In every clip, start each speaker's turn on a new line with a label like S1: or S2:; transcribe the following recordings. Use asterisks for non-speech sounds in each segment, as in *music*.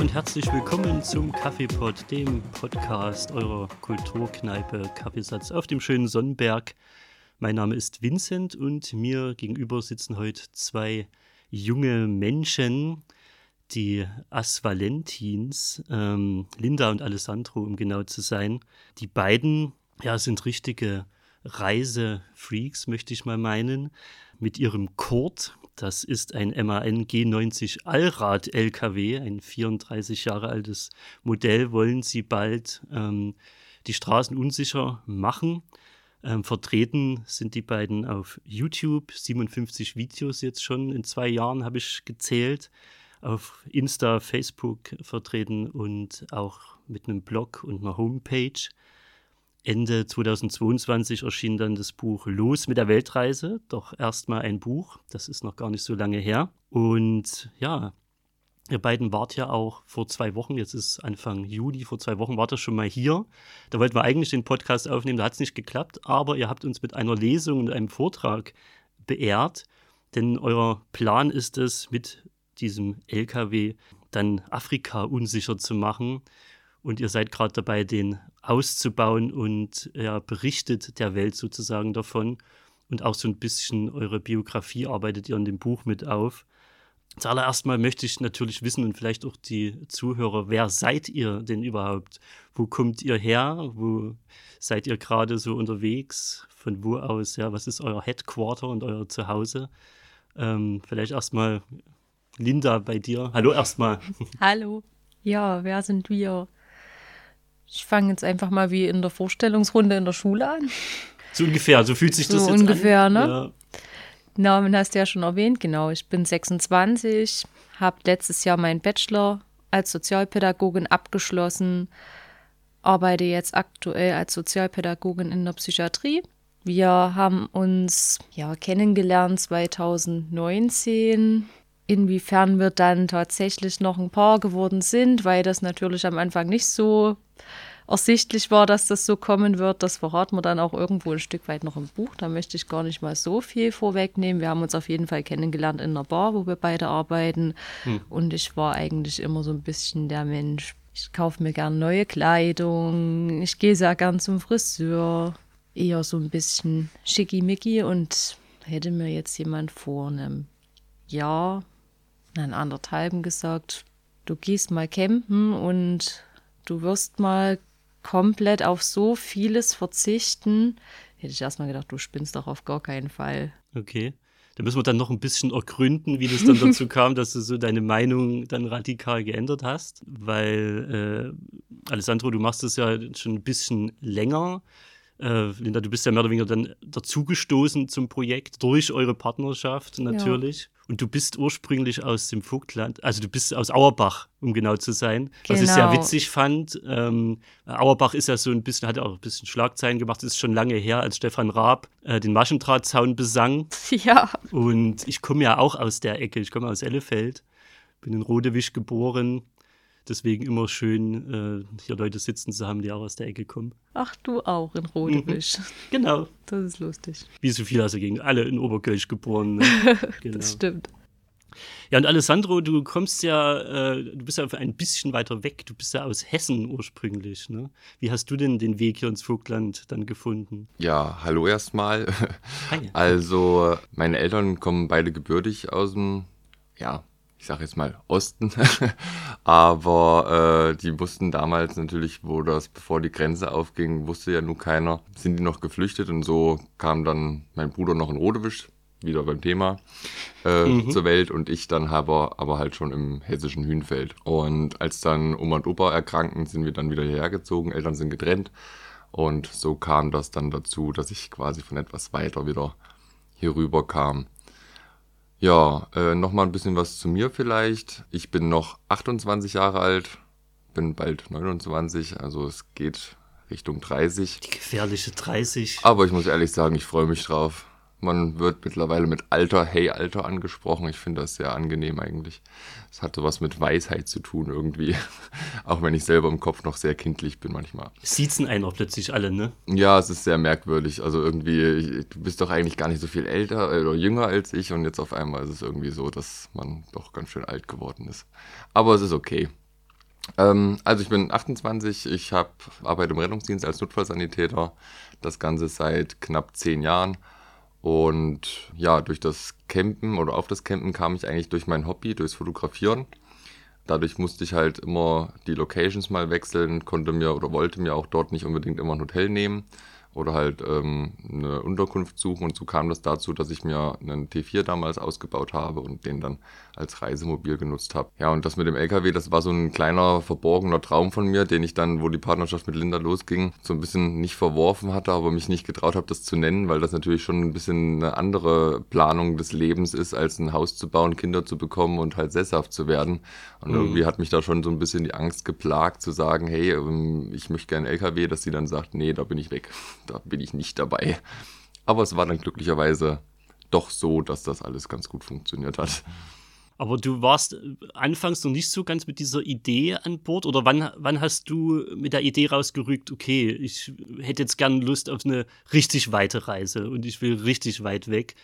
S1: Und herzlich willkommen zum Kaffeepod, dem Podcast eurer Kulturkneipe Kaffeesatz auf dem schönen Sonnenberg. Mein Name ist Vincent und mir gegenüber sitzen heute zwei junge Menschen, die Asvalentins, ähm, Linda und Alessandro, um genau zu sein. Die beiden ja, sind richtige Reisefreaks, möchte ich mal meinen, mit ihrem Kurt. Das ist ein MAN G90 Allrad LKW, ein 34 Jahre altes Modell, wollen sie bald ähm, die Straßen unsicher machen. Ähm, vertreten sind die beiden auf YouTube, 57 Videos jetzt schon, in zwei Jahren habe ich gezählt, auf Insta, Facebook vertreten und auch mit einem Blog und einer Homepage. Ende 2022 erschien dann das Buch Los mit der Weltreise, doch erstmal ein Buch, das ist noch gar nicht so lange her. Und ja, ihr beiden wart ja auch vor zwei Wochen, jetzt ist Anfang Juli, vor zwei Wochen wart ihr schon mal hier. Da wollten wir eigentlich den Podcast aufnehmen, da hat es nicht geklappt, aber ihr habt uns mit einer Lesung und einem Vortrag beehrt, denn euer Plan ist es, mit diesem LKW dann Afrika unsicher zu machen und ihr seid gerade dabei, den auszubauen und ja, berichtet der Welt sozusagen davon. Und auch so ein bisschen eure Biografie arbeitet ihr in dem Buch mit auf. Zuallererst mal möchte ich natürlich wissen und vielleicht auch die Zuhörer, wer seid ihr denn überhaupt? Wo kommt ihr her? Wo seid ihr gerade so unterwegs? Von wo aus? Ja, was ist euer Headquarter und euer Zuhause? Ähm, vielleicht erstmal Linda bei dir. Hallo erstmal.
S2: Hallo. Ja, wer sind wir? Ich fange jetzt einfach mal wie in der Vorstellungsrunde in der Schule an.
S1: So ungefähr, so fühlt sich das
S2: so
S1: jetzt
S2: ungefähr,
S1: an.
S2: ne? Ja. Namen hast du ja schon erwähnt, genau. Ich bin 26, habe letztes Jahr meinen Bachelor als Sozialpädagogin abgeschlossen, arbeite jetzt aktuell als Sozialpädagogin in der Psychiatrie. Wir haben uns ja kennengelernt 2019. Inwiefern wir dann tatsächlich noch ein Paar geworden sind, weil das natürlich am Anfang nicht so ersichtlich war, dass das so kommen wird. Das verraten wir dann auch irgendwo ein Stück weit noch im Buch. Da möchte ich gar nicht mal so viel vorwegnehmen. Wir haben uns auf jeden Fall kennengelernt in einer Bar, wo wir beide arbeiten. Hm. Und ich war eigentlich immer so ein bisschen der Mensch. Ich kaufe mir gern neue Kleidung. Ich gehe sehr gern zum Friseur. Eher so ein bisschen schickimicki. Und hätte mir jetzt jemand vor einem Jahr, einen anderthalben gesagt, du gehst mal campen und du wirst mal komplett auf so vieles verzichten, hätte ich erstmal gedacht, du spinnst doch auf gar keinen Fall.
S1: Okay. Da müssen wir dann noch ein bisschen ergründen, wie das dann dazu *laughs* kam, dass du so deine Meinung dann radikal geändert hast. Weil, äh, Alessandro, du machst das ja schon ein bisschen länger. Äh, Linda, du bist ja mehr oder weniger dann dazugestoßen zum Projekt durch eure Partnerschaft natürlich. Ja. Und du bist ursprünglich aus dem Vogtland, also du bist aus Auerbach, um genau zu sein. Was ich sehr genau. witzig fand. Ähm, Auerbach ist ja so ein bisschen, hat auch ein bisschen Schlagzeilen gemacht, das ist schon lange her, als Stefan Raab äh, den Maschendrahtzaun besang. *laughs*
S2: Ja.
S1: Und ich komme ja auch aus der Ecke, ich komme aus Ellefeld, bin in Rodewisch geboren deswegen immer schön, äh, hier Leute sitzen zu haben, die auch aus der Ecke kommen.
S2: Ach, du auch in Rodewisch. Mhm.
S1: Genau.
S2: Das ist lustig.
S1: Wie so viel hast du gegen alle in Oberkölsch geboren. Ne? *laughs*
S2: Genau. das stimmt.
S1: Ja, und Alessandro, du kommst ja, äh, du bist ja ein bisschen weiter weg. Du bist ja aus Hessen ursprünglich. Ne? Wie hast du denn den Weg hier ins Vogtland dann gefunden?
S3: Ja, hallo erstmal. Also, meine Eltern kommen beide gebürtig aus dem, ja, ich sage jetzt mal Osten, *laughs* aber äh, die wussten damals natürlich, wo das, bevor die Grenze aufging, wusste ja nun keiner, sind die noch geflüchtet und so kam dann mein Bruder noch in Rodewisch, wieder beim Thema, äh, mhm. zur Welt und ich dann aber, aber halt schon im hessischen Hühnfeld. Und als dann Oma und Opa erkranken, sind wir dann wieder hierher gezogen, Eltern sind getrennt und so kam das dann dazu, dass ich quasi von etwas weiter wieder hier rüber kam. Ja, äh, nochmal ein bisschen was zu mir vielleicht. Ich bin noch 28 Jahre alt, bin bald 29, also es geht Richtung 30.
S1: Die gefährliche 30.
S3: Aber ich muss ehrlich sagen, ich freue mich drauf. Man wird mittlerweile mit Alter, hey Alter angesprochen. Ich finde das sehr angenehm eigentlich. Es hat sowas mit Weisheit zu tun irgendwie. *laughs* Auch wenn ich selber im Kopf noch sehr kindlich bin manchmal.
S1: Siezen einen auch plötzlich alle, ne?
S3: Ja, es ist sehr merkwürdig. Also irgendwie, du bist doch eigentlich gar nicht so viel älter oder jünger als ich und jetzt auf einmal ist es irgendwie so, dass man doch ganz schön alt geworden ist. Aber es ist okay. Ähm, also ich bin 28, ich habe arbeite im Rettungsdienst als Notfallsanitäter. Das Ganze seit knapp zehn Jahren. Und ja, durch das Campen oder auf das Campen kam ich eigentlich durch mein Hobby, durchs Fotografieren. Dadurch musste ich halt immer die Locations mal wechseln, konnte mir oder wollte mir auch dort nicht unbedingt immer ein Hotel nehmen oder halt ähm, eine Unterkunft suchen. Und so kam das dazu, dass ich mir einen T4 damals ausgebaut habe und den dann als Reisemobil genutzt habe. Ja, und das mit dem LKW, das war so ein kleiner verborgener Traum von mir, den ich dann, wo die Partnerschaft mit Linda losging, so ein bisschen nicht verworfen hatte, aber mich nicht getraut habe, das zu nennen, weil das natürlich schon ein bisschen eine andere Planung des Lebens ist, als ein Haus zu bauen, Kinder zu bekommen und halt sesshaft zu werden. Und mhm. irgendwie hat mich da schon so ein bisschen die Angst geplagt, zu sagen, hey, ähm, ich möchte gerne LKW, dass sie dann sagt, nee, da bin ich weg da bin ich nicht dabei. Aber es war dann glücklicherweise doch so, dass das alles ganz gut funktioniert hat.
S1: Aber du warst anfangs noch nicht so ganz mit dieser Idee an Bord oder wann, wann hast du mit der Idee rausgerückt, okay, ich hätte jetzt gern Lust auf eine richtig weite Reise und ich will richtig weit weg.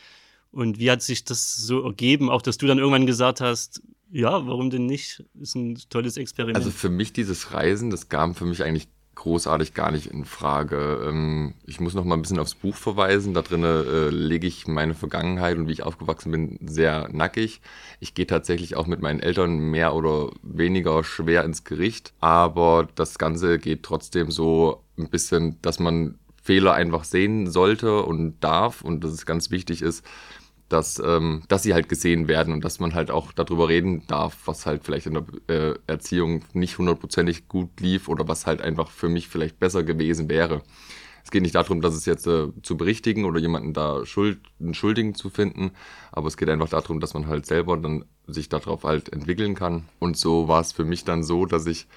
S1: Und wie hat sich das so ergeben, auch dass du dann irgendwann gesagt hast, ja, warum denn nicht? Ist ein tolles Experiment.
S3: Also für mich dieses Reisen, das kam für mich eigentlich großartig gar nicht in Frage. Ähm, ich muss noch mal ein bisschen aufs Buch verweisen. Da drin äh, lege ich meine Vergangenheit und wie ich aufgewachsen bin sehr nackig. Ich gehe tatsächlich auch mit meinen Eltern mehr oder weniger schwer ins Gericht, aber das Ganze geht trotzdem so ein bisschen, dass man Fehler einfach sehen sollte und darf und dass es ganz wichtig ist, dass, ähm, dass sie halt gesehen werden und dass man halt auch darüber reden darf, was halt vielleicht in der äh, Erziehung nicht hundertprozentig gut lief oder was halt einfach für mich vielleicht besser gewesen wäre. Es geht nicht darum, dass es jetzt äh, zu berichtigen oder jemanden da Schuld, einen Schuldigen zu finden, aber es geht einfach darum, dass man halt selber dann sich darauf halt entwickeln kann. Und so war es für mich dann so, dass ich,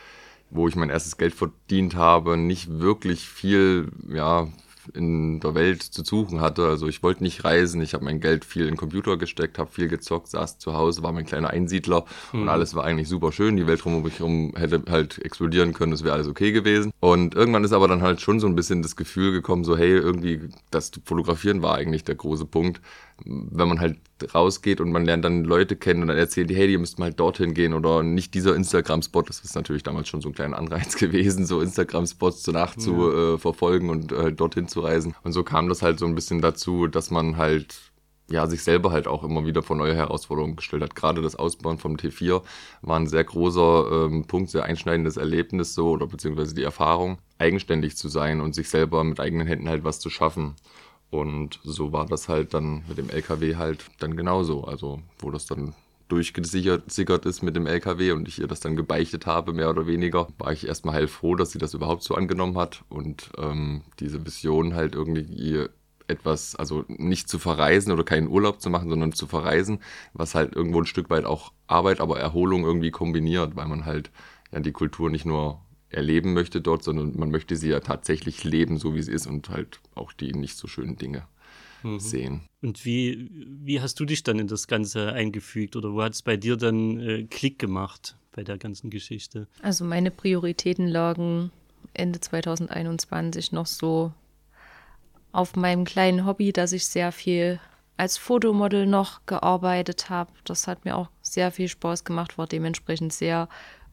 S3: wo ich mein erstes Geld verdient habe, nicht wirklich viel, ja, in der Welt zu suchen hatte. Also ich wollte nicht reisen, ich habe mein Geld viel in den Computer gesteckt, habe viel gezockt, saß zu Hause, war mein kleiner Einsiedler mhm. und alles war eigentlich super schön. Die Welt drumherum hätte halt explodieren können, es wäre alles okay gewesen. Und irgendwann ist aber dann halt schon so ein bisschen das Gefühl gekommen, so hey, irgendwie das Fotografieren war eigentlich der große Punkt wenn man halt rausgeht und man lernt dann Leute kennen und dann erzählen die, hey, ihr müsst mal dorthin gehen oder nicht dieser Instagram-Spot. Das ist natürlich damals schon so ein kleiner Anreiz *laughs* gewesen, so Instagram-Spots zu nachzuverfolgen ja. äh, und äh, dorthin zu reisen. Und so kam das halt so ein bisschen dazu, dass man halt ja, sich selber halt auch immer wieder vor neue Herausforderungen gestellt hat. Gerade das Ausbauen vom T4 war ein sehr großer ähm, Punkt, sehr einschneidendes Erlebnis so oder beziehungsweise die Erfahrung, eigenständig zu sein und sich selber mit eigenen Händen halt was zu schaffen. Und so war das halt dann mit dem LKW halt dann genauso. Also, wo das dann durchgesickert ist mit dem LKW und ich ihr das dann gebeichtet habe, mehr oder weniger, war ich erstmal heilfroh, dass sie das überhaupt so angenommen hat und ähm, diese Vision halt irgendwie etwas, also nicht zu verreisen oder keinen Urlaub zu machen, sondern zu verreisen, was halt irgendwo ein Stück weit auch Arbeit, aber Erholung irgendwie kombiniert, weil man halt ja die Kultur nicht nur erleben möchte dort, sondern man möchte sie ja tatsächlich leben, so wie sie ist und halt auch die nicht so schönen Dinge mhm. sehen.
S1: Und wie, wie hast du dich dann in das Ganze eingefügt oder wo hat es bei dir dann äh, Klick gemacht bei der ganzen Geschichte?
S2: Also meine Prioritäten lagen Ende 2021 noch so auf meinem kleinen Hobby, dass ich sehr viel als Fotomodel noch gearbeitet habe. Das hat mir auch sehr viel Spaß gemacht, war dementsprechend sehr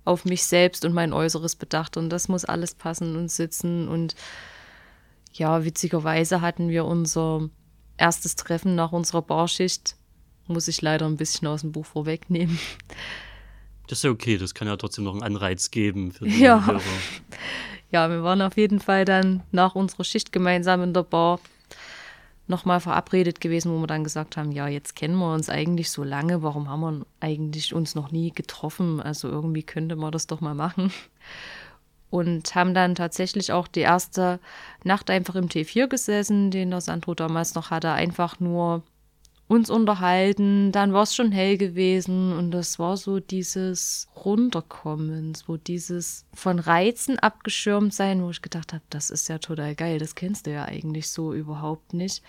S2: auf mich selbst und mein Äußeres bedacht und das muss alles passen und sitzen und ja, witzigerweise hatten wir unser erstes Treffen nach unserer Barschicht, muss ich leider ein bisschen aus dem Buch vorwegnehmen.
S1: Das ist ja okay, das kann ja trotzdem noch einen Anreiz geben für die
S2: ja. Hörer. Ja, wir waren auf jeden Fall dann nach unserer Schicht gemeinsam in der Bar nochmal verabredet gewesen, wo wir dann gesagt haben, ja, jetzt kennen wir uns eigentlich so lange, warum haben wir eigentlich uns noch nie getroffen? Also irgendwie könnte man das doch mal machen. Und haben dann tatsächlich auch die erste Nacht einfach im T4 gesessen, den der Sandro damals noch hatte, einfach nur uns unterhalten, dann war es schon hell gewesen und das war so dieses Runterkommen, so dieses von Reizen abgeschirmt sein, wo ich gedacht habe, das ist ja total geil, das kennst du ja eigentlich so überhaupt nicht.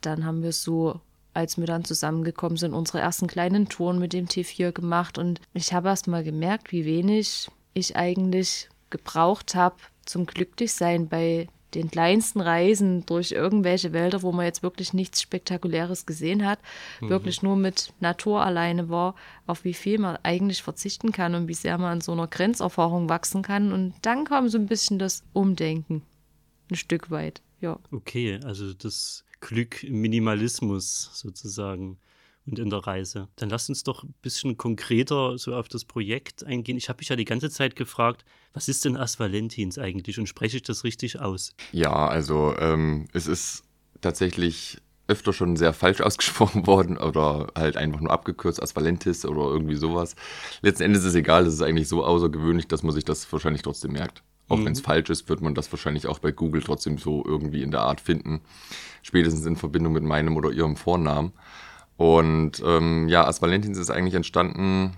S2: Dann haben wir so, als wir dann zusammengekommen sind, unsere ersten kleinen Touren mit dem T4 gemacht und ich habe erst mal gemerkt, wie wenig ich eigentlich gebraucht habe zum Glücklichsein bei den kleinsten Reisen durch irgendwelche Wälder, wo man jetzt wirklich nichts Spektakuläres gesehen hat, mhm. wirklich nur mit Natur alleine war, auf wie viel man eigentlich verzichten kann und wie sehr man an so einer Grenzerfahrung wachsen kann. Und dann kam so ein bisschen das Umdenken. Ein Stück weit, ja.
S1: Okay, also das Glück im Minimalismus sozusagen und in der Reise. Dann lass uns doch ein bisschen konkreter so auf das Projekt eingehen. Ich habe mich ja die ganze Zeit gefragt, was ist denn Asvalentins eigentlich und spreche ich das richtig aus?
S3: Ja, also ähm, es ist tatsächlich öfter schon sehr falsch *laughs* ausgesprochen worden oder halt einfach nur abgekürzt Asvalentis oder irgendwie sowas. Letzten Endes ist es egal, es ist eigentlich so außergewöhnlich, dass man sich das wahrscheinlich trotzdem merkt. Auch mhm. wenn es falsch ist, wird man das wahrscheinlich auch bei Google trotzdem so irgendwie in der Art finden. Spätestens in Verbindung mit meinem oder ihrem Vornamen. Und ähm, ja, As Valentins ist eigentlich entstanden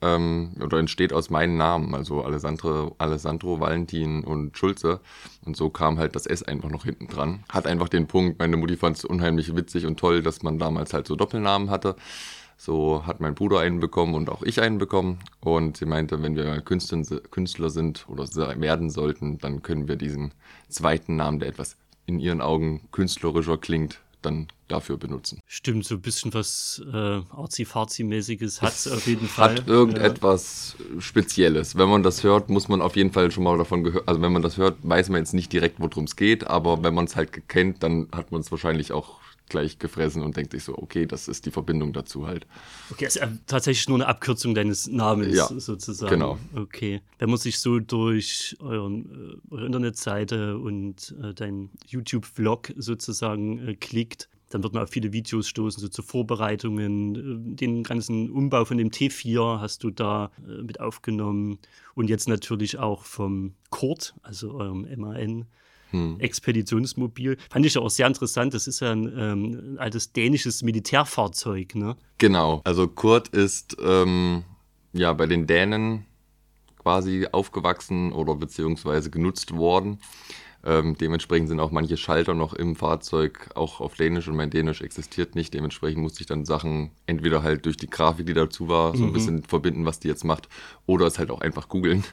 S3: ähm, oder entsteht aus meinen Namen, also Alessandro, Alessandro, Valentin und Schulze. Und so kam halt das S einfach noch hinten dran. Hat einfach den Punkt, meine Mutti fand es unheimlich witzig und toll, dass man damals halt so Doppelnamen hatte. So hat mein Bruder einen bekommen und auch ich einen bekommen. Und sie meinte, wenn wir Künstler sind oder werden sollten, dann können wir diesen zweiten Namen, der etwas in ihren Augen künstlerischer klingt, dann dafür benutzen.
S1: Stimmt, so ein bisschen was äh, Arzi-Farzi-mäßiges hat es *laughs* auf jeden Fall.
S3: Hat irgendetwas ja. Spezielles. Wenn man das hört, muss man auf jeden Fall schon mal davon gehört. Also wenn man das hört, weiß man jetzt nicht direkt, worum es geht, aber wenn man es halt kennt, dann hat man es wahrscheinlich auch gleich gefressen und denkt sich so, okay, das ist die Verbindung dazu halt.
S1: Okay, also tatsächlich nur eine Abkürzung deines Namens ja, sozusagen.
S3: Genau.
S1: Okay. Wenn man sich so durch euren, äh, eure Internetseite und äh, dein YouTube-Vlog sozusagen äh, klickt, dann wird man auf viele Videos stoßen, so zu Vorbereitungen. Äh, den ganzen Umbau von dem T4 hast du da äh, mit aufgenommen. Und jetzt natürlich auch vom Kurt, also eurem MAN. Hm. Expeditionsmobil. Fand ich ja auch sehr interessant. Das ist ja ein, ähm, ein altes dänisches Militärfahrzeug, ne?
S3: Genau. Also Kurt ist ähm, ja bei den Dänen quasi aufgewachsen oder beziehungsweise genutzt worden. Ähm, dementsprechend sind auch manche Schalter noch im Fahrzeug auch auf Dänisch und mein Dänisch existiert nicht. Dementsprechend musste ich dann Sachen entweder halt durch die Grafik, die dazu war, so ein mhm. bisschen verbinden, was die jetzt macht, oder es halt auch einfach googeln.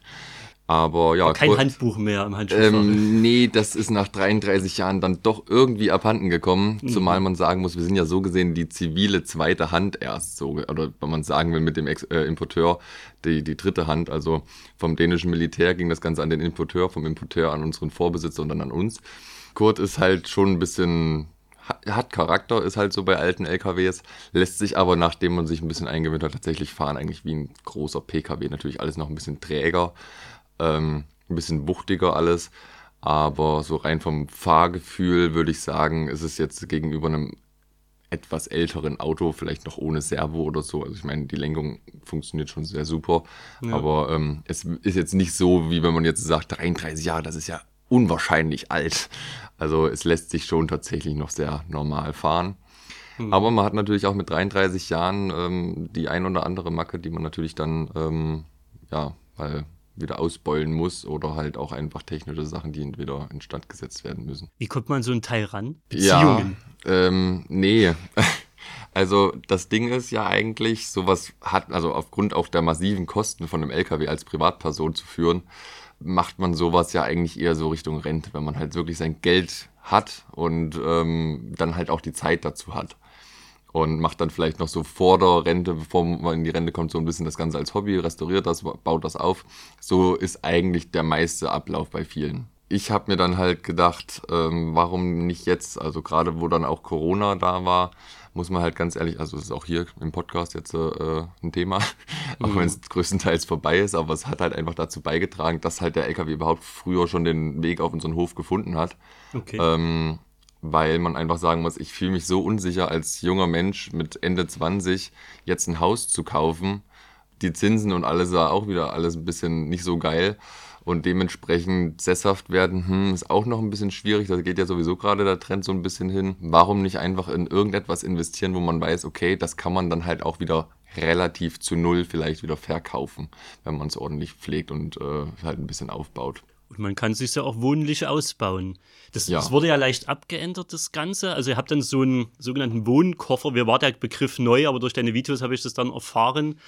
S3: Aber ja.
S1: Kein kurz, Handbuch mehr im Handschuh.
S3: Ähm, nee, das ist nach 33 Jahren dann doch irgendwie abhanden gekommen. Mhm. Zumal man sagen muss, wir sind ja so gesehen die zivile zweite Hand erst so. Oder wenn man sagen will mit dem Ex äh, Importeur, die, die dritte Hand. Also vom dänischen Militär ging das Ganze an den Importeur, vom Importeur an unseren Vorbesitzer und dann an uns. Kurt ist halt schon ein bisschen hat Charakter, ist halt so bei alten LKWs, lässt sich aber, nachdem man sich ein bisschen eingewöhnt hat, tatsächlich fahren, eigentlich wie ein großer PKW. Natürlich alles noch ein bisschen träger, ähm, ein bisschen wuchtiger alles. Aber so rein vom Fahrgefühl würde ich sagen, ist es jetzt gegenüber einem etwas älteren Auto, vielleicht noch ohne Servo oder so. Also ich meine, die Lenkung funktioniert schon sehr super. Ja. Aber ähm, es ist jetzt nicht so, wie wenn man jetzt sagt, 33 Jahre, das ist ja unwahrscheinlich alt. Also es lässt sich schon tatsächlich noch sehr normal fahren. Mhm. Aber man hat natürlich auch mit 33 Jahren ähm, die ein oder andere Macke, die man natürlich dann, ähm, ja, weil wieder ausbeulen muss oder halt auch einfach technische Sachen, die wieder instand gesetzt werden müssen.
S1: Wie kommt man so ein Teil ran?
S3: Beziehungen? Ja, ähm, nee. *laughs* Also das Ding ist ja eigentlich, sowas hat, also aufgrund auch der massiven Kosten von einem LKW als Privatperson zu führen, macht man sowas ja eigentlich eher so Richtung Rente, wenn man halt wirklich sein Geld hat und ähm, dann halt auch die Zeit dazu hat und macht dann vielleicht noch so vor der Rente, bevor man in die Rente kommt, so ein bisschen das Ganze als Hobby, restauriert das, baut das auf. So ist eigentlich der meiste Ablauf bei vielen. Ich habe mir dann halt gedacht, ähm, warum nicht jetzt, also gerade wo dann auch Corona da war, muss man halt ganz ehrlich, also es ist auch hier im Podcast jetzt äh, ein Thema, mhm. *laughs* auch wenn es größtenteils vorbei ist, aber es hat halt einfach dazu beigetragen, dass halt der LKW überhaupt früher schon den Weg auf unseren Hof gefunden hat. Okay. Ähm, weil man einfach sagen muss, ich fühle mich so unsicher als junger Mensch mit Ende 20 jetzt ein Haus zu kaufen. Die Zinsen und alles war auch wieder alles ein bisschen nicht so geil und dementsprechend sesshaft werden, hm, ist auch noch ein bisschen schwierig. Da geht ja sowieso gerade der Trend so ein bisschen hin. Warum nicht einfach in irgendetwas investieren, wo man weiß, okay, das kann man dann halt auch wieder relativ zu null vielleicht wieder verkaufen, wenn man es ordentlich pflegt und äh, halt ein bisschen aufbaut.
S1: Und man kann sich ja auch wohnlich ausbauen. Das, ja. das, wurde ja leicht abgeändert, das Ganze. Also ihr habt dann so einen sogenannten Wohnkoffer. Mir war der Begriff neu, aber durch deine Videos habe ich das dann erfahren.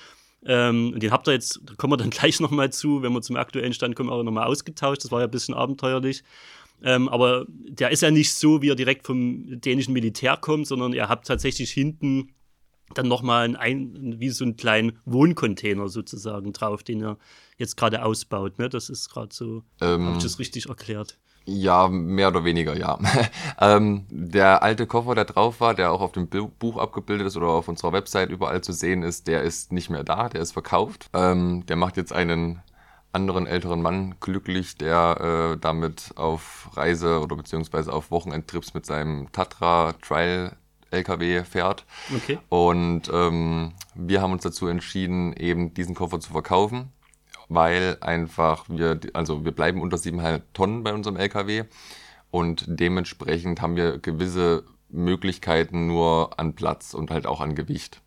S1: Ähm, und den habt ihr jetzt, da kommen wir dann *laughs* gleich nochmal zu, wenn wir zum aktuellen Stand kommen, auch nochmal ausgetauscht. Das war ja ein bisschen abenteuerlich. Ähm, aber der ist ja nicht so, wie er direkt vom dänischen Militär kommt, sondern ihr habt tatsächlich hinten dann nochmal ein, wie so einen kleinen Wohncontainer sozusagen drauf, den er jetzt gerade ausbaut. Ne? Das ist gerade so, ähm, habe ich das richtig erklärt?
S3: Ja, mehr oder weniger, ja. *laughs* ähm, der alte Koffer, der drauf war, der auch auf dem Buch abgebildet ist oder auf unserer Website überall zu sehen ist, der ist nicht mehr da, der ist verkauft. Ähm, der macht jetzt einen anderen älteren Mann glücklich, der äh, damit auf Reise oder beziehungsweise auf Wochenendtrips mit seinem Tatra Trial LKW fährt. Okay. Und ähm, wir haben uns dazu entschieden, eben diesen Koffer zu verkaufen, weil einfach wir, also wir bleiben unter 7,5 Tonnen bei unserem LKW und dementsprechend haben wir gewisse Möglichkeiten nur an Platz und halt auch an Gewicht.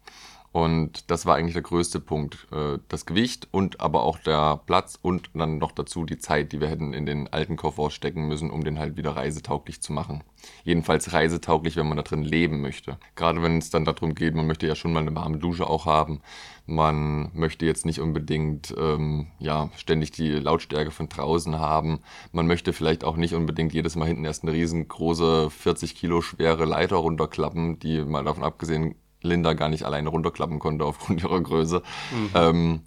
S3: Und das war eigentlich der größte Punkt. Äh, das Gewicht und aber auch der Platz und dann noch dazu die Zeit, die wir hätten in den alten Koffer stecken müssen, um den halt wieder reisetauglich zu machen. Jedenfalls reisetauglich, wenn man da drin leben möchte. Gerade wenn es dann darum geht, man möchte ja schon mal eine warme Dusche auch haben. Man möchte jetzt nicht unbedingt ähm, ja, ständig die Lautstärke von draußen haben. Man möchte vielleicht auch nicht unbedingt jedes Mal hinten erst eine riesengroße 40 Kilo schwere Leiter runterklappen, die mal davon abgesehen Linda gar nicht alleine runterklappen konnte aufgrund *laughs* ihrer Größe. Mhm. Ähm,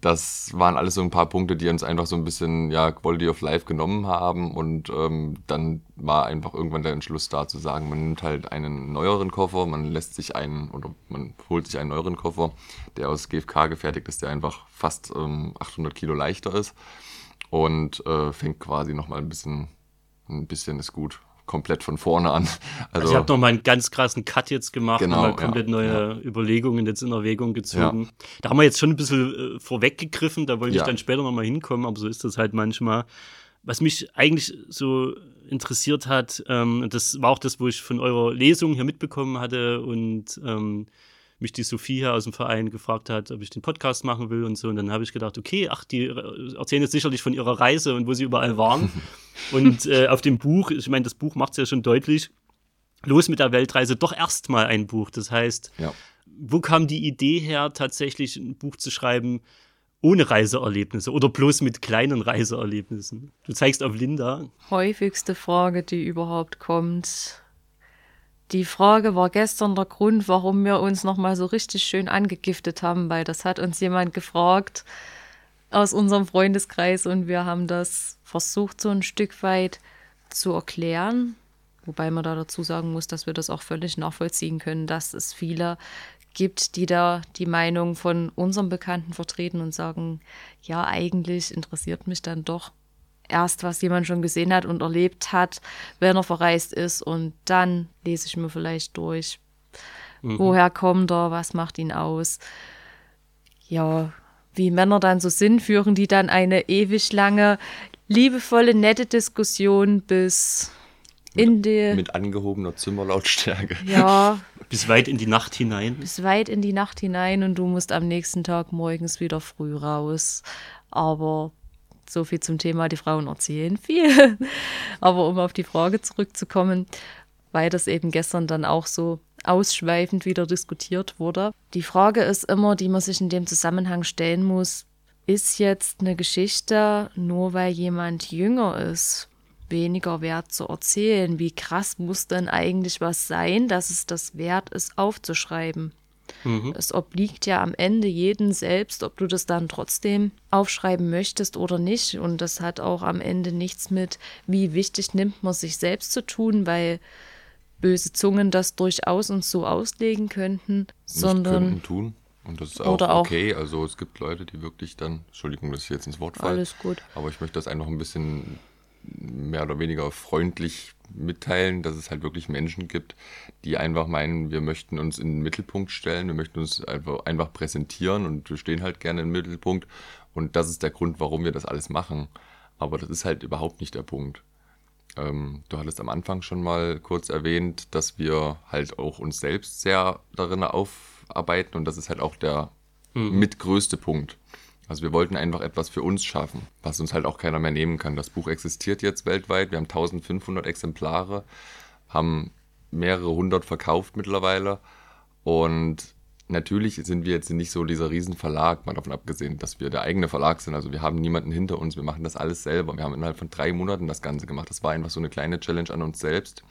S3: das waren alles so ein paar Punkte, die uns einfach so ein bisschen ja, Quality of Life genommen haben. Und ähm, dann war einfach irgendwann der Entschluss da zu sagen, man nimmt halt einen neueren Koffer, man lässt sich einen oder man holt sich einen neueren Koffer, der aus GFK gefertigt ist, der einfach fast ähm, 800 Kilo leichter ist und äh, fängt quasi nochmal ein bisschen, ein bisschen ist gut komplett von vorne an. *laughs*
S1: Also, also ich habe nochmal einen ganz krassen Cut jetzt gemacht, genau, nochmal komplett ja, neue ja. Überlegungen jetzt in Erwägung gezogen. Ja. Da haben wir jetzt schon ein bisschen äh, vorweggegriffen, da wollte ich dann später nochmal hinkommen, aber so ist das halt manchmal. Was mich eigentlich so interessiert hat, ähm, das war auch das, wo ich von eurer Lesung hier mitbekommen hatte und ähm, mich die Sophie hier aus dem Verein gefragt hat, ob ich den Podcast machen will und so. Und dann habe ich gedacht, okay, ach, die erzählen jetzt sicherlich von ihrer Reise und wo sie überall waren. *laughs* und äh, auf dem Buch, ich meine, das Buch macht es ja schon deutlich, los mit der Weltreise, doch erstmal ein Buch. Das heißt, ja. wo kam die Idee her, tatsächlich ein Buch zu schreiben, ohne Reiseerlebnisse oder bloß mit kleinen Reiseerlebnissen? Du zeigst auf Linda.
S2: Häufigste Frage, die überhaupt kommt. Die Frage war gestern der Grund, warum wir uns nochmal so richtig schön angegiftet haben, weil das hat uns jemand gefragt aus unserem Freundeskreis und wir haben das versucht, so ein Stück weit zu erklären. Wobei man da dazu sagen muss, dass wir das auch völlig nachvollziehen können, dass es viele gibt, die da die Meinung von unserem Bekannten vertreten und sagen, ja, eigentlich interessiert mich dann doch erst, was jemand schon gesehen hat und erlebt hat, wenn er verreist ist. Und dann lese ich mir vielleicht durch, mhm. woher kommt er, was macht ihn aus. Ja, wie Männer dann so sind, führen die dann eine ewig lange, liebevolle, nette Diskussion bis in die.
S3: Mit angehobener Zimmerlautstärke.
S2: Ja. *laughs*
S1: bis weit in die Nacht hinein.
S2: Bis weit in die Nacht hinein und du musst am nächsten Tag morgens wieder früh raus. Aber so viel zum Thema, die Frauen erzählen viel. *laughs* Aber um auf die Frage zurückzukommen, weil das eben gestern dann auch so ausschweifend wieder diskutiert wurde. Die Frage ist immer, die man sich in dem Zusammenhang stellen muss, ist jetzt eine Geschichte, nur weil jemand jünger ist, weniger wert zu erzählen? Wie krass muss denn eigentlich was sein, dass es das wert ist, aufzuschreiben? Mhm. Es obliegt ja am Ende jeden selbst, ob du das dann trotzdem aufschreiben möchtest oder nicht. Und das hat auch am Ende nichts mit, wie wichtig nimmt man sich selbst zu tun, weil böse Zungen das durchaus uns so auslegen könnten, nicht sondern
S3: könnten tun. Und das ist auch okay. Auch, also es gibt Leute, die wirklich dann, Entschuldigung, dass ich jetzt ins Wort falle.
S2: Alles gut.
S3: Aber ich möchte das einfach ein bisschen mehr oder weniger freundlich mitteilen, dass es halt wirklich Menschen gibt, die einfach meinen, wir möchten uns in den Mittelpunkt stellen, wir möchten uns einfach, einfach präsentieren und wir stehen halt gerne im Mittelpunkt. Und das ist der Grund, warum wir das alles machen. Aber das ist halt überhaupt nicht der Punkt. Ähm, du hattest am Anfang schon mal kurz erwähnt, dass wir halt auch uns selbst sehr darin aufarbeiten und das ist halt auch der mhm. mitgrößte Punkt. Also wir wollten einfach etwas für uns schaffen, was uns halt auch keiner mehr nehmen kann. Das Buch existiert jetzt weltweit. Wir haben 1500 Exemplare, haben mehrere hundert verkauft mittlerweile. Und natürlich sind wir jetzt nicht so dieser Riesenverlag, mal davon abgesehen, dass wir der eigene Verlag sind. Also wir haben niemanden hinter uns, wir machen das alles selber. Wir haben innerhalb von drei Monaten das Ganze gemacht. Das war einfach so eine kleine Challenge an uns selbst.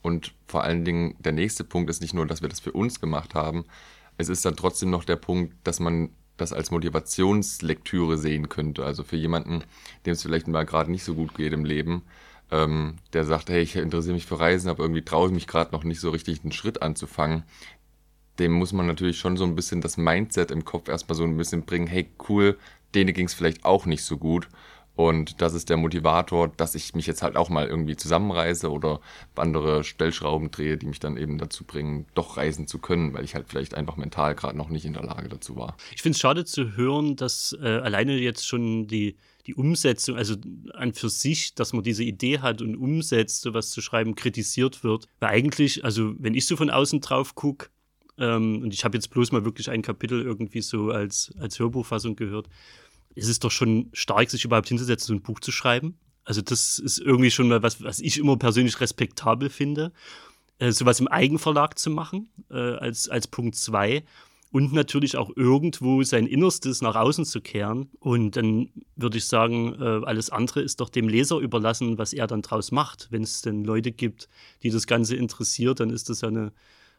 S3: Und vor allen Dingen, der nächste Punkt ist nicht nur, dass wir das für uns gemacht haben, es ist dann trotzdem noch der Punkt, dass man das als Motivationslektüre sehen könnte. Also für jemanden, dem es vielleicht mal gerade nicht so gut geht im Leben, ähm, der sagt, hey, ich interessiere mich für Reisen, aber irgendwie traue ich mich gerade noch nicht so richtig einen Schritt anzufangen, dem muss man natürlich schon so ein bisschen das Mindset im Kopf erstmal so ein bisschen bringen, hey, cool, denen ging es vielleicht auch nicht so gut. Und das ist der Motivator, dass ich mich jetzt halt auch mal irgendwie zusammenreise oder andere Stellschrauben drehe, die mich dann eben dazu bringen, doch reisen zu können, weil ich halt vielleicht einfach mental gerade noch nicht in der Lage dazu war.
S1: Ich finde es schade zu hören, dass äh, alleine jetzt schon die, die Umsetzung, also an für sich, dass man diese Idee hat und umsetzt, sowas zu schreiben, kritisiert wird. Weil eigentlich, also wenn ich so von außen drauf gucke, ähm, und ich habe jetzt bloß mal wirklich ein Kapitel irgendwie so als, als Hörbuchfassung gehört, es ist doch schon stark, sich überhaupt hinzusetzen, so ein Buch zu schreiben. Also das ist irgendwie schon mal was, was ich immer persönlich respektabel finde, äh, sowas im Eigenverlag zu machen, äh, als, als Punkt zwei und natürlich auch irgendwo sein Innerstes nach außen zu kehren. Und dann würde ich sagen, äh, alles andere ist doch dem Leser überlassen, was er dann draus macht. Wenn es denn Leute gibt, die das Ganze interessiert, dann ist das ja eine,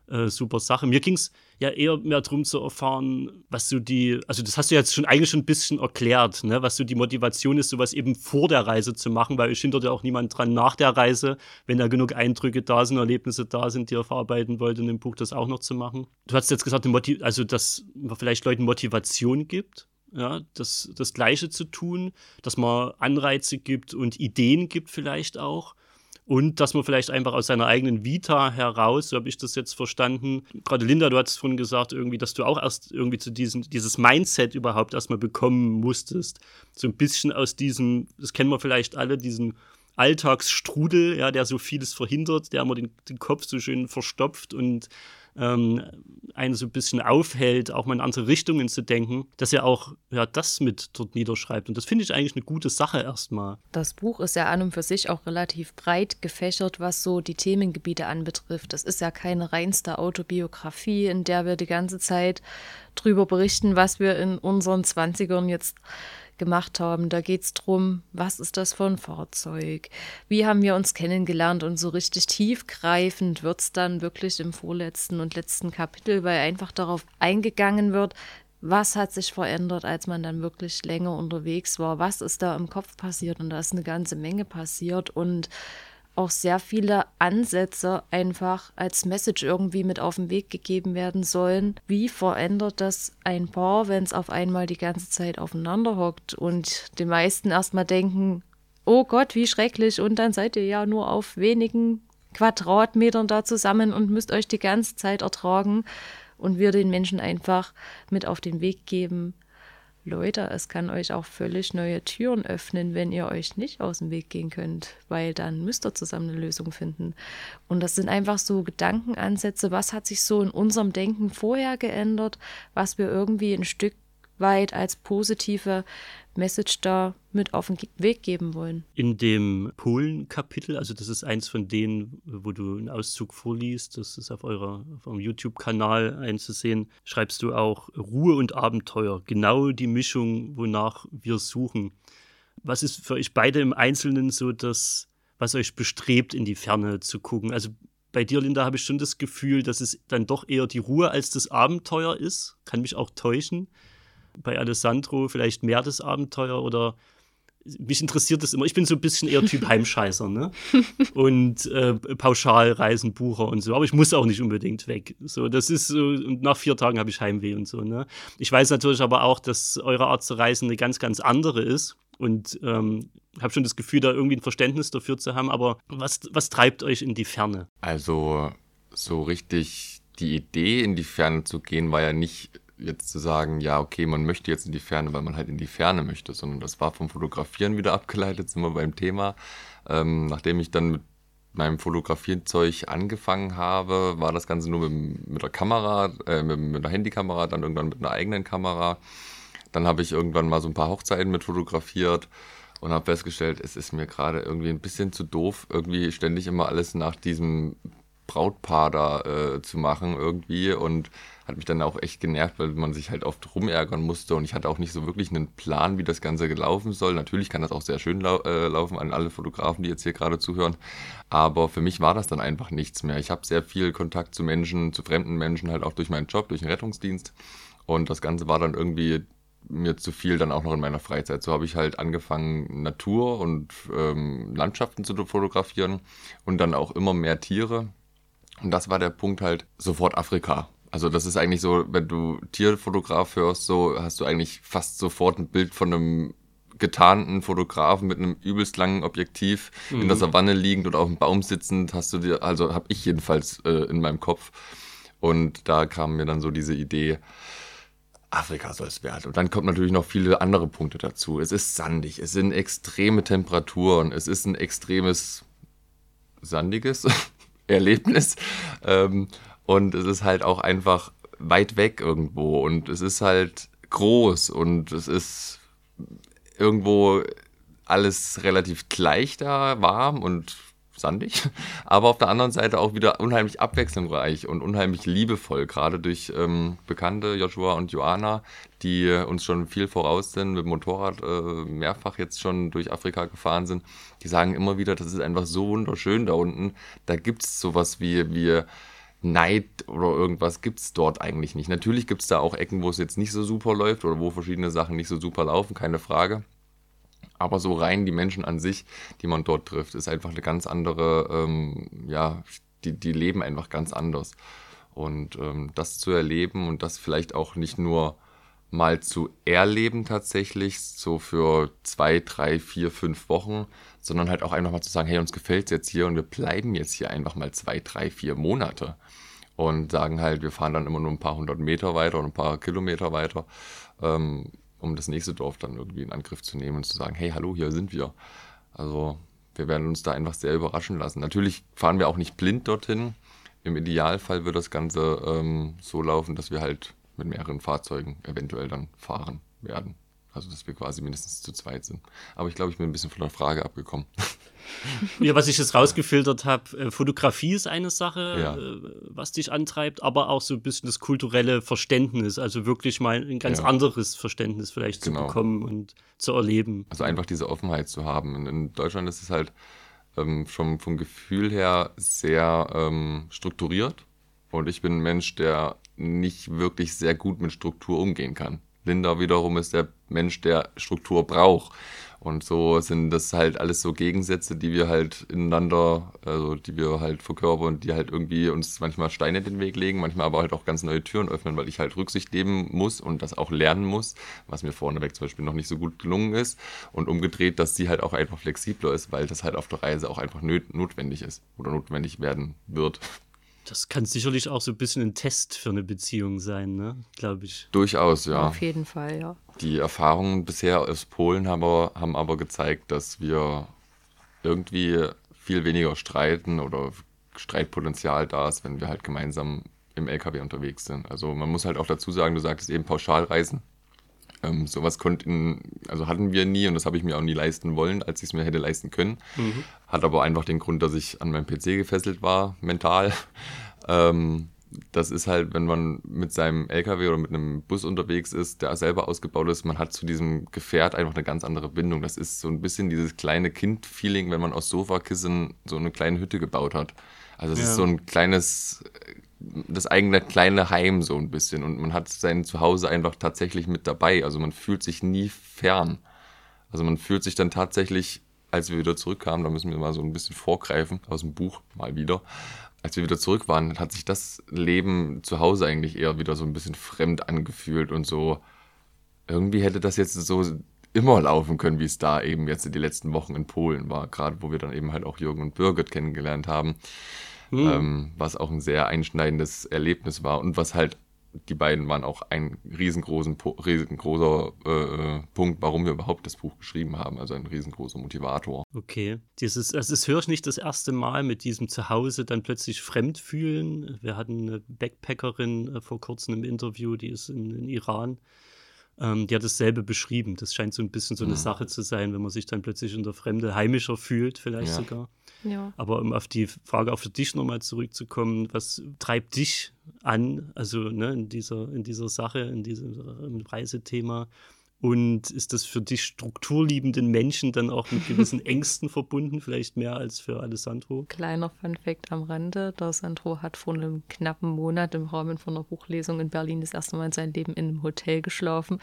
S1: äh, super Sache. Mir ging es ja eher mehr darum zu erfahren, was so die, also das hast du jetzt schon eigentlich schon ein bisschen erklärt, ne, was so die Motivation ist, sowas eben vor der Reise zu machen, weil es hindert ja auch niemand dran nach der Reise, wenn da genug Eindrücke da sind, Erlebnisse da sind, die er verarbeiten wollte, in dem Buch das auch noch zu machen. Du hast jetzt gesagt, also dass man vielleicht Leuten Motivation gibt, ja, das, das Gleiche zu tun, dass man Anreize gibt und Ideen gibt vielleicht auch und dass man vielleicht einfach aus seiner eigenen Vita heraus, so habe ich das jetzt verstanden, gerade Linda, du hattest vorhin gesagt, irgendwie, dass du auch erst irgendwie zu diesem, dieses Mindset überhaupt erstmal bekommen musstest. So ein bisschen aus diesem, das kennen wir vielleicht alle, diesen Alltagsstrudel, ja, der so vieles verhindert, der immer den, den Kopf so schön verstopft und ähm, einen so ein bisschen aufhält, auch mal in andere Richtungen zu denken, dass er auch ja, das mit dort niederschreibt. Und das finde ich eigentlich eine gute Sache erstmal.
S2: Das Buch ist ja an und für sich auch relativ breit gefächert, was so die Themengebiete anbetrifft. Das ist ja keine reinste Autobiografie, in der wir die ganze Zeit drüber berichten, was wir in unseren Zwanzigern jetzt gemacht haben. Da geht es darum, was ist das für ein Fahrzeug? Wie haben wir uns kennengelernt? Und so richtig tiefgreifend wird es dann wirklich im vorletzten und letzten Kapitel, weil einfach darauf eingegangen wird, was hat sich verändert, als man dann wirklich länger unterwegs war? Was ist da im Kopf passiert? Und da ist eine ganze Menge passiert. Und auch sehr viele Ansätze einfach als Message irgendwie mit auf den Weg gegeben werden sollen. Wie verändert das ein Paar, wenn es auf einmal die ganze Zeit aufeinander hockt und die meisten erstmal denken, oh Gott, wie schrecklich und dann seid ihr ja nur auf wenigen Quadratmetern da zusammen und müsst euch die ganze Zeit ertragen und wir den Menschen einfach mit auf den Weg geben, Leute, es kann euch auch völlig neue Türen öffnen, wenn ihr euch nicht aus dem Weg gehen könnt, weil dann müsst ihr zusammen eine Lösung finden. Und das sind einfach so Gedankenansätze, was hat sich so in unserem Denken vorher geändert, was wir irgendwie ein Stück weit als positive Message da mit auf den Weg geben wollen.
S1: In dem Polen-Kapitel, also das ist eins von denen, wo du einen Auszug vorliest, das ist auf, eurer, auf eurem YouTube-Kanal einzusehen, schreibst du auch Ruhe und Abenteuer, genau die Mischung, wonach wir suchen. Was ist für euch beide im Einzelnen so das, was euch bestrebt, in die Ferne zu gucken? Also bei dir, Linda, habe ich schon das Gefühl, dass es dann doch eher die Ruhe als das Abenteuer ist. Kann mich auch täuschen bei Alessandro vielleicht mehr das Abenteuer oder mich interessiert das immer. Ich bin so ein bisschen eher Typ *laughs* Heimscheißer, ne? Und äh, Pauschalreisenbucher und so. Aber ich muss auch nicht unbedingt weg. So, das ist so, und nach vier Tagen habe ich Heimweh und so, ne? Ich weiß natürlich aber auch, dass eure Art zu reisen eine ganz, ganz andere ist. Und ähm, habe schon das Gefühl, da irgendwie ein Verständnis dafür zu haben. Aber was, was treibt euch in die Ferne?
S3: Also, so richtig die Idee, in die Ferne zu gehen, war ja nicht jetzt zu sagen, ja, okay, man möchte jetzt in die Ferne, weil man halt in die Ferne möchte, sondern das war vom Fotografieren wieder abgeleitet, sind wir beim Thema. Ähm, nachdem ich dann mit meinem Fotografierzeug angefangen habe, war das Ganze nur mit, mit der Kamera, äh, mit, mit einer Handykamera, dann irgendwann mit einer eigenen Kamera. Dann habe ich irgendwann mal so ein paar Hochzeiten mit fotografiert und habe festgestellt, es ist mir gerade irgendwie ein bisschen zu doof, irgendwie ständig immer alles nach diesem Brautpaar da äh, zu machen irgendwie und hat mich dann auch echt genervt, weil man sich halt oft rumärgern musste und ich hatte auch nicht so wirklich einen Plan, wie das Ganze gelaufen soll. Natürlich kann das auch sehr schön lau äh, laufen an alle Fotografen, die jetzt hier gerade zuhören, aber für mich war das dann einfach nichts mehr. Ich habe sehr viel Kontakt zu Menschen, zu fremden Menschen, halt auch durch meinen Job, durch den Rettungsdienst und das Ganze war dann irgendwie mir zu viel dann auch noch in meiner Freizeit. So habe ich halt angefangen, Natur und ähm, Landschaften zu fotografieren und dann auch immer mehr Tiere. Und das war der Punkt halt sofort Afrika. Also das ist eigentlich so, wenn du Tierfotograf hörst, so hast du eigentlich fast sofort ein Bild von einem getarnten Fotografen mit einem übelst langen Objektiv mhm. in der Savanne liegend oder auf dem Baum sitzend, hast du dir, also habe ich jedenfalls äh, in meinem Kopf. Und da kam mir dann so diese Idee, Afrika soll es werden. Und dann kommt natürlich noch viele andere Punkte dazu. Es ist sandig, es sind extreme Temperaturen, es ist ein extremes sandiges Erlebnis. Ähm, und es ist halt auch einfach weit weg irgendwo. Und es ist halt groß und es ist irgendwo alles relativ gleich da, warm und sandig, *laughs* aber auf der anderen Seite auch wieder unheimlich abwechslungsreich und unheimlich liebevoll, gerade durch ähm, Bekannte, Joshua und Joanna, die uns schon viel voraus sind, mit dem Motorrad äh, mehrfach jetzt schon durch Afrika gefahren sind. Die sagen immer wieder, das ist einfach so wunderschön da unten. Da gibt es sowas wie, wie Neid oder irgendwas gibt es dort eigentlich nicht. Natürlich gibt es da auch Ecken, wo es jetzt nicht so super läuft oder wo verschiedene Sachen nicht so super laufen, keine Frage. Aber so rein die Menschen an sich, die man dort trifft, ist einfach eine ganz andere, ähm, ja, die, die leben einfach ganz anders. Und ähm, das zu erleben und das vielleicht auch nicht nur mal zu erleben tatsächlich, so für zwei, drei, vier, fünf Wochen, sondern halt auch einfach mal zu sagen, hey, uns gefällt es jetzt hier und wir bleiben jetzt hier einfach mal zwei, drei, vier Monate. Und sagen halt, wir fahren dann immer nur ein paar hundert Meter weiter und ein paar Kilometer weiter. Ähm, um das nächste Dorf dann irgendwie in Angriff zu nehmen und zu sagen, hey, hallo, hier sind wir. Also wir werden uns da einfach sehr überraschen lassen. Natürlich fahren wir auch nicht blind dorthin. Im Idealfall wird das Ganze ähm, so laufen, dass wir halt mit mehreren Fahrzeugen eventuell dann fahren werden. Also dass wir quasi mindestens zu zweit sind. Aber ich glaube, ich bin ein bisschen von der Frage abgekommen. *laughs*
S1: Ja, was ich jetzt rausgefiltert habe, äh, Fotografie ist eine Sache, ja. Äh, was dich antreibt, aber auch so ein bisschen das kulturelle Verständnis, also wirklich mal ein ganz ja. anderes Verständnis vielleicht genau. zu bekommen und zu erleben.
S3: Also einfach diese Offenheit zu haben. In Deutschland ist es halt ähm, schon vom Gefühl her sehr ähm, strukturiert und ich bin ein Mensch, der nicht wirklich sehr gut mit Struktur umgehen kann. Linda wiederum ist der Mensch, der Struktur braucht. Und so sind das halt alles so Gegensätze, die wir halt ineinander, also die wir halt verkörpern und die halt irgendwie uns manchmal Steine in den Weg legen, manchmal aber halt auch ganz neue Türen öffnen, weil ich halt Rücksicht nehmen muss und das auch lernen muss, was mir vorneweg zum Beispiel noch nicht so gut gelungen ist. Und umgedreht, dass sie halt auch einfach flexibler ist, weil das halt auf der Reise auch einfach notwendig ist oder notwendig werden wird.
S1: Das kann sicherlich auch so ein bisschen ein Test für eine Beziehung sein, ne? Glaube ich.
S3: Durchaus, ja.
S2: Auf jeden Fall, ja.
S3: Die Erfahrungen bisher aus Polen haben aber, haben aber gezeigt, dass wir irgendwie viel weniger streiten oder Streitpotenzial da ist, wenn wir halt gemeinsam im LKW unterwegs sind. Also man muss halt auch dazu sagen, du sagtest eben Pauschalreisen. Ähm, sowas konnten, also hatten wir nie und das habe ich mir auch nie leisten wollen, als ich es mir hätte leisten können. Mhm. Hat aber einfach den Grund, dass ich an meinem PC gefesselt war, mental. Ähm, das ist halt, wenn man mit seinem LKW oder mit einem Bus unterwegs ist, der selber ausgebaut ist, man hat zu diesem Gefährt einfach eine ganz andere Bindung. Das ist so ein bisschen dieses kleine Kind-Feeling, wenn man aus Sofakissen so eine kleine Hütte gebaut hat. Also es ja. ist so ein kleines das eigene kleine Heim so ein bisschen und man hat sein Zuhause einfach tatsächlich mit dabei. Also man fühlt sich nie fern. Also man fühlt sich dann tatsächlich, als wir wieder zurückkamen, da müssen wir mal so ein bisschen vorgreifen aus dem Buch mal wieder. Als wir wieder zurück waren, hat sich das Leben zu Hause eigentlich eher wieder so ein bisschen fremd angefühlt und so. Irgendwie hätte das jetzt so immer laufen können, wie es da eben jetzt in die letzten Wochen in Polen war, gerade wo wir dann eben halt auch Jürgen und Birgit kennengelernt haben mhm. ähm, was auch ein sehr einschneidendes Erlebnis war und was halt die beiden waren auch ein riesengroßen, riesengroßer äh, Punkt, warum wir überhaupt das Buch geschrieben haben. Also ein riesengroßer Motivator.
S1: Okay. Dieses, also das höre ich nicht das erste Mal mit diesem Zuhause dann plötzlich fremd fühlen. Wir hatten eine Backpackerin äh, vor kurzem im Interview, die ist in, in Iran. Ähm, die hat dasselbe beschrieben. Das scheint so ein bisschen so eine mhm. Sache zu sein, wenn man sich dann plötzlich in der Fremde heimischer fühlt, vielleicht ja. sogar.
S2: Ja.
S1: Aber um auf die Frage auch für dich nochmal zurückzukommen, was treibt dich an, also ne, in, dieser, in dieser Sache, in diesem Reisethema? Und ist das für dich strukturliebenden Menschen dann auch mit gewissen *laughs* Ängsten verbunden, vielleicht mehr als für Alessandro?
S2: Kleiner Funfact am Rande: Der Sandro hat vor einem knappen Monat im Rahmen von einer Buchlesung in Berlin das erste Mal in seinem Leben in einem Hotel geschlafen.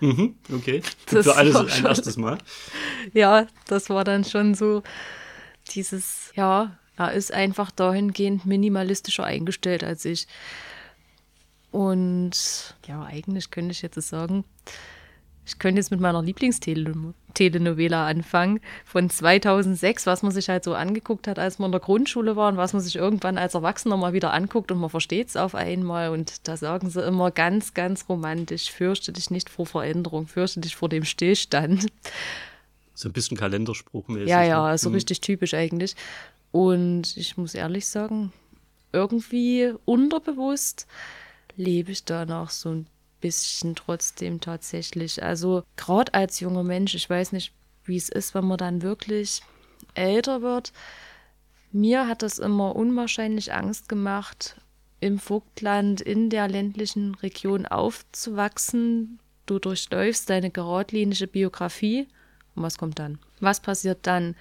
S1: Mhm, okay.
S2: Das
S1: für alles ein erstes Mal.
S2: Ja, das war dann schon so dieses, ja, er ist einfach dahingehend minimalistischer eingestellt als ich. Und ja, eigentlich könnte ich jetzt sagen, ich könnte jetzt mit meiner Lieblingstelenovela anfangen von 2006, was man sich halt so angeguckt hat, als man in der Grundschule war und was man sich irgendwann als Erwachsener mal wieder anguckt und man versteht es auf einmal. Und da sagen sie immer ganz, ganz romantisch, fürchte dich nicht vor Veränderung, fürchte dich vor dem Stillstand.
S1: So ein bisschen Kalenderspruchmäßig.
S2: Ja, ja,
S1: ne?
S2: so
S1: Mhm.
S2: richtig typisch eigentlich. Und ich muss ehrlich sagen, irgendwie unterbewusst lebe ich danach so ein bisschen trotzdem tatsächlich. Also gerade als junger Mensch, ich weiß nicht, wie es ist, wenn man dann wirklich älter wird. Mir hat das immer unwahrscheinlich Angst gemacht, im Vogtland, in der ländlichen Region aufzuwachsen. Du durchläufst deine geradlinige Biografie. Und was kommt dann? Was passiert dann?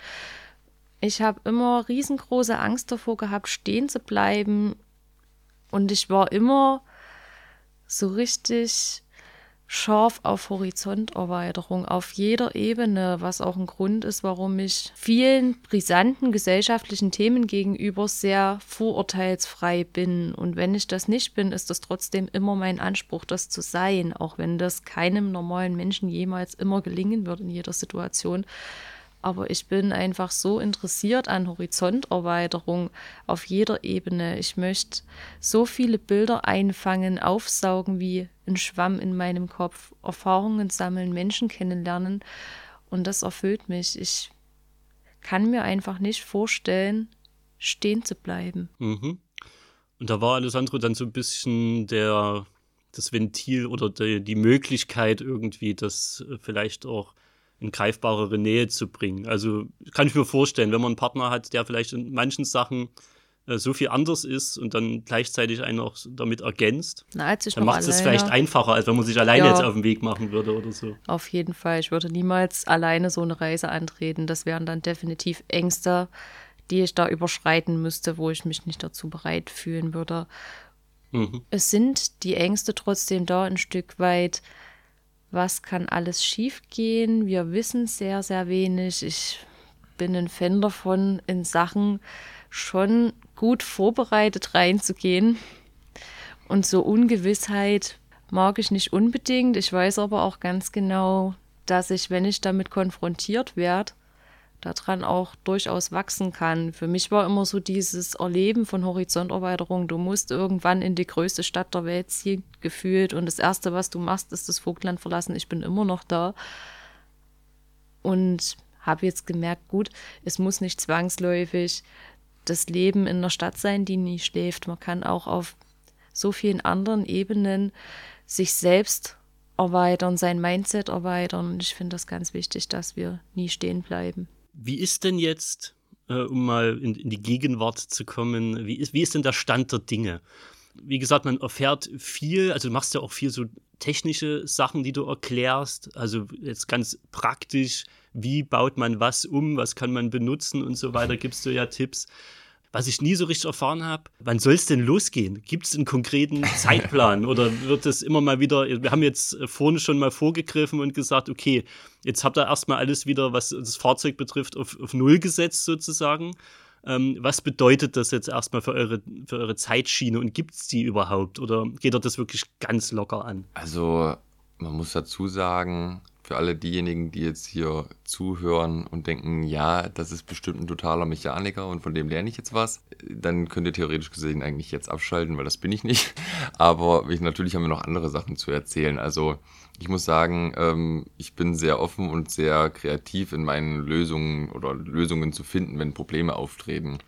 S2: Ich habe immer riesengroße Angst davor gehabt, stehen zu bleiben. Und ich war immer so richtig scharf auf Horizonterweiterung auf jeder Ebene, was auch ein Grund ist, warum ich vielen brisanten gesellschaftlichen Themen gegenüber sehr vorurteilsfrei bin. Und wenn ich das nicht bin, ist das trotzdem immer mein Anspruch, das zu sein, auch wenn das keinem normalen Menschen jemals immer gelingen wird in jeder Situation. Aber ich bin einfach so interessiert an Horizonterweiterung auf jeder Ebene. Ich möchte so viele Bilder einfangen, aufsaugen wie ein Schwamm in meinem Kopf, Erfahrungen sammeln, Menschen kennenlernen. Und das erfüllt mich. Ich kann mir einfach nicht vorstellen, stehen zu bleiben.
S1: Mhm. Und da war Alessandro dann so ein bisschen der, das Ventil oder die, die Möglichkeit irgendwie, das äh, vielleicht auch in greifbarere Nähe zu bringen. Also kann ich mir vorstellen, wenn man einen Partner hat, der vielleicht in manchen Sachen äh, so viel anders ist und dann gleichzeitig einen auch damit ergänzt,
S2: Na,
S1: dann macht es
S2: alleine,
S1: vielleicht einfacher, als wenn man sich alleine
S2: Ja.
S1: jetzt auf den Weg machen würde oder so.
S2: Auf jeden Fall. Ich würde niemals alleine so eine Reise antreten. Das wären dann definitiv Ängste, die ich da überschreiten müsste, wo ich mich nicht dazu bereit fühlen würde.
S1: Mhm.
S2: Es sind die Ängste trotzdem da ein Stück weit. Was kann alles schiefgehen? Wir wissen sehr, sehr wenig. Ich bin ein Fan davon, in Sachen schon gut vorbereitet reinzugehen. Und so Ungewissheit mag ich nicht unbedingt. Ich weiß aber auch ganz genau, dass ich, wenn ich damit konfrontiert werde, daran auch durchaus wachsen kann. Für mich war immer so dieses Erleben von Horizonterweiterung. Du musst irgendwann in die größte Stadt der Welt ziehen, gefühlt. Und das Erste, was du machst, ist das Vogtland verlassen. Ich bin immer noch da. Und habe jetzt gemerkt, gut, es muss nicht zwangsläufig das Leben in der Stadt sein, die nie schläft. Man kann auch auf so vielen anderen Ebenen sich selbst erweitern, sein Mindset erweitern. Und ich finde das ganz wichtig, dass wir nie stehen bleiben.
S1: Wie ist denn jetzt, äh, um mal in, in die Gegenwart zu kommen, wie ist, wie ist denn der Stand der Dinge? Wie gesagt, man erfährt viel, also du machst ja auch viel so technische Sachen, die du erklärst, also jetzt ganz praktisch, wie baut man was um, was kann man benutzen und so weiter, gibst du ja Tipps. Was ich nie so richtig erfahren habe, wann soll es denn losgehen? Gibt es einen konkreten *laughs* Zeitplan oder wird es immer mal wieder, wir haben jetzt äh, vorhin schon mal vorgegriffen und gesagt, okay, jetzt habt ihr erstmal alles wieder, was das Fahrzeug betrifft, auf, auf Null gesetzt sozusagen. Ähm, was bedeutet das jetzt erstmal für eure, für eure Zeitschiene und gibt es die überhaupt oder geht ihr das wirklich ganz locker an?
S3: Also, man muss dazu sagen, für alle diejenigen, die jetzt hier zuhören und denken, ja, das ist bestimmt ein totaler Mechaniker und von dem lerne ich jetzt was, dann könnt ihr theoretisch gesehen eigentlich jetzt abschalten, weil das bin ich nicht. *laughs* Aber ich, natürlich haben wir noch andere Sachen zu erzählen. Also ich muss sagen, ähm, ich bin sehr offen und sehr kreativ in meinen Lösungen oder Lösungen zu finden, wenn Probleme auftreten.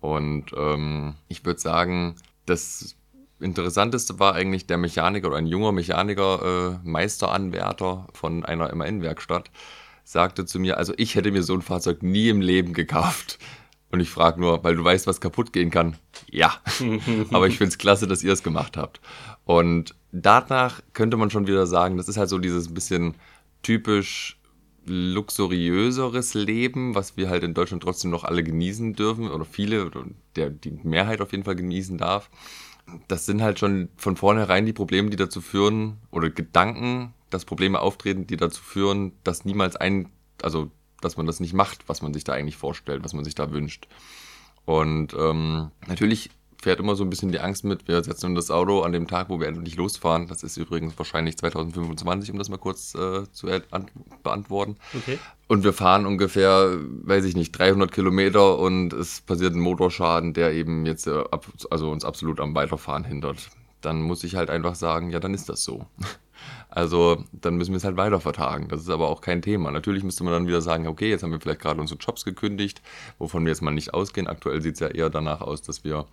S3: Und ähm, ich würde sagen, das Interessanteste war eigentlich der Mechaniker oder ein junger Mechaniker, äh, Meisteranwärter von einer MAN-Werkstatt, sagte zu mir, also ich hätte mir so ein Fahrzeug nie im Leben gekauft. Und ich frage nur, weil du weißt, was kaputt gehen kann. Ja. *laughs* Aber ich finde es klasse, dass ihr es gemacht habt. Und danach könnte man schon wieder sagen, das ist halt so dieses bisschen typisch luxuriöseres Leben, was wir halt in Deutschland trotzdem noch alle genießen dürfen oder viele oder der die Mehrheit auf jeden Fall genießen darf. Das sind halt schon von vornherein die Probleme, die dazu führen oder Gedanken, dass Probleme auftreten, die dazu führen, dass niemals ein, also dass man das nicht macht, was man sich da eigentlich vorstellt, was man sich da wünscht. Und ähm, natürlich fährt immer so ein bisschen die Angst mit, wir setzen in das Auto an dem Tag, wo wir endlich losfahren. Das ist übrigens wahrscheinlich 2025, um das mal kurz äh, zu beantworten. Okay. Und wir fahren ungefähr, weiß ich nicht, 300 Kilometer und es passiert ein Motorschaden, der eben jetzt äh, also uns absolut am Weiterfahren hindert. Dann muss ich halt einfach sagen, ja, dann ist das so. *laughs* Also dann müssen wir es halt weiter vertagen. Das ist aber auch kein Thema. Natürlich müsste man dann wieder sagen, okay, jetzt haben wir vielleicht gerade unsere Jobs gekündigt, wovon wir jetzt mal nicht ausgehen. Aktuell sieht es ja eher danach aus, dass wir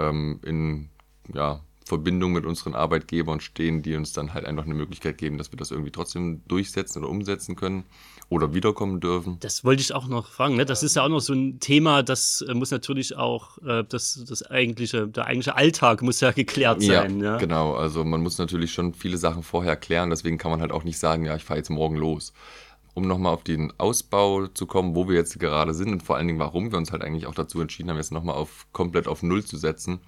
S3: ähm, in ja, Verbindung mit unseren Arbeitgebern stehen, die uns dann halt einfach eine Möglichkeit geben, dass wir das irgendwie trotzdem durchsetzen oder umsetzen können oder wiederkommen dürfen.
S1: Das wollte ich auch noch fragen. Ne? Das ist ja auch noch so ein Thema, das äh, muss natürlich auch, äh, das, das eigentliche, der eigentliche Alltag muss ja geklärt sein.
S3: Ja, ja, genau. Also man muss natürlich schon viele Sachen vorher klären, deswegen kann man halt auch nicht sagen, ja, ich fahre jetzt morgen los um nochmal auf den Ausbau zu kommen, wo wir jetzt gerade sind und vor allen Dingen, warum wir uns halt eigentlich auch dazu entschieden haben, jetzt nochmal auf komplett auf Null zu setzen.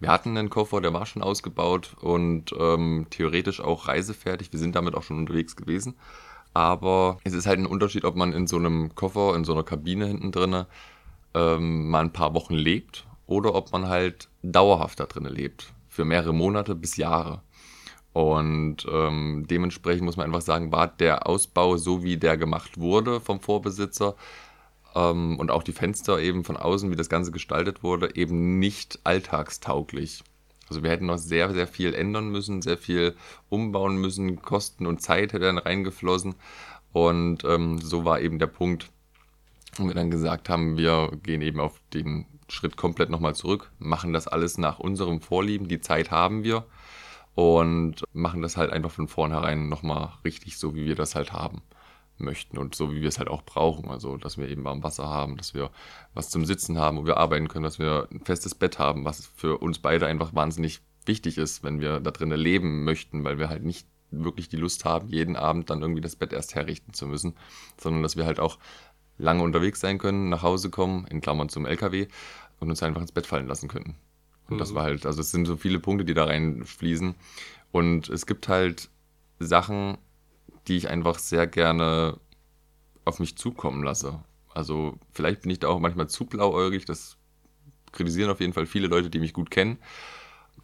S3: Wir hatten einen Koffer, der war schon ausgebaut und ähm, theoretisch auch reisefertig. Wir sind damit auch schon unterwegs gewesen. Aber es ist halt ein Unterschied, ob man in so einem Koffer, in so einer Kabine hinten drinne ähm, mal ein paar Wochen lebt oder ob man halt dauerhaft da drinnen lebt. Für mehrere Monate bis Jahre. Und ähm, dementsprechend muss man einfach sagen, war der Ausbau so, wie der gemacht wurde vom Vorbesitzer ähm, und auch die Fenster eben von außen, wie das Ganze gestaltet wurde, eben nicht alltagstauglich. Also wir hätten noch sehr, sehr viel ändern müssen, sehr viel umbauen müssen, Kosten und Zeit hätten reingeflossen. Und ähm, so war eben der Punkt, wo wir dann gesagt haben, wir gehen eben auf den Schritt komplett nochmal zurück, machen das alles nach unserem Vorlieben, die Zeit haben wir und machen das halt einfach von vornherein nochmal richtig so, wie wir das halt haben möchten und so, wie wir es halt auch brauchen. Also, dass wir eben warm Wasser haben, dass wir was zum Sitzen haben, wo wir arbeiten können, dass wir ein festes Bett haben, was für uns beide einfach wahnsinnig wichtig ist, wenn wir da drinnen leben möchten, weil wir halt nicht wirklich die Lust haben, jeden Abend dann irgendwie das Bett erst herrichten zu müssen, sondern dass wir halt auch lange unterwegs sein können, nach Hause kommen, in Klammern zum LKW und uns einfach ins Bett fallen lassen können. Und das mhm. war halt, also es sind so viele Punkte, die da reinfließen. Und es gibt halt Sachen, die ich einfach sehr gerne auf mich zukommen lasse. Also vielleicht bin ich da auch manchmal zu blauäugig, das kritisieren auf jeden Fall viele Leute, die mich gut kennen.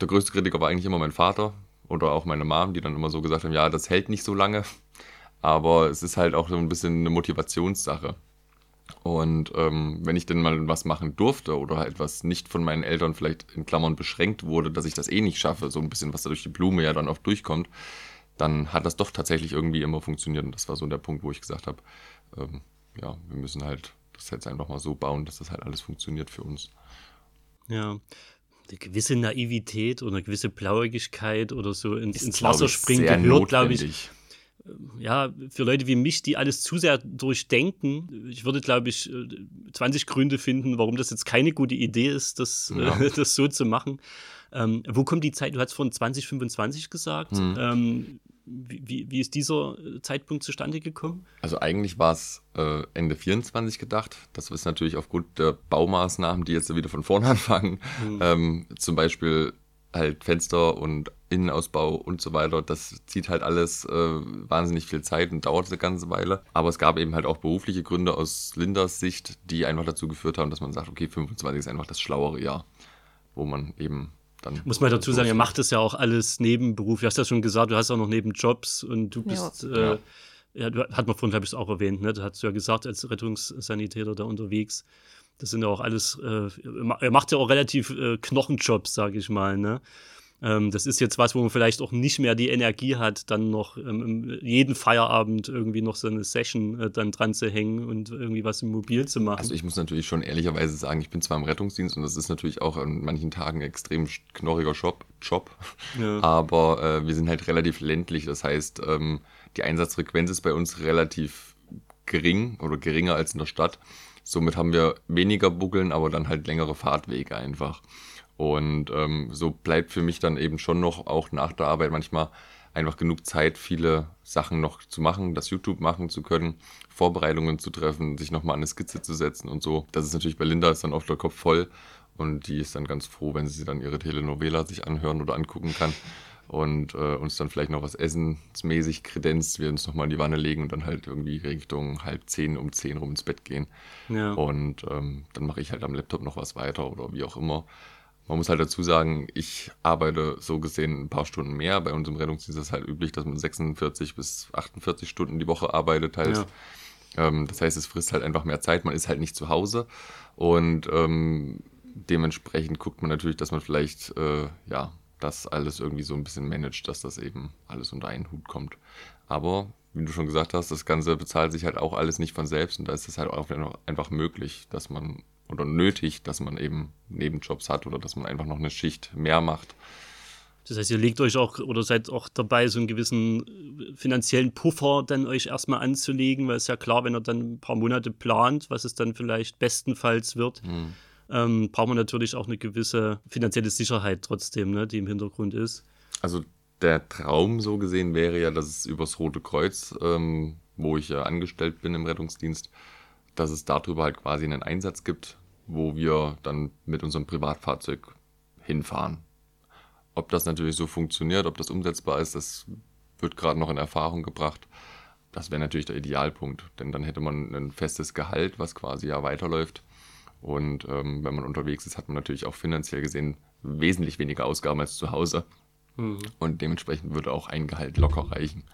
S3: Der größte Kritiker war eigentlich immer mein Vater oder auch meine Mom, die dann immer so gesagt haben, ja, das hält nicht so lange. Aber es ist halt auch so ein bisschen eine Motivationssache. Und ähm, wenn ich denn mal was machen durfte oder etwas nicht von meinen Eltern vielleicht in Klammern beschränkt wurde, dass ich das eh nicht schaffe, so ein bisschen, was da durch die Blume ja dann oft durchkommt, dann hat das doch tatsächlich irgendwie immer funktioniert. Und das war so der Punkt, wo ich gesagt habe, ähm, ja, wir müssen halt das jetzt einfach mal so bauen, dass das halt alles funktioniert für uns.
S1: Ja, eine gewisse Naivität oder eine gewisse Blauäugigkeit oder so ins, ins Wasser springen gehört, glaube ich, ja, für Leute wie mich, die alles zu sehr durchdenken, ich würde, glaube ich, 20 äh, Gründe finden, warum das jetzt keine gute Idee ist, das, äh, ja. äh, *laughs* das so zu machen. Ähm, wo kommt die Zeit? Du hast von 2025 gesagt. Mhm. Ähm, wie, wie, ist dieser Zeitpunkt zustande gekommen?
S3: Also eigentlich war es äh, Ende 24 gedacht. Das ist natürlich aufgrund der Baumaßnahmen, die jetzt wieder von vorne *laughs* anfangen. Mhm. Ähm, zum Beispiel halt Fenster und Innenausbau und so weiter. Das zieht halt alles äh, wahnsinnig viel Zeit und dauert eine ganze Weile. Aber es gab eben halt auch berufliche Gründe aus Linders Sicht, die einfach dazu geführt haben, dass man sagt, okay, 25 ist einfach das schlauere Jahr, wo man eben dann.
S1: Muss man dazu sagen, er macht das ja auch alles neben Beruf. Du hast ja schon gesagt, du hast auch noch Nebenjobs und du bist. Ja. Äh, ja. ja hat man vorhin, glaube ich, auch erwähnt, ne? Du hast ja gesagt, als Rettungssanitäter da unterwegs. Das sind ja auch alles, äh, er macht ja auch relativ äh, Knochenjobs, sage ich mal, ne? Ähm, das ist jetzt was, wo man vielleicht auch nicht mehr die Energie hat, dann noch ähm, jeden Feierabend irgendwie noch so eine Session äh, dann dran zu hängen und irgendwie was im Mobil zu machen.
S3: Also ich muss natürlich schon ehrlicherweise sagen, ich bin zwar im Rettungsdienst und das ist natürlich auch an manchen Tagen ein extrem knorriger Job, Job ja. aber äh, wir sind halt relativ ländlich. Das heißt, ähm, die Einsatzfrequenz ist bei uns relativ gering oder geringer als in der Stadt Somit haben wir weniger Buckeln, aber dann halt längere Fahrtwege einfach. Und ähm, so bleibt für mich dann eben schon noch auch nach der Arbeit manchmal einfach genug Zeit, viele Sachen noch zu machen, das YouTube machen zu können, Vorbereitungen zu treffen, sich nochmal an eine Skizze zu setzen und so. Das ist natürlich bei Linda ist dann oft der Kopf voll und die ist dann ganz froh, wenn sie dann ihre Telenovela sich anhören oder angucken kann und äh, uns dann vielleicht noch was essensmäßig kredenzt, wir uns nochmal in die Wanne legen und dann halt irgendwie Richtung halb zehn, um zehn rum ins Bett gehen. Ja. Und ähm, dann mache ich halt am Laptop noch was weiter oder wie auch immer. Man muss halt dazu sagen, ich arbeite so gesehen ein paar Stunden mehr. Bei uns im Rettungsdienst ist es halt üblich, dass man 46 bis 48 Stunden die Woche arbeitet halt. Ja. Ähm, das heißt, es frisst halt einfach mehr Zeit. Man ist halt nicht zu Hause und ähm, dementsprechend guckt man natürlich, dass man vielleicht äh, ja das alles irgendwie so ein bisschen managt, dass das eben alles unter einen Hut kommt. Aber wie du schon gesagt hast, das Ganze bezahlt sich halt auch alles nicht von selbst und da ist es halt auch einfach möglich, dass man oder nötig, dass man eben Nebenjobs hat oder dass man einfach noch eine Schicht mehr macht.
S1: Das heißt, ihr legt euch auch oder seid auch dabei, so einen gewissen finanziellen Puffer dann euch erstmal anzulegen, weil es ja klar, wenn ihr dann ein paar Monate plant, was es dann vielleicht bestenfalls wird, mhm ähm, braucht man natürlich auch eine gewisse finanzielle Sicherheit trotzdem, ne, die im Hintergrund ist.
S3: Also der Traum so gesehen wäre ja, dass es übers Rote Kreuz, ähm, wo ich ja angestellt bin im Rettungsdienst, dass es darüber halt quasi einen Einsatz gibt, wo wir dann mit unserem Privatfahrzeug hinfahren. Ob das natürlich so funktioniert, ob das umsetzbar ist, das wird gerade noch in Erfahrung gebracht. Das wäre natürlich der Idealpunkt, denn dann hätte man ein festes Gehalt, was quasi ja weiterläuft. Und ähm, wenn man unterwegs ist, hat man natürlich auch finanziell gesehen wesentlich weniger Ausgaben als zu Hause. Mhm. Und dementsprechend würde auch ein Gehalt locker reichen.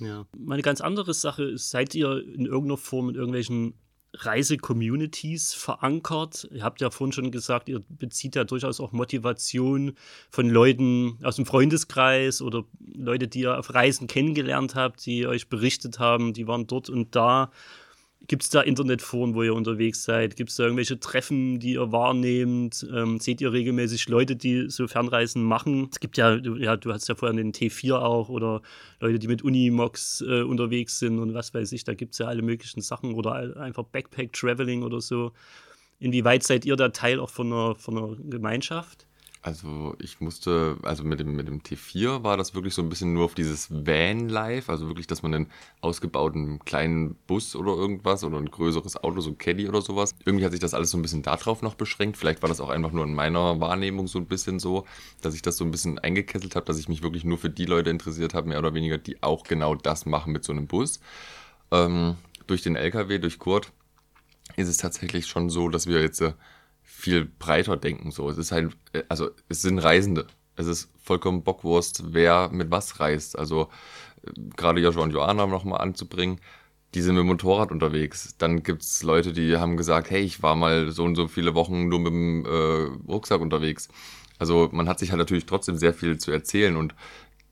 S1: Ja. Meine ganz andere Sache ist, seid ihr in irgendeiner Form in irgendwelchen Reise-Communities verankert? Ihr habt ja vorhin schon gesagt, ihr bezieht ja durchaus auch Motivation von Leuten aus dem Freundeskreis oder Leute, die ihr auf Reisen kennengelernt habt, die euch berichtet haben, die waren dort und da. Gibt es da Internetforen, wo ihr unterwegs seid? Gibt es da irgendwelche Treffen, die ihr wahrnehmt? Ähm, seht ihr regelmäßig Leute, die so Fernreisen machen? Es gibt ja, du, ja, du hast ja vorher den T4 auch oder Leute, die mit Unimox äh, unterwegs sind und was weiß ich, da gibt es ja alle möglichen Sachen oder einfach Backpack-Traveling oder so. Inwieweit seid ihr da Teil auch von einer, von einer Gemeinschaft?
S3: Also ich musste, also mit dem, mit dem T4 war das wirklich so ein bisschen nur auf dieses Van-Life, also wirklich, dass man einen ausgebauten kleinen Bus oder irgendwas oder ein größeres Auto, so ein Caddy oder sowas. Irgendwie hat sich das alles so ein bisschen darauf noch beschränkt. Vielleicht war das auch einfach nur in meiner Wahrnehmung so ein bisschen so, dass ich das so ein bisschen eingekesselt habe, dass ich mich wirklich nur für die Leute interessiert habe, mehr oder weniger, die auch genau das machen mit so einem Bus. Ähm, durch den LKW, durch Kurt, ist es tatsächlich schon so, dass wir jetzt... Äh, viel breiter denken. So, es ist halt, äh, also es sind Reisende. Es ist vollkommen Bockwurst, wer mit was reist. Also äh, gerade Joshua und Joanna nochmal anzubringen, die sind mit dem Motorrad unterwegs. Dann gibt es Leute, die haben gesagt, hey, ich war mal so und so viele Wochen nur mit dem äh, Rucksack unterwegs. Also man hat sich halt natürlich trotzdem sehr viel zu erzählen und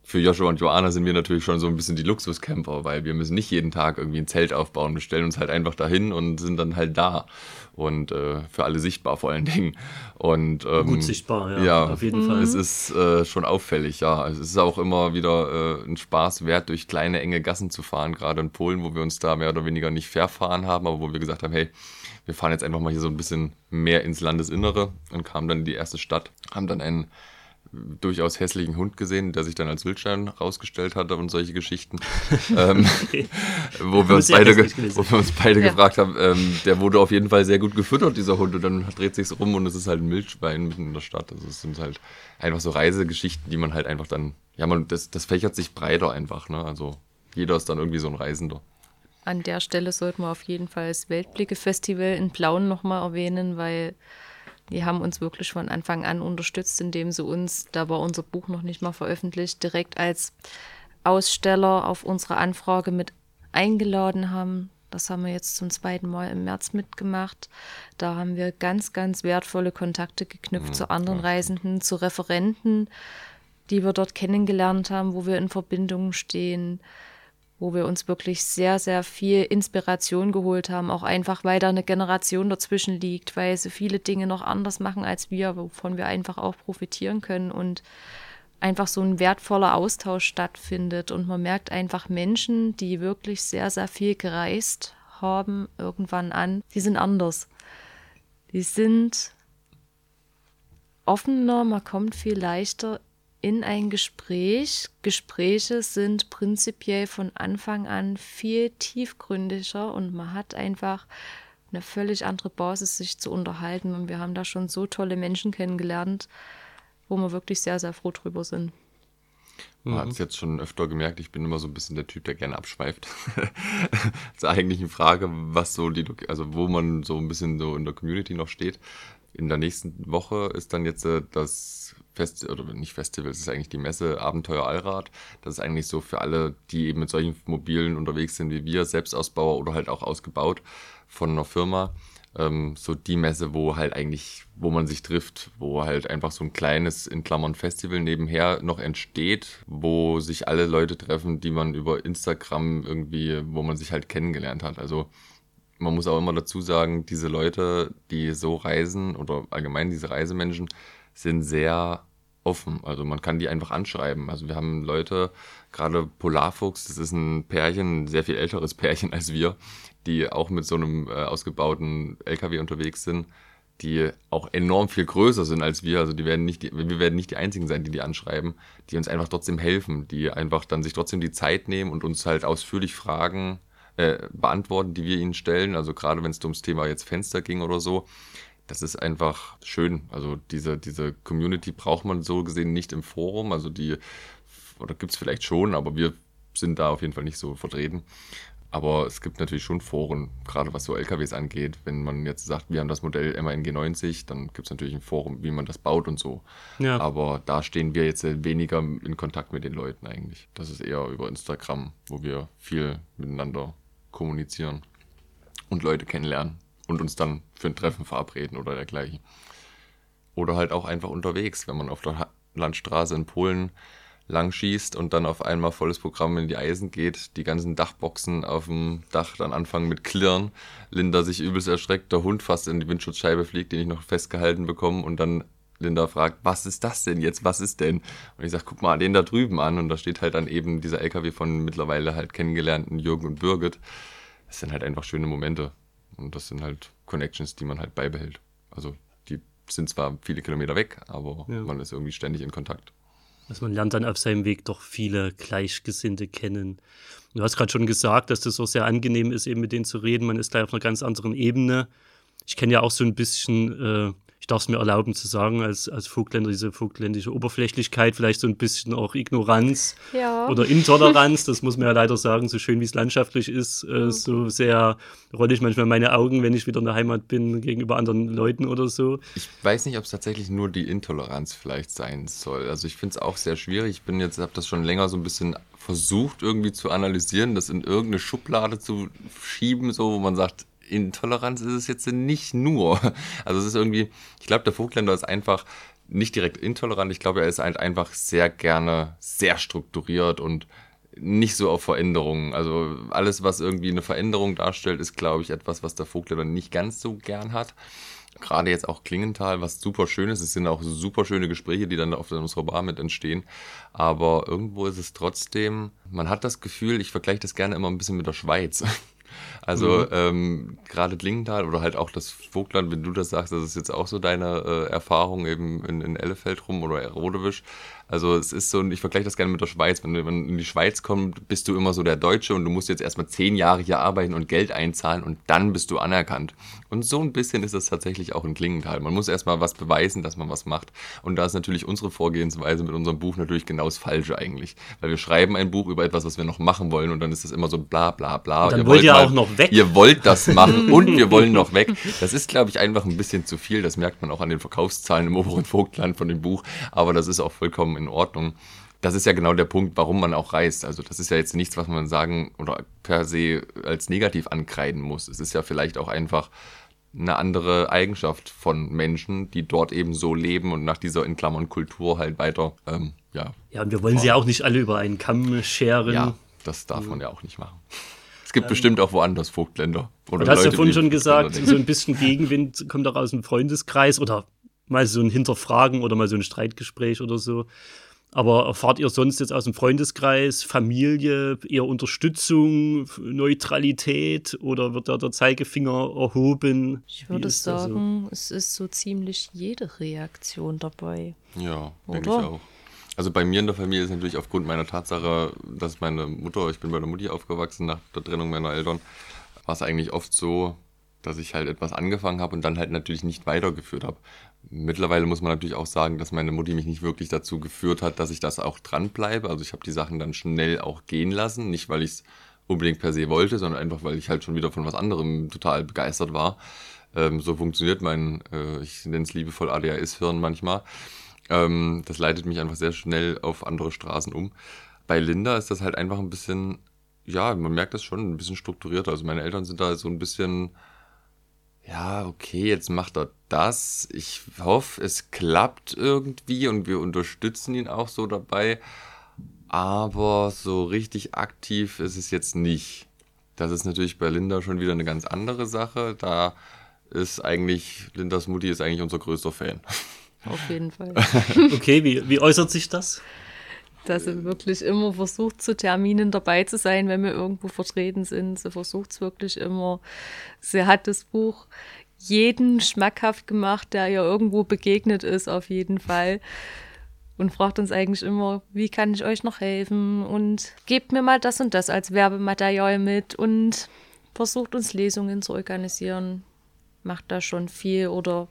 S3: für Joshua und Joanna sind wir natürlich schon so ein bisschen die Luxuscamper, weil wir müssen nicht jeden Tag irgendwie ein Zelt aufbauen. Wir stellen uns halt einfach dahin und sind dann halt da. Und äh, für alle sichtbar vor allen Dingen. Und, ähm,
S1: Gut sichtbar, ja,
S3: ja, auf jeden Fall. Es ist äh, schon auffällig, ja. Es ist auch immer wieder äh, ein Spaß wert, durch kleine, enge Gassen zu fahren, gerade in Polen, wo wir uns da mehr oder weniger nicht verfahren haben, aber wo wir gesagt haben, hey, wir fahren jetzt einfach mal hier so ein bisschen mehr ins Landesinnere und kamen dann in die erste Stadt, haben dann einen durchaus hässlichen Hund gesehen, der sich dann als Wildstein rausgestellt hatte und solche Geschichten. *laughs* ähm, wo, wir uns beide, wo wir uns beide ja. gefragt haben, ähm, der wurde auf jeden Fall sehr gut gefüttert, dieser Hund, und dann dreht sich rum und es ist halt ein Wildschwein mitten in der Stadt. Also es sind halt einfach so Reisegeschichten, die man halt einfach dann, ja, man, das, das fächert sich breiter einfach, ne? Also jeder ist dann irgendwie so ein Reisender.
S2: An der Stelle sollten wir auf jeden Fall das Weltblicke-Festival in Plauen nochmal erwähnen, weil die haben uns wirklich von Anfang an unterstützt, indem sie uns, da war unser Buch noch nicht mal veröffentlicht, direkt als Aussteller auf unsere Anfrage mit eingeladen haben. Das haben wir jetzt zum zweiten Mal im März mitgemacht. Da haben wir ganz, ganz wertvolle Kontakte geknüpft mhm, zu anderen ja. Reisenden, zu Referenten, die wir dort kennengelernt haben, wo wir in Verbindung stehen wo wir uns wirklich sehr, sehr viel Inspiration geholt haben, auch einfach, weil da eine Generation dazwischen liegt, weil sie viele Dinge noch anders machen als wir, wovon wir einfach auch profitieren können und einfach so ein wertvoller Austausch stattfindet und man merkt einfach Menschen, die wirklich sehr, sehr viel gereist haben irgendwann an, die sind anders. Die sind offener, man kommt viel leichter in ein Gespräch. Gespräche sind prinzipiell von Anfang an viel tiefgründiger und man hat einfach eine völlig andere Basis, sich zu unterhalten. Und wir haben da schon so tolle Menschen kennengelernt, wo wir wirklich sehr, sehr froh drüber sind.
S3: Man hat es jetzt schon öfter gemerkt, ich bin immer so ein bisschen der Typ, der gerne abschweift. *laughs* Zur eigentlichen Frage, was so die, also wo man so ein bisschen so in der Community noch steht. In der nächsten Woche ist dann jetzt äh, das Festival, oder nicht Festival, es ist eigentlich die Messe Abenteuer Allrad. Das ist eigentlich so für alle, die eben mit solchen Mobilen unterwegs sind wie wir, Selbstausbauer oder halt auch ausgebaut von einer Firma ähm, so die Messe, wo halt eigentlich, wo man sich trifft, wo halt einfach so ein kleines, in Klammern, Festival nebenher noch entsteht, wo sich alle Leute treffen, die man über Instagram irgendwie, wo man sich halt kennengelernt hat. Also man muss auch immer dazu sagen, diese Leute, die so reisen oder allgemein diese Reisemenschen, sind sehr offen. Also man kann die einfach anschreiben. Also wir haben Leute, gerade Polarfuchs, das ist ein Pärchen, ein sehr viel älteres *laughs* Pärchen als wir, die auch mit so einem äh, ausgebauten LKW unterwegs sind, die auch enorm viel größer sind als wir. Also die werden nicht, die, wir werden nicht die einzigen sein, die die anschreiben, die uns einfach trotzdem helfen, die einfach dann sich trotzdem die Zeit nehmen und uns halt ausführlich Fragen äh, beantworten, die wir ihnen stellen. Also gerade wenn es ums Thema jetzt Fenster ging oder so. Das ist einfach schön. Also diese, diese Community braucht man so gesehen nicht im Forum. Also die, oder gibt es vielleicht schon, aber wir sind da auf jeden Fall nicht so vertreten. Aber es gibt natürlich schon Foren, gerade was so LKWs angeht. Wenn man jetzt sagt, wir haben das Modell MAN G90, dann gibt es natürlich ein Forum, wie man das baut und so. Ja. Aber da stehen wir jetzt weniger in Kontakt mit den Leuten eigentlich. Das ist eher über Instagram, wo wir viel miteinander kommunizieren und Leute kennenlernen und uns dann für ein Treffen verabreden oder dergleichen. Oder halt auch einfach unterwegs, wenn man auf der Landstraße in Polen lang schießt und dann auf einmal volles Programm in die Eisen geht, die ganzen Dachboxen auf dem Dach dann anfangen mit Klirren, Linda sich übelst erschreckt, der Hund fast in die Windschutzscheibe fliegt, den ich noch festgehalten bekomme und dann Linda fragt, was ist das denn jetzt, was ist denn? Und ich sage, guck mal den da drüben an und da steht halt dann eben dieser LKW von mittlerweile halt kennengelernten Jürgen und Birgit. Das sind halt einfach schöne Momente und das sind halt Connections, die man halt beibehält. Also die sind zwar viele Kilometer weg, aber ja. man ist irgendwie ständig in Kontakt.
S1: Also man lernt dann auf seinem Weg doch viele Gleichgesinnte kennen. Du hast gerade schon gesagt, dass das so sehr angenehm ist, eben mit denen zu reden. Man ist gleich auf einer ganz anderen Ebene. Ich kenne ja auch so ein bisschen äh, ich darf es mir erlauben zu sagen, als, als Vogtländer, diese vogtländische Oberflächlichkeit, vielleicht so ein bisschen auch Ignoranz ja. oder Intoleranz, das muss man ja leider sagen, so schön wie es landschaftlich ist, äh, so sehr rolle ich manchmal meine Augen, wenn ich wieder in der Heimat bin, gegenüber anderen Leuten oder so.
S3: Ich weiß nicht, ob es tatsächlich nur die Intoleranz vielleicht sein soll. Also ich finde es auch sehr schwierig. Ich bin jetzt, habe das schon länger so ein bisschen versucht irgendwie zu analysieren, das in irgendeine Schublade zu schieben, so wo man sagt, Intoleranz ist es jetzt nicht nur. Also es ist irgendwie, ich glaube, der Vogtländer ist einfach nicht direkt intolerant. Ich glaube, er ist halt einfach sehr gerne sehr strukturiert und nicht so auf Veränderungen. Also alles, was irgendwie eine Veränderung darstellt, ist, glaube ich, etwas, was der Vogtländer nicht ganz so gern hat. Gerade jetzt auch Klingenthal, was super schön ist. Es sind auch super schöne Gespräche, die dann auf unserer Bar mit entstehen. Aber irgendwo ist es trotzdem, man hat das Gefühl, ich vergleiche das gerne immer ein bisschen mit der Schweiz. Also mhm. ähm, gerade Klingenthal oder halt auch das Vogtland, wenn du das sagst, das ist jetzt auch so deine äh, Erfahrung eben in, in Ellefeld rum oder Rodewisch. Also es ist so, ich vergleiche das gerne mit der Schweiz. Wenn du in die Schweiz kommst, bist du immer so der Deutsche und du musst jetzt erstmal zehn Jahre hier arbeiten und Geld einzahlen und dann bist du anerkannt. Und so ein bisschen ist es tatsächlich auch in Klingenthal. Man muss erstmal was beweisen, dass man was macht. Und da ist natürlich unsere Vorgehensweise mit unserem Buch natürlich genau das Falsche eigentlich. Weil wir schreiben ein Buch über etwas, was wir noch machen wollen und dann ist das immer so bla bla bla.
S1: Und dann ihr wollt ihr mal, auch noch weg.
S3: Ihr wollt das *laughs* machen und wir wollen noch weg. Das ist, glaube ich, einfach ein bisschen zu viel. Das merkt man auch an den Verkaufszahlen im oberen Vogtland von dem Buch. Aber das ist auch vollkommen in Ordnung. Das ist ja genau der Punkt, warum man auch reist. Also das ist ja jetzt nichts, was man sagen oder per se als negativ ankreiden muss. Es ist ja vielleicht auch einfach eine andere Eigenschaft von Menschen, die dort eben so leben und nach dieser in Klammern Kultur halt weiter, ähm, ja.
S1: Ja, und wir wollen sie ja auch nicht alle über einen Kamm scheren. Ja,
S3: das darf man ja auch nicht machen. Es gibt ähm, bestimmt auch woanders Vogtländer.
S1: Oder du hast ja vorhin schon gesagt, so ein bisschen *laughs* Gegenwind kommt auch aus dem Freundeskreis oder mal so ein Hinterfragen oder mal so ein Streitgespräch oder so. Aber erfahrt ihr sonst jetzt aus dem Freundeskreis, Familie, eher Unterstützung, Neutralität oder wird da der Zeigefinger erhoben?
S2: Ich würde sagen, so? es ist so ziemlich jede Reaktion dabei.
S3: Ja, denke ich auch. Also bei mir in der Familie ist natürlich aufgrund meiner Tatsache, dass meine Mutter, ich bin bei der Mutti aufgewachsen nach der Trennung meiner Eltern, war es eigentlich oft so, dass ich halt etwas angefangen habe und dann halt natürlich nicht weitergeführt habe. Mittlerweile muss man natürlich auch sagen, dass meine Mutti mich nicht wirklich dazu geführt hat, dass ich das auch dranbleibe. Also ich habe die Sachen dann schnell auch gehen lassen, nicht weil ich es unbedingt per se wollte, sondern einfach weil ich halt schon wieder von was anderem total begeistert war. Ähm, so funktioniert mein, äh, ich nenne es liebevoll ADHS-Hirn manchmal. Ähm, das leitet mich einfach sehr schnell auf andere Straßen um. Bei Linda ist das halt einfach ein bisschen, ja, man merkt das schon, ein bisschen strukturierter. Also meine Eltern sind da so ein bisschen ja, okay, jetzt macht er das. Ich hoffe, es klappt irgendwie und wir unterstützen ihn auch so dabei. Aber so richtig aktiv ist es jetzt nicht. Das ist natürlich bei Linda schon wieder eine ganz andere Sache. Da ist eigentlich, Lindas Mutti ist eigentlich unser größter Fan.
S2: Auf jeden Fall. *laughs*
S1: okay, wie, wie äußert sich das?
S2: Dass sie wirklich immer versucht, zu Terminen dabei zu sein, wenn wir irgendwo vertreten sind. Sie versucht es wirklich immer. Sie hat das Buch jeden schmackhaft gemacht, der ihr irgendwo begegnet ist, auf jeden Fall. Und fragt uns eigentlich immer, wie kann ich euch noch helfen? Und gebt mir mal das und das als Werbematerial mit und versucht uns Lesungen zu organisieren. Macht da schon viel oder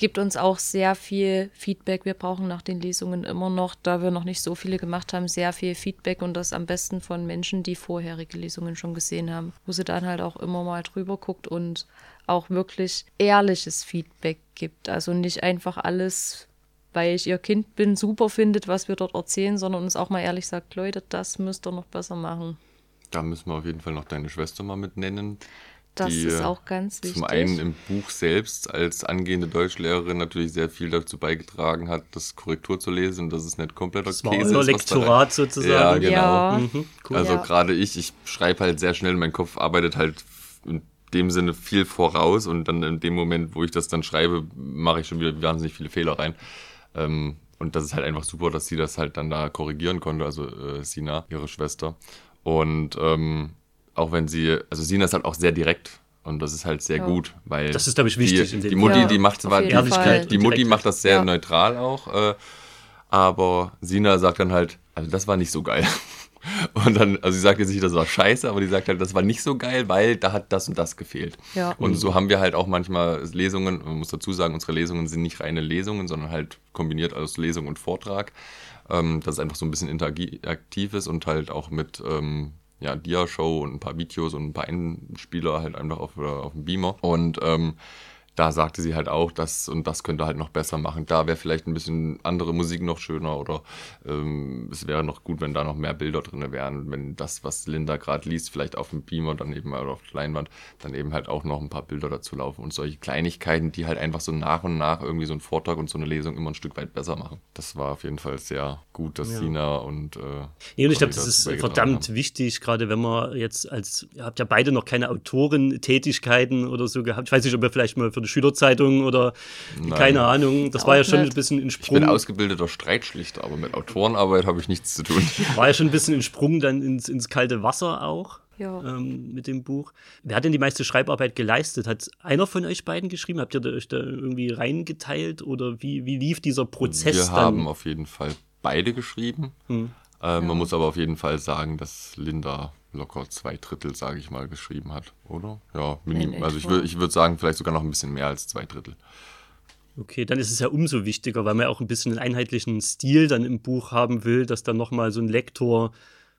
S2: gibt uns auch sehr viel Feedback. Wir brauchen nach den Lesungen immer noch, da wir noch nicht so viele gemacht haben, sehr viel Feedback und das am besten von Menschen, die vorherige Lesungen schon gesehen haben, wo sie dann halt auch immer mal drüber guckt und auch wirklich ehrliches Feedback gibt. Also nicht einfach alles, weil ich ihr Kind bin, super findet, was wir dort erzählen, sondern uns auch mal ehrlich sagt, Leute, das müsst ihr noch besser machen.
S3: Da müssen wir auf jeden Fall noch deine Schwester mal mit nennen.
S2: Das die ist auch ganz
S3: wichtig. Zum einen im Buch selbst als angehende Deutschlehrerin natürlich sehr viel dazu beigetragen hat, das Korrektur zu lesen und dass es nicht kompletter
S1: das Käse war ist. Lektorat sozusagen. Ja,
S3: genau. Ja. Mhm, cool. Also ja. gerade ich, ich schreibe halt sehr schnell, mein Kopf arbeitet halt in dem Sinne viel voraus und dann in dem Moment, wo ich das dann schreibe, mache ich schon wieder wahnsinnig viele Fehler rein. Ähm, und das ist halt einfach super, dass sie das halt dann da korrigieren konnte, also äh, Sina, ihre Schwester. Und ähm, auch wenn sie, also Sina ist halt auch sehr direkt und das ist halt sehr ja. gut, weil
S1: das ist glaube ich wichtig.
S3: Die, die Mutti, ja, die macht zwar Ehrlichkeit, die Mutti macht das sehr ja. neutral auch, äh, aber Sina sagt dann halt, also das war nicht so geil. *laughs* Und dann, also sie sagt jetzt nicht, das war scheiße, aber die sagt halt, das war nicht so geil, weil da hat das und das gefehlt. Ja. Und so haben wir halt auch manchmal Lesungen, man muss dazu sagen, unsere Lesungen sind nicht reine Lesungen, sondern halt kombiniert aus Lesung und Vortrag. Ähm, dass es einfach so ein bisschen interaktiv ist und halt auch mit ähm, ja, Dia-Show und ein paar Videos und ein paar Einspieler halt einfach auf, auf dem Beamer. Und ähm, da sagte sie halt auch, das und das könnte halt noch besser machen. Da wäre vielleicht ein bisschen andere Musik noch schöner oder ähm, es wäre noch gut, wenn da noch mehr Bilder drin wären, wenn das, was Linda gerade liest, vielleicht auf dem Beamer dann eben oder auf der Leinwand, dann eben halt auch noch ein paar Bilder dazu laufen und solche Kleinigkeiten, die halt einfach so nach und nach irgendwie so einen Vortrag und so eine Lesung immer ein Stück weit besser machen. Das war auf jeden Fall sehr gut, dass ja. Sina und äh,
S1: nee, und ich glaube, das ist verdammt haben. wichtig, gerade wenn man jetzt als, ihr habt ja beide noch keine Autorentätigkeiten oder so gehabt. Ich weiß nicht, ob ihr vielleicht mal für die Schülerzeitung oder Nein. keine Ahnung. Das war ja schon nicht. ein bisschen in Sprung.
S3: Ich bin ausgebildeter Streitschlichter, aber mit Autorenarbeit habe ich nichts zu tun. *laughs*
S1: War ja schon ein bisschen in Sprung dann ins, ins kalte Wasser auch. Ja. Ähm, mit dem Buch. Wer hat denn die meiste Schreibarbeit geleistet? Hat einer von euch beiden geschrieben? Habt ihr euch da irgendwie reingeteilt oder wie, wie lief dieser Prozess
S3: Wir dann? haben auf jeden Fall beide geschrieben. Hm. Äh, ja. Man muss aber auf jeden Fall sagen, dass Linda locker zwei Drittel, sage ich mal, geschrieben hat, oder? Ja, minim, also ich, würd, ich würde sagen, vielleicht sogar noch ein bisschen mehr als zwei Drittel.
S1: Okay, dann ist es ja umso wichtiger, weil man ja auch ein bisschen einen einheitlichen Stil dann im Buch haben will, dass dann nochmal so ein Lektor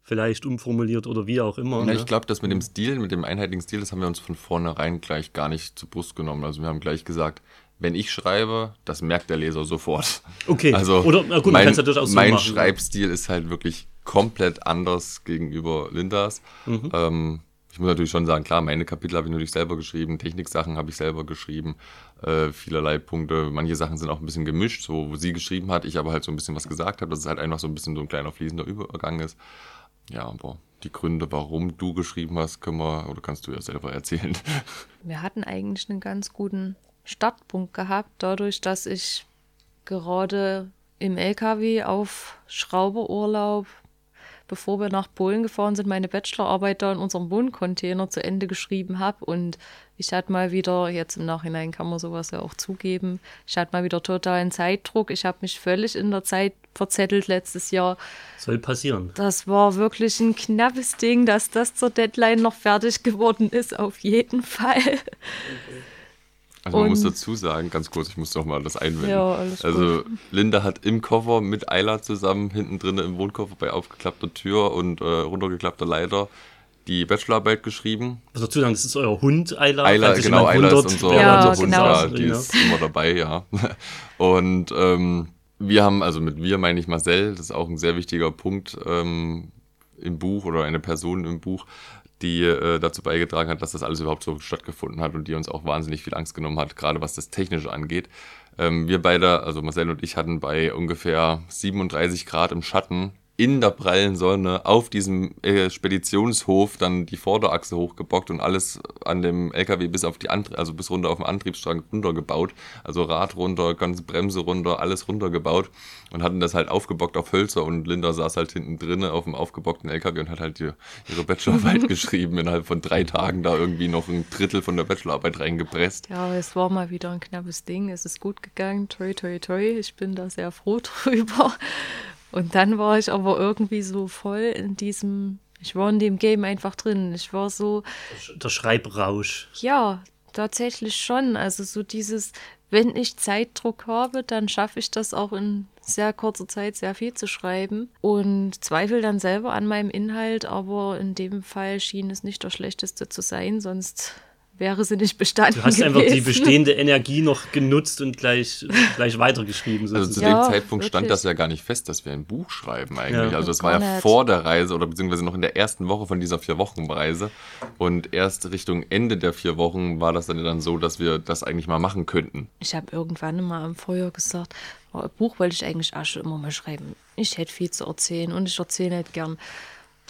S1: vielleicht umformuliert oder wie auch immer.
S3: Ja, ne? ich glaube, das mit dem Stil, mit dem einheitlichen Stil, das haben wir uns von vornherein gleich gar nicht zur Brust genommen. Also wir haben gleich gesagt, wenn ich schreibe, das merkt der Leser sofort.
S1: Okay.
S3: Also oder na gut, mein, durchaus so mein machen. Schreibstil ist halt wirklich komplett anders gegenüber Lindas. Mhm. Ähm, ich muss natürlich schon sagen, klar, meine Kapitel habe ich natürlich selber geschrieben, Techniksachen habe ich selber geschrieben, äh, vielerlei Punkte. Manche Sachen sind auch ein bisschen gemischt, so wo sie geschrieben hat, ich aber halt so ein bisschen was gesagt habe, dass es halt einfach so ein bisschen so ein kleiner fließender Übergang ist. Ja, aber die Gründe, warum du geschrieben hast, können wir oder kannst du ja selber erzählen.
S2: Wir hatten eigentlich einen ganz guten Startpunkt gehabt, dadurch, dass ich gerade im LKW auf Schrauberurlaub bevor wir nach Polen gefahren sind, meine Bachelorarbeit da in unserem Wohncontainer zu Ende geschrieben habe. Und ich hatte mal wieder, jetzt im Nachhinein kann man sowas ja auch zugeben, ich hatte mal wieder totalen Zeitdruck. Ich habe mich völlig in der Zeit verzettelt letztes Jahr.
S1: Soll passieren.
S2: Das war wirklich ein knappes Ding, dass das zur Deadline noch fertig geworden ist, auf jeden Fall. Okay.
S3: Also man und, muss dazu sagen, ganz kurz, ich muss doch mal das einwenden. Ja, alles also gut. Linda hat im Koffer mit Ayla zusammen hinten drin im Wohnkoffer bei aufgeklappter Tür und äh, runtergeklappter Leiter die Bachelorarbeit geschrieben.
S1: Also dazu sagen, das ist euer Hund, Ayla.
S3: Ayla, genau, Ayla ist unser, ja, unser Hund, genau. ja, die ja. ist immer dabei, ja. *laughs* Und ähm, wir haben, also mit wir meine ich Marcel, das ist auch ein sehr wichtiger Punkt ähm, im Buch oder eine Person im Buch, die äh, dazu beigetragen hat, dass das alles überhaupt so stattgefunden hat und die uns auch wahnsinnig viel Angst genommen hat, gerade was das Technische angeht. Ähm, wir beide, also Marcel und ich, hatten bei ungefähr 37 Grad im Schatten in der prallen Sonne auf diesem äh, Speditionshof dann die Vorderachse hochgebockt und alles an dem LKW bis auf die Antrie also bis runter auf den Antriebsstrang runtergebaut. Also Rad runter, ganze Bremse runter, alles runtergebaut und hatten das halt aufgebockt auf Hölzer und Linda saß halt hinten drinnen auf dem aufgebockten LKW und hat halt die, ihre Bachelorarbeit *laughs* geschrieben, innerhalb von drei Tagen da irgendwie noch ein Drittel von der Bachelorarbeit reingepresst.
S2: Ja, es war mal wieder ein knappes Ding. Es ist gut gegangen. Toi, toi, toi. Ich bin da sehr froh *laughs* drüber. Und dann war ich aber irgendwie so voll in diesem, ich war in dem Game einfach drin. Ich war so.
S1: Der Schreibrausch.
S2: Ja, tatsächlich schon. Also so dieses, wenn ich Zeitdruck habe, dann schaffe ich das auch in sehr kurzer Zeit sehr viel zu schreiben und zweifle dann selber an meinem Inhalt, aber in dem Fall schien es nicht der schlechteste zu sein, sonst wäre sie nicht bestanden.
S1: Du hast gewesen. einfach die bestehende Energie noch genutzt und gleich, *laughs* gleich weitergeschrieben.
S3: Sozusagen. Also zu dem ja, Zeitpunkt wirklich. stand das ja gar nicht fest, dass wir ein Buch schreiben eigentlich. Ja. Also das war ja vor der Reise oder beziehungsweise noch in der ersten Woche von dieser vier Wochen Reise. Und erst Richtung Ende der vier Wochen war das dann, dann so, dass wir das eigentlich mal machen könnten.
S2: Ich habe irgendwann mal am Feuer gesagt, oh, ein Buch wollte ich eigentlich auch schon immer mal schreiben. Ich hätte viel zu erzählen und ich erzähle nicht gern.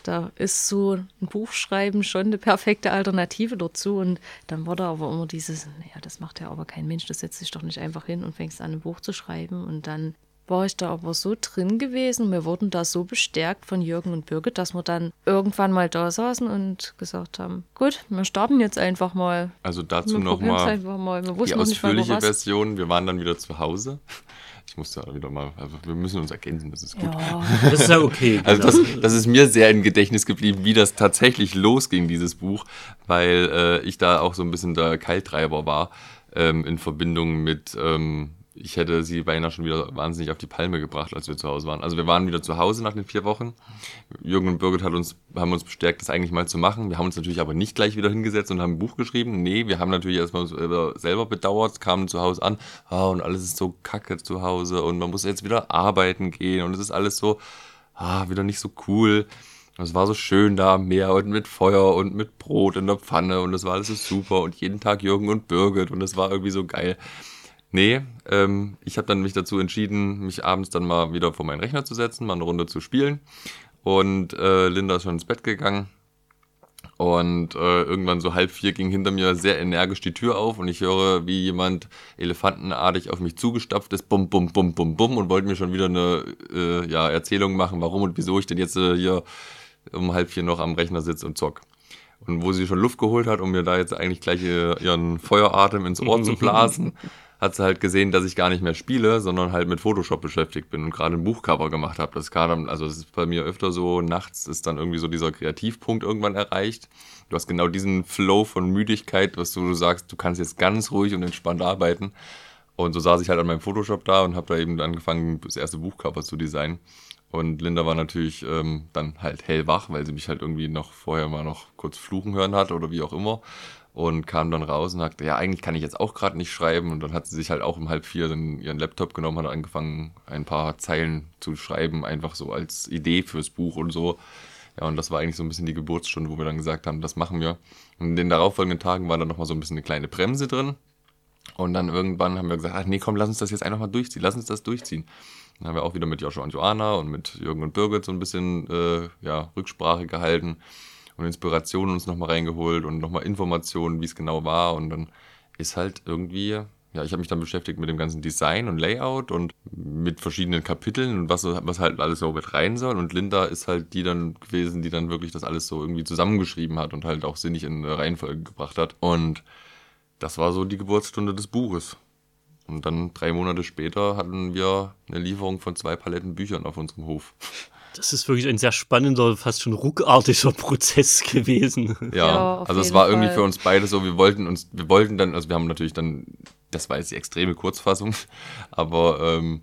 S2: Da ist so ein Buchschreiben schon eine perfekte Alternative dazu. Und dann wurde aber immer dieses, naja, das macht ja aber kein Mensch, das setzt sich doch nicht einfach hin und fängst an, ein Buch zu schreiben. Und dann war ich da aber so drin gewesen. Wir wurden da so bestärkt von Jürgen und Birgit, dass wir dann irgendwann mal da saßen und gesagt haben, gut, wir starten jetzt einfach mal.
S3: Also dazu nochmal die ausführliche Version. Wir waren dann wieder zu Hause. Ich musste wieder mal, also wir müssen uns ergänzen, das ist gut. Ja. *laughs*
S1: Das ist ja okay.
S3: also das, das, ist mir sehr im Gedächtnis geblieben, wie das tatsächlich losging, dieses Buch, weil äh, ich da auch so ein bisschen der Keiltreiber war ähm, in Verbindung mit ähm, ich hätte sie beinahe schon wieder wahnsinnig auf die Palme gebracht, als wir zu Hause waren. Also wir waren wieder zu Hause nach den vier Wochen. Jürgen und Birgit hat uns, haben uns bestärkt, das eigentlich mal zu machen. Wir haben uns natürlich aber nicht gleich wieder hingesetzt und haben ein Buch geschrieben. Nee, wir haben natürlich erstmal selber bedauert, kamen zu Hause an, oh, und alles ist so kacke zu Hause und man muss jetzt wieder arbeiten gehen und es ist alles so, ah, wieder nicht so cool. Es war so schön da am Meer und mit Feuer und mit Brot in der Pfanne und es war alles so super und jeden Tag Jürgen und Birgit und es war irgendwie so geil. Nee, ähm, ich habe dann mich dazu entschieden, mich abends dann mal wieder vor meinen Rechner zu setzen, mal eine Runde zu spielen. Und äh, Linda ist schon ins Bett gegangen. Und äh, irgendwann so halb vier ging hinter mir sehr energisch die Tür auf und ich höre, wie jemand elefantenartig auf mich zugestapft ist, bum, bum, bum, bum, bum und wollte mir schon wieder eine äh, ja, Erzählung machen, warum und wieso ich denn jetzt äh, hier um halb vier noch am Rechner sitze und zock. Und wo sie schon Luft geholt hat, um mir da jetzt eigentlich gleich ihren Feueratem ins Ohr zu *laughs* blasen, hat sie halt gesehen, dass ich gar nicht mehr spiele, sondern halt mit Photoshop beschäftigt bin und gerade ein Buchcover gemacht habe. Das kam, also es ist bei mir öfter so, nachts ist dann irgendwie so dieser Kreativpunkt irgendwann erreicht. Du hast genau diesen Flow von Müdigkeit, was du, du sagst, du kannst jetzt ganz ruhig und entspannt arbeiten. Und so saß ich halt an meinem Photoshop da und habe da eben angefangen, das erste Buchcover zu designen. Und Linda war natürlich ähm, dann halt hellwach, weil sie mich halt irgendwie noch vorher mal noch kurz fluchen hören hat oder wie auch immer und kam dann raus und sagte, ja, eigentlich kann ich jetzt auch gerade nicht schreiben. Und dann hat sie sich halt auch um halb vier dann ihren Laptop genommen, hat angefangen, ein paar Zeilen zu schreiben, einfach so als Idee fürs Buch und so. Ja, und das war eigentlich so ein bisschen die Geburtsstunde, wo wir dann gesagt haben, das machen wir. Und in den darauffolgenden Tagen war dann nochmal so ein bisschen eine kleine Bremse drin. Und dann irgendwann haben wir gesagt, ach nee, komm, lass uns das jetzt einfach mal durchziehen, lass uns das durchziehen. Dann haben wir auch wieder mit Joshua und Joanna und mit Jürgen und Birgit so ein bisschen äh, ja, Rücksprache gehalten und Inspirationen uns nochmal reingeholt und nochmal Informationen, wie es genau war. Und dann ist halt irgendwie ja, ich habe mich dann beschäftigt mit dem ganzen Design und Layout und mit verschiedenen Kapiteln und was, was halt alles so mit rein soll. Und Linda ist halt die dann gewesen, die dann wirklich das alles so irgendwie zusammengeschrieben hat und halt auch sinnig in Reihenfolge gebracht hat. Und das war so die Geburtsstunde des Buches. Und dann drei Monate später hatten wir eine Lieferung von zwei Paletten Büchern auf unserem Hof.
S1: Das ist wirklich ein sehr spannender, fast schon ruckartiger *laughs* Prozess gewesen.
S3: Ja, ja also es war Fall. irgendwie für uns beide so, wir wollten uns, wir wollten dann, also wir haben natürlich dann, das war jetzt die extreme Kurzfassung, *laughs* aber ähm,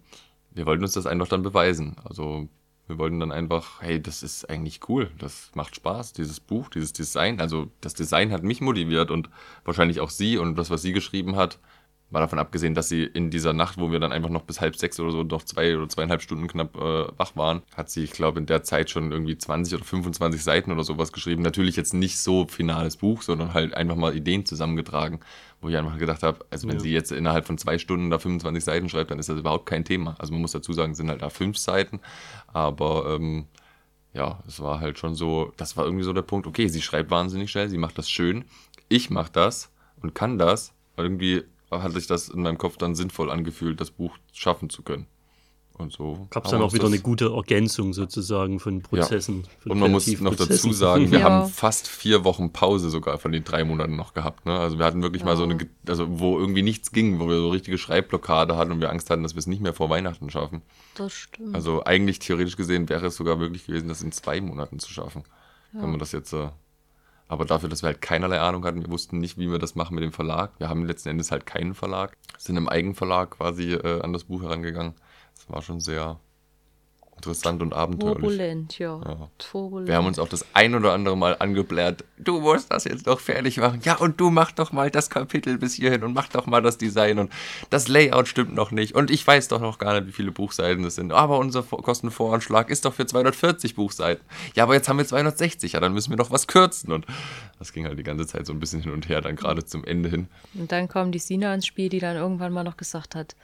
S3: wir wollten uns das einfach dann beweisen. Also wir wollten dann einfach, hey, das ist eigentlich cool, das macht Spaß, dieses Buch, dieses Design. Also das Design hat mich motiviert und wahrscheinlich auch sie und das, was sie geschrieben hat, war davon abgesehen, dass sie in dieser Nacht, wo wir dann einfach noch bis halb sechs oder so noch zwei oder zweieinhalb Stunden knapp äh, wach waren, hat sie, ich glaube, in der Zeit schon irgendwie 20 oder 25 Seiten oder sowas geschrieben. Natürlich jetzt nicht so finales Buch, sondern halt einfach mal Ideen zusammengetragen, wo ich einfach gedacht habe, also wenn ja. sie jetzt innerhalb von zwei Stunden da 25 Seiten schreibt, dann ist das überhaupt kein Thema. Also man muss dazu sagen, es sind halt da fünf Seiten, aber ähm, ja, es war halt schon so, das war irgendwie so der Punkt, okay, sie schreibt wahnsinnig schnell, sie macht das schön, ich mach das und kann das, irgendwie hat sich das in meinem Kopf dann sinnvoll angefühlt, das Buch schaffen zu können. Und so.
S1: Gab es dann auch wieder eine gute Ergänzung sozusagen von Prozessen. Ja.
S3: Von und man muss noch dazu sagen, wir ja. haben fast vier Wochen Pause sogar von den drei Monaten noch gehabt. Ne? Also wir hatten wirklich ja. mal so eine, also wo irgendwie nichts ging, wo wir so richtige Schreibblockade hatten und wir Angst hatten, dass wir es nicht mehr vor Weihnachten schaffen.
S2: Das stimmt.
S3: Also eigentlich theoretisch gesehen wäre es sogar möglich gewesen, das in zwei Monaten zu schaffen. Wenn man das jetzt äh, aber dafür, dass wir halt keinerlei Ahnung hatten, wir wussten nicht, wie wir das machen mit dem Verlag. Wir haben letzten Endes halt keinen Verlag, sind im Eigenverlag quasi äh, an das Buch herangegangen. Das war schon sehr interessant und abenteuerlich.
S2: Turbulent, ja. ja.
S3: Turbulent. Wir haben uns auch das ein oder andere Mal angeblärt, du musst das jetzt noch fertig machen. Ja, und du mach doch mal das Kapitel bis hierhin und mach doch mal das Design und das Layout stimmt noch nicht. Und ich weiß doch noch gar nicht, wie viele Buchseiten es sind. Aber unser Kostenvoranschlag ist doch für 240 Buchseiten. Ja, aber jetzt haben wir 260, ja, dann müssen wir noch was kürzen. Und das ging halt die ganze Zeit so ein bisschen hin und her, dann gerade zum Ende hin.
S2: Und dann kam die Sina ins Spiel, die dann irgendwann mal noch gesagt hat,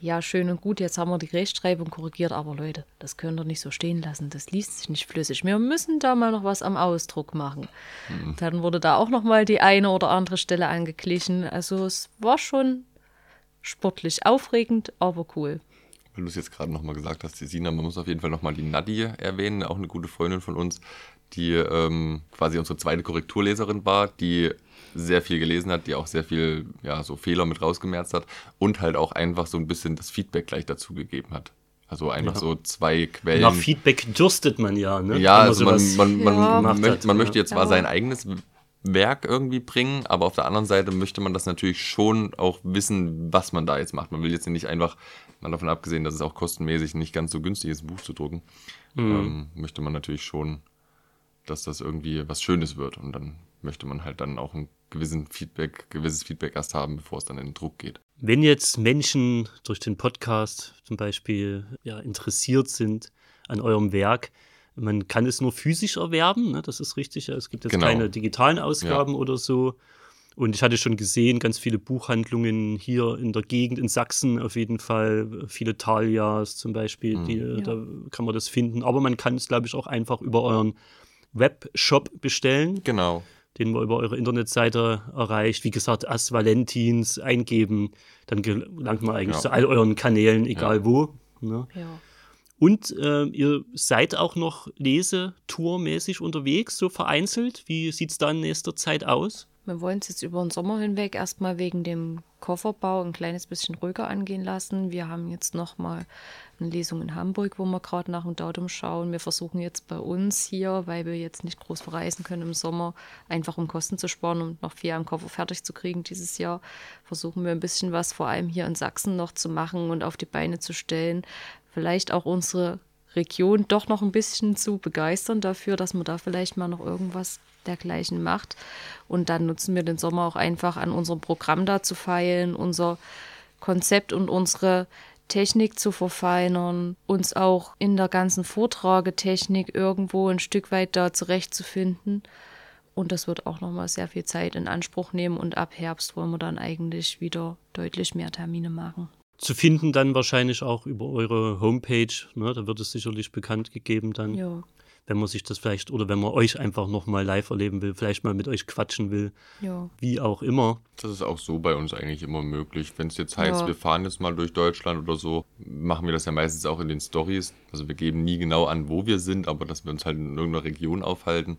S2: ja, schön und gut, jetzt haben wir die Rechtschreibung korrigiert, aber Leute, das können wir nicht so stehen lassen. Das liest sich nicht flüssig. Wir müssen da mal noch was am Ausdruck machen. Mhm. Dann wurde da auch noch mal die eine oder andere Stelle angeglichen. Also es war schon sportlich aufregend, aber cool.
S3: Weil du es jetzt gerade nochmal gesagt hast, die Sina, man muss auf jeden Fall nochmal die Nadia erwähnen, auch eine gute Freundin von uns, die ähm, quasi unsere zweite Korrekturleserin war, die sehr viel gelesen hat, die auch sehr viel, ja, so Fehler mit rausgemerzt hat und halt auch einfach so ein bisschen das Feedback gleich dazu gegeben hat. Also einfach ja. so zwei Quellen.
S1: Nach Feedback dürstet man ja, ne?
S3: Ja, also man, man, man, ja. man, möchte, man möchte jetzt zwar sein eigenes Werk irgendwie bringen, aber auf der anderen Seite möchte man das natürlich schon auch wissen, was man da jetzt macht. Man will jetzt nicht einfach, mal davon abgesehen, dass es auch kostenmäßig nicht ganz so günstig ist, ein Buch zu drucken, mhm. ähm, möchte man natürlich schon, dass das irgendwie was Schönes wird. Und dann möchte man halt dann auch ein gewissen Feedback, gewisses Feedback erst haben, bevor es dann in den Druck geht.
S1: Wenn jetzt Menschen durch den Podcast zum Beispiel ja, interessiert sind an eurem Werk, man kann es nur physisch erwerben, ne? das ist richtig. Es gibt jetzt genau. keine digitalen Ausgaben ja. oder so. Und ich hatte schon gesehen, ganz viele Buchhandlungen hier in der Gegend, in Sachsen auf jeden Fall, viele Talias zum Beispiel, mhm. die, ja. da kann man das finden. Aber man kann es, glaube ich, auch einfach über euren Webshop bestellen.
S3: Genau
S1: den man über eure Internetseite erreicht. Wie gesagt, As Valentins eingeben, dann gelangt man eigentlich ja. zu all euren Kanälen, egal ja. wo. Ne? Ja. Und äh, ihr seid auch noch lesetourmäßig unterwegs, so vereinzelt. Wie sieht es da in nächster Zeit aus?
S2: Wir wollen es jetzt über den Sommer hinweg erstmal wegen dem Kofferbau ein kleines bisschen ruhiger angehen lassen. Wir haben jetzt nochmal eine Lesung in Hamburg, wo wir gerade nach dem Datum schauen. Wir versuchen jetzt bei uns hier, weil wir jetzt nicht groß verreisen können im Sommer, einfach um Kosten zu sparen und noch viel am Koffer fertig zu kriegen dieses Jahr, versuchen wir ein bisschen was vor allem hier in Sachsen noch zu machen und auf die Beine zu stellen. Vielleicht auch unsere Region doch noch ein bisschen zu begeistern dafür, dass man da vielleicht mal noch irgendwas dergleichen macht. Und dann nutzen wir den Sommer auch einfach an unserem Programm da zu feilen, unser Konzept und unsere Technik zu verfeinern, uns auch in der ganzen Vortragetechnik irgendwo ein Stück weit da zurechtzufinden. Und das wird auch nochmal sehr viel Zeit in Anspruch nehmen und ab Herbst wollen wir dann eigentlich wieder deutlich mehr Termine machen.
S1: Zu finden dann wahrscheinlich auch über eure Homepage, ne? da wird es sicherlich bekannt gegeben dann. Ja. Wenn man sich das vielleicht oder wenn man euch einfach nochmal live erleben will, vielleicht mal mit euch quatschen will,
S2: Ja.
S1: wie auch immer.
S3: Das ist auch so bei uns eigentlich immer möglich. Wenn es jetzt heißt,
S2: Ja.
S3: wir fahren jetzt mal durch Deutschland oder so, machen wir das ja meistens auch in den Stories. Also wir geben nie genau an, wo wir sind, aber dass wir uns halt in irgendeiner Region aufhalten.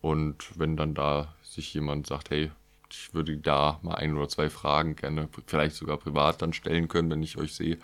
S3: Und wenn dann da sich jemand sagt, hey, ich würde da mal ein oder zwei Fragen gerne, vielleicht sogar privat dann stellen können, wenn ich euch sehe,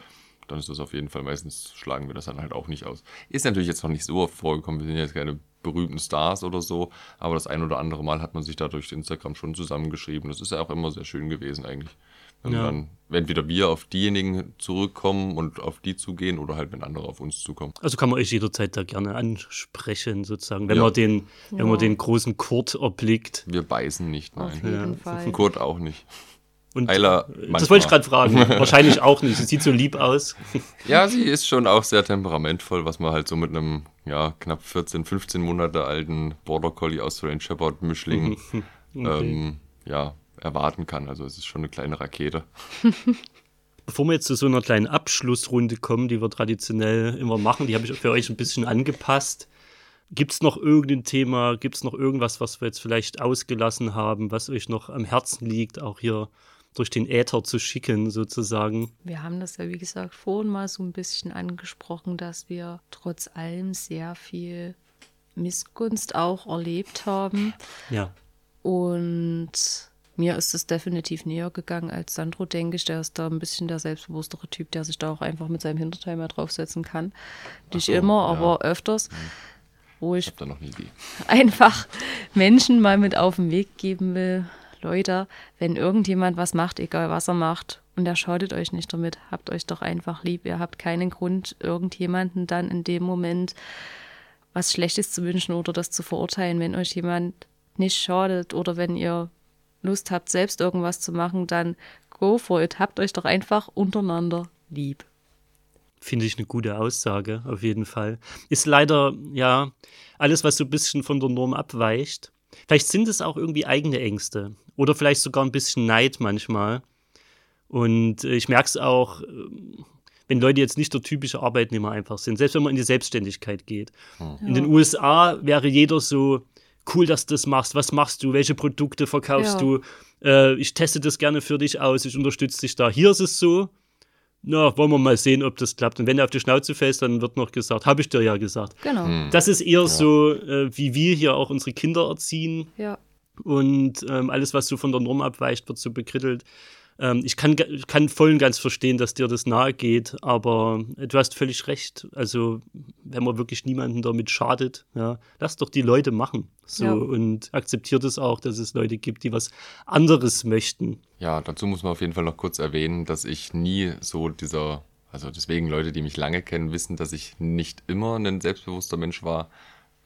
S3: dann ist das auf jeden Fall, meistens schlagen wir das dann halt auch nicht aus. Ist natürlich jetzt noch nicht so oft vorgekommen, wir sind jetzt keine berühmten Stars oder so, aber das ein oder andere Mal hat man sich da durch Instagram schon zusammengeschrieben. Das ist ja auch immer sehr schön gewesen eigentlich. Wenn
S1: Ja.
S3: dann entweder wir auf diejenigen zurückkommen und auf die zugehen oder halt wenn andere auf uns zukommen.
S1: Also kann man euch jederzeit da gerne ansprechen, sozusagen, wenn
S3: Ja.
S1: man den, wenn
S2: Ja.
S1: man den großen Kurt erblickt.
S3: Wir beißen nicht,
S2: Auf
S3: nein.
S2: jeden
S1: Ja.
S2: Fall.
S3: Kurt auch nicht.
S1: Und das
S3: manchmal.
S1: wollte ich gerade fragen. *laughs* Wahrscheinlich auch nicht. Sie sieht so lieb aus. *laughs*
S3: Ja, sie ist schon auch sehr temperamentvoll, was man halt so mit einem ja, knapp 14, 15 Monate alten Border Collie Australian Shepherd Mischling *laughs* ähm, ja, erwarten kann. Also es ist schon eine kleine Rakete.
S1: Bevor wir jetzt zu so einer kleinen Abschlussrunde kommen, die wir traditionell immer machen, die habe ich für euch ein bisschen angepasst. Gibt es noch irgendein Thema, gibt es noch irgendwas, was wir jetzt vielleicht ausgelassen haben, was euch noch am Herzen liegt, auch hier durch den Äther zu schicken, sozusagen?
S2: Wir haben das ja, wie gesagt, vorhin mal so ein bisschen angesprochen, dass wir trotz allem sehr viel Missgunst auch erlebt haben.
S1: Ja.
S2: Und mir ist es definitiv näher gegangen als Sandro, denke ich. Der ist da ein bisschen der selbstbewusstere Typ, der sich da auch einfach mit seinem Hinterteil mal draufsetzen kann. Nicht
S3: so,
S2: immer,
S3: ja.
S2: aber öfters. Wo
S3: Ich
S2: ich
S3: habe da noch eine Idee.
S2: einfach Menschen mal mit auf den Weg geben will. Leute, wenn irgendjemand was macht, egal was er macht, und er schadet euch nicht damit, habt euch doch einfach lieb. Ihr habt keinen Grund, irgendjemanden dann in dem Moment was Schlechtes zu wünschen oder das zu verurteilen. Wenn euch jemand nicht schadet oder wenn ihr Lust habt, selbst irgendwas zu machen, dann go for it. Habt euch doch einfach untereinander lieb.
S1: Finde ich eine gute Aussage, auf jeden Fall. Ist leider, ja, alles, was so ein bisschen von der Norm abweicht. Vielleicht sind es auch irgendwie eigene Ängste oder vielleicht sogar ein bisschen Neid manchmal. Und äh, ich merke es auch, ähm, wenn Leute jetzt nicht der typische Arbeitnehmer einfach sind, selbst wenn man in die Selbstständigkeit geht. In den USA wäre jeder so, cool, dass du das machst, was machst du, welche Produkte verkaufst
S2: Ja.
S1: du, äh, ich teste das gerne für dich aus, ich unterstütze dich da. Hier ist es so, na, wollen wir mal sehen, ob das klappt. Und wenn du auf die Schnauze fällst, dann wird noch gesagt, habe ich dir ja gesagt.
S2: Genau.
S1: Das ist eher so, äh, wie wir hier auch unsere Kinder erziehen.
S2: Ja.
S1: Und ähm, alles, was so von der Norm abweicht, wird so bekrittelt. Ähm, ich kann, ich kann voll und ganz verstehen, dass dir das nahe geht, aber äh, du hast völlig recht. Also, wenn man wirklich niemanden damit schadet, ja, lass doch die Leute machen. So,
S2: Ja.
S1: und akzeptiert es auch, dass es Leute gibt, die was anderes möchten.
S3: Ja, dazu muss man auf jeden Fall noch kurz erwähnen, dass ich nie so dieser, also deswegen Leute, die mich lange kennen, wissen, dass ich nicht immer ein selbstbewusster Mensch war,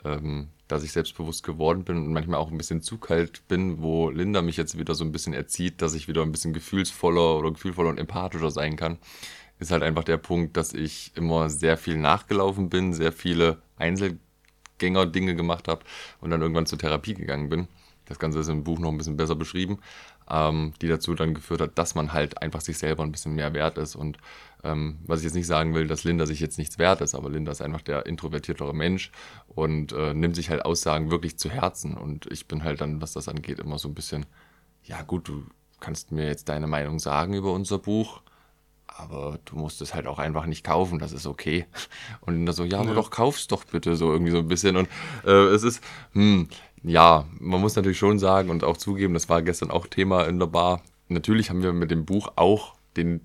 S3: ähm, dass ich selbstbewusst geworden bin und manchmal auch ein bisschen zu kalt bin, wo Linda mich jetzt wieder so ein bisschen erzieht, dass ich wieder ein bisschen gefühlsvoller oder gefühlvoller und empathischer sein kann, ist halt einfach der Punkt, dass ich immer sehr viel nachgelaufen bin, sehr viele Einzelgänger-Dinge gemacht habe und dann irgendwann zur Therapie gegangen bin. Das Ganze ist im Buch noch ein bisschen besser beschrieben, ähm, die dazu dann geführt hat, dass man halt einfach sich selber ein bisschen mehr wert ist. Und ähm, was ich jetzt nicht sagen will, dass Linda sich jetzt nichts wert ist, aber Linda ist einfach der introvertiertere Mensch und äh, nimmt sich halt Aussagen wirklich zu Herzen. Und ich bin halt dann, was das angeht, immer so ein bisschen, ja gut, du kannst mir jetzt deine Meinung sagen über unser Buch, aber du musst es halt auch einfach nicht kaufen, das ist okay. *laughs* Und Linda so, ja, aber doch, kauf's doch bitte, so irgendwie so ein bisschen. Und äh, es ist, hm, ja, man muss natürlich schon sagen und auch zugeben, das war gestern auch Thema in der Bar. Natürlich haben wir mit dem Buch auch den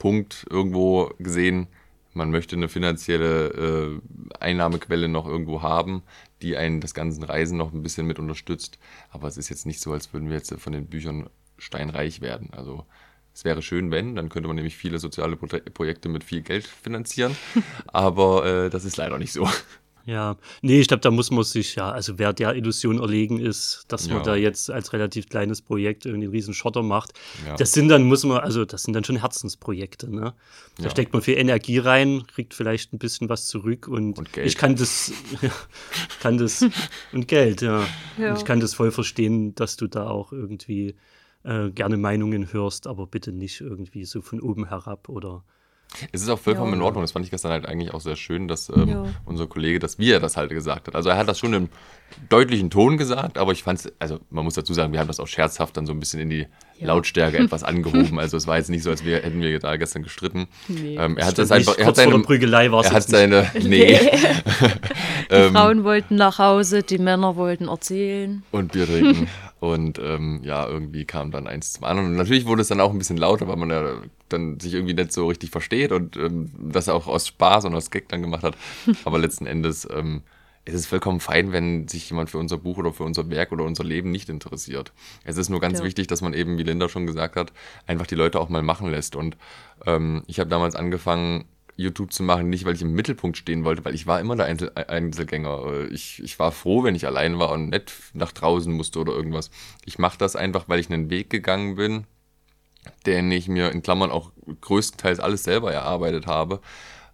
S3: Punkt irgendwo gesehen, man möchte eine finanzielle äh, Einnahmequelle noch irgendwo haben, die einen das ganze Reisen noch ein bisschen mit unterstützt. Aber es ist jetzt nicht so, als würden wir jetzt von den Büchern steinreich werden. Also es wäre schön, wenn, dann könnte man nämlich viele soziale Pro Projekte mit viel Geld finanzieren. *laughs* Aber äh, das ist leider nicht so.
S1: Ja, nee, ich glaube, da muss man sich, ja, also wer der Illusion erlegen ist, dass man
S3: Ja.
S1: da jetzt als relativ kleines Projekt irgendwie einen riesen Schotter macht,
S3: Ja.
S1: das sind dann, muss man, also das sind dann schon Herzensprojekte, ne? Da
S3: Ja.
S1: steckt man viel Energie rein, kriegt vielleicht ein bisschen was zurück und,
S3: Und Geld.
S1: ich kann das, kann das, *laughs* und Geld, ja.
S2: Ja.
S1: Und ich kann das voll verstehen, dass du da auch irgendwie äh, gerne Meinungen hörst, aber bitte nicht irgendwie so von oben herab oder
S3: Es ist auch vollkommen
S2: Ja.
S3: in Ordnung. Das fand ich gestern halt eigentlich auch sehr schön, dass ähm, unser Kollege, dass wie er das halt gesagt hat. Also er hat das schon im deutlichen Ton gesagt, aber ich fand es, also man muss dazu sagen, wir haben das auch scherzhaft dann so ein bisschen in die
S2: Ja.
S3: Lautstärke *laughs* etwas angehoben. Also es war jetzt nicht so, als wir, hätten wir da gestern gestritten.
S2: Nee.
S3: Ähm, er hat das einfach, er hat seine,
S1: Prügelei war es
S3: er hat seine, *laughs* nee, *laughs*
S2: Die
S3: Ähm.
S2: Frauen wollten nach Hause, die Männer wollten erzählen.
S3: und Bier trinken. Und ähm, ja, irgendwie kam dann eins zum anderen. Und natürlich wurde es dann auch ein bisschen lauter, weil man ja dann sich irgendwie nicht so richtig versteht und ähm, das auch aus Spaß und aus Gag dann gemacht hat. Aber letzten Endes ähm, ist es vollkommen fein, wenn sich jemand für unser Buch oder für unser Werk oder unser Leben nicht interessiert. Es ist nur ganz
S2: Ja.
S3: wichtig, dass man eben, wie Linda schon gesagt hat, einfach die Leute auch mal machen lässt. Und ähm, ich habe damals angefangen, YouTube zu machen, nicht weil ich im Mittelpunkt stehen wollte, weil ich war immer der Einzel Einzelgänger. Äh, Ich, ich war froh, wenn ich allein war und nicht nach draußen musste oder irgendwas. Ich mache das einfach, weil ich einen Weg gegangen bin, den ich mir in Klammern auch größtenteils alles selber erarbeitet habe.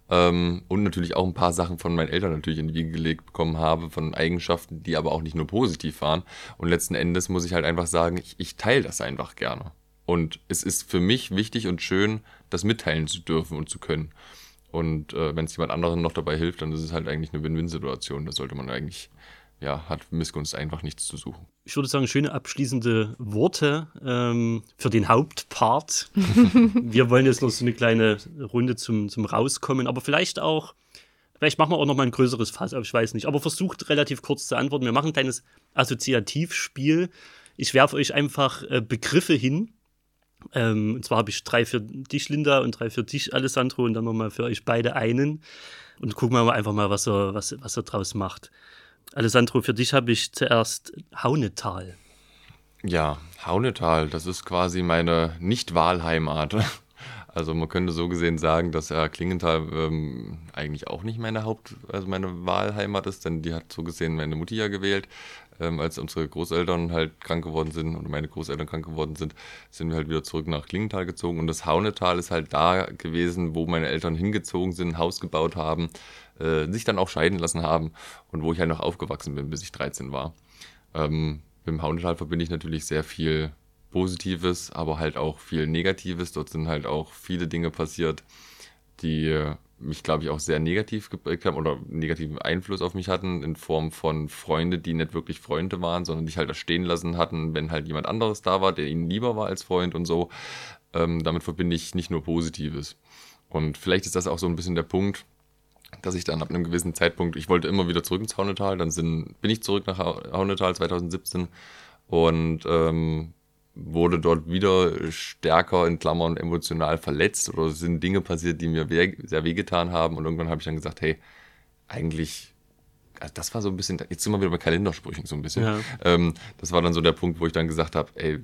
S3: Ähm, und natürlich auch ein paar Sachen von meinen Eltern natürlich in die Wiege gelegt bekommen habe, von Eigenschaften, die aber auch nicht nur positiv waren. Und letzten Endes muss ich halt einfach sagen, ich, ich teile das einfach gerne. Und es ist für mich wichtig und schön, das mitteilen zu dürfen und zu können. Und äh, wenn es jemand anderem noch dabei hilft, dann ist es halt eigentlich eine Win-Win-Situation. Da sollte man eigentlich, ja, hat Missgunst einfach nichts zu suchen.
S1: Ich würde sagen, schöne abschließende Worte ähm, für den Hauptpart. *laughs* wir wollen jetzt noch so eine kleine Runde zum, zum Rauskommen, aber vielleicht auch, vielleicht machen wir auch noch mal ein größeres Fass auf, ich weiß nicht. Aber versucht relativ kurz zu antworten. Wir machen ein kleines Assoziativspiel. Ich werfe euch einfach äh, Begriffe hin. Ähm, und zwar habe ich drei für dich, Linda, und drei für dich, Alessandro, und dann nochmal für euch beide einen. Und gucken wir mal einfach mal, was er, was, was er draus macht. Alessandro, für dich habe ich zuerst Haunetal.
S3: Ja, Haunetal, das ist quasi meine Nicht-Wahlheimat. *laughs* Also man könnte so gesehen sagen, dass ja Klingenthal ähm, eigentlich auch nicht meine Haupt-, also meine Wahlheimat ist, denn die hat so gesehen meine Mutti ja gewählt. Ähm, als unsere Großeltern halt krank geworden sind oder meine Großeltern krank geworden sind, sind wir halt wieder zurück nach Klingenthal gezogen. Und das Haunetal ist halt da gewesen, wo meine Eltern hingezogen sind, ein Haus gebaut haben, äh, sich dann auch scheiden lassen haben und wo ich halt noch aufgewachsen bin, bis ich 13 war. Ähm, mit dem Haunetal verbinde ich natürlich sehr viel Positives, aber halt auch viel Negatives. Dort sind halt auch viele Dinge passiert, die mich, glaube ich, auch sehr negativ geprägt haben oder negativen Einfluss auf mich hatten, in Form von Freunde, die nicht wirklich Freunde waren, sondern dich halt da stehen lassen hatten, wenn halt jemand anderes da war, der ihnen lieber war als Freund und so. Ähm, damit verbinde ich nicht nur Positives. Und vielleicht ist das auch so ein bisschen der Punkt, dass ich dann ab einem gewissen Zeitpunkt, ich wollte immer wieder zurück ins Haunetal, dann sind, bin ich zurück nach Hau- Haunetal 2017 und ähm, wurde dort wieder stärker in Klammern emotional verletzt oder es sind Dinge passiert, die mir weh, sehr wehgetan haben und irgendwann habe ich dann gesagt, hey, eigentlich, also das war so ein bisschen, jetzt sind wir wieder bei Kalendersprüchen so ein bisschen,
S1: Ja.
S3: ähm, das war dann so der Punkt, wo ich dann gesagt habe, ey,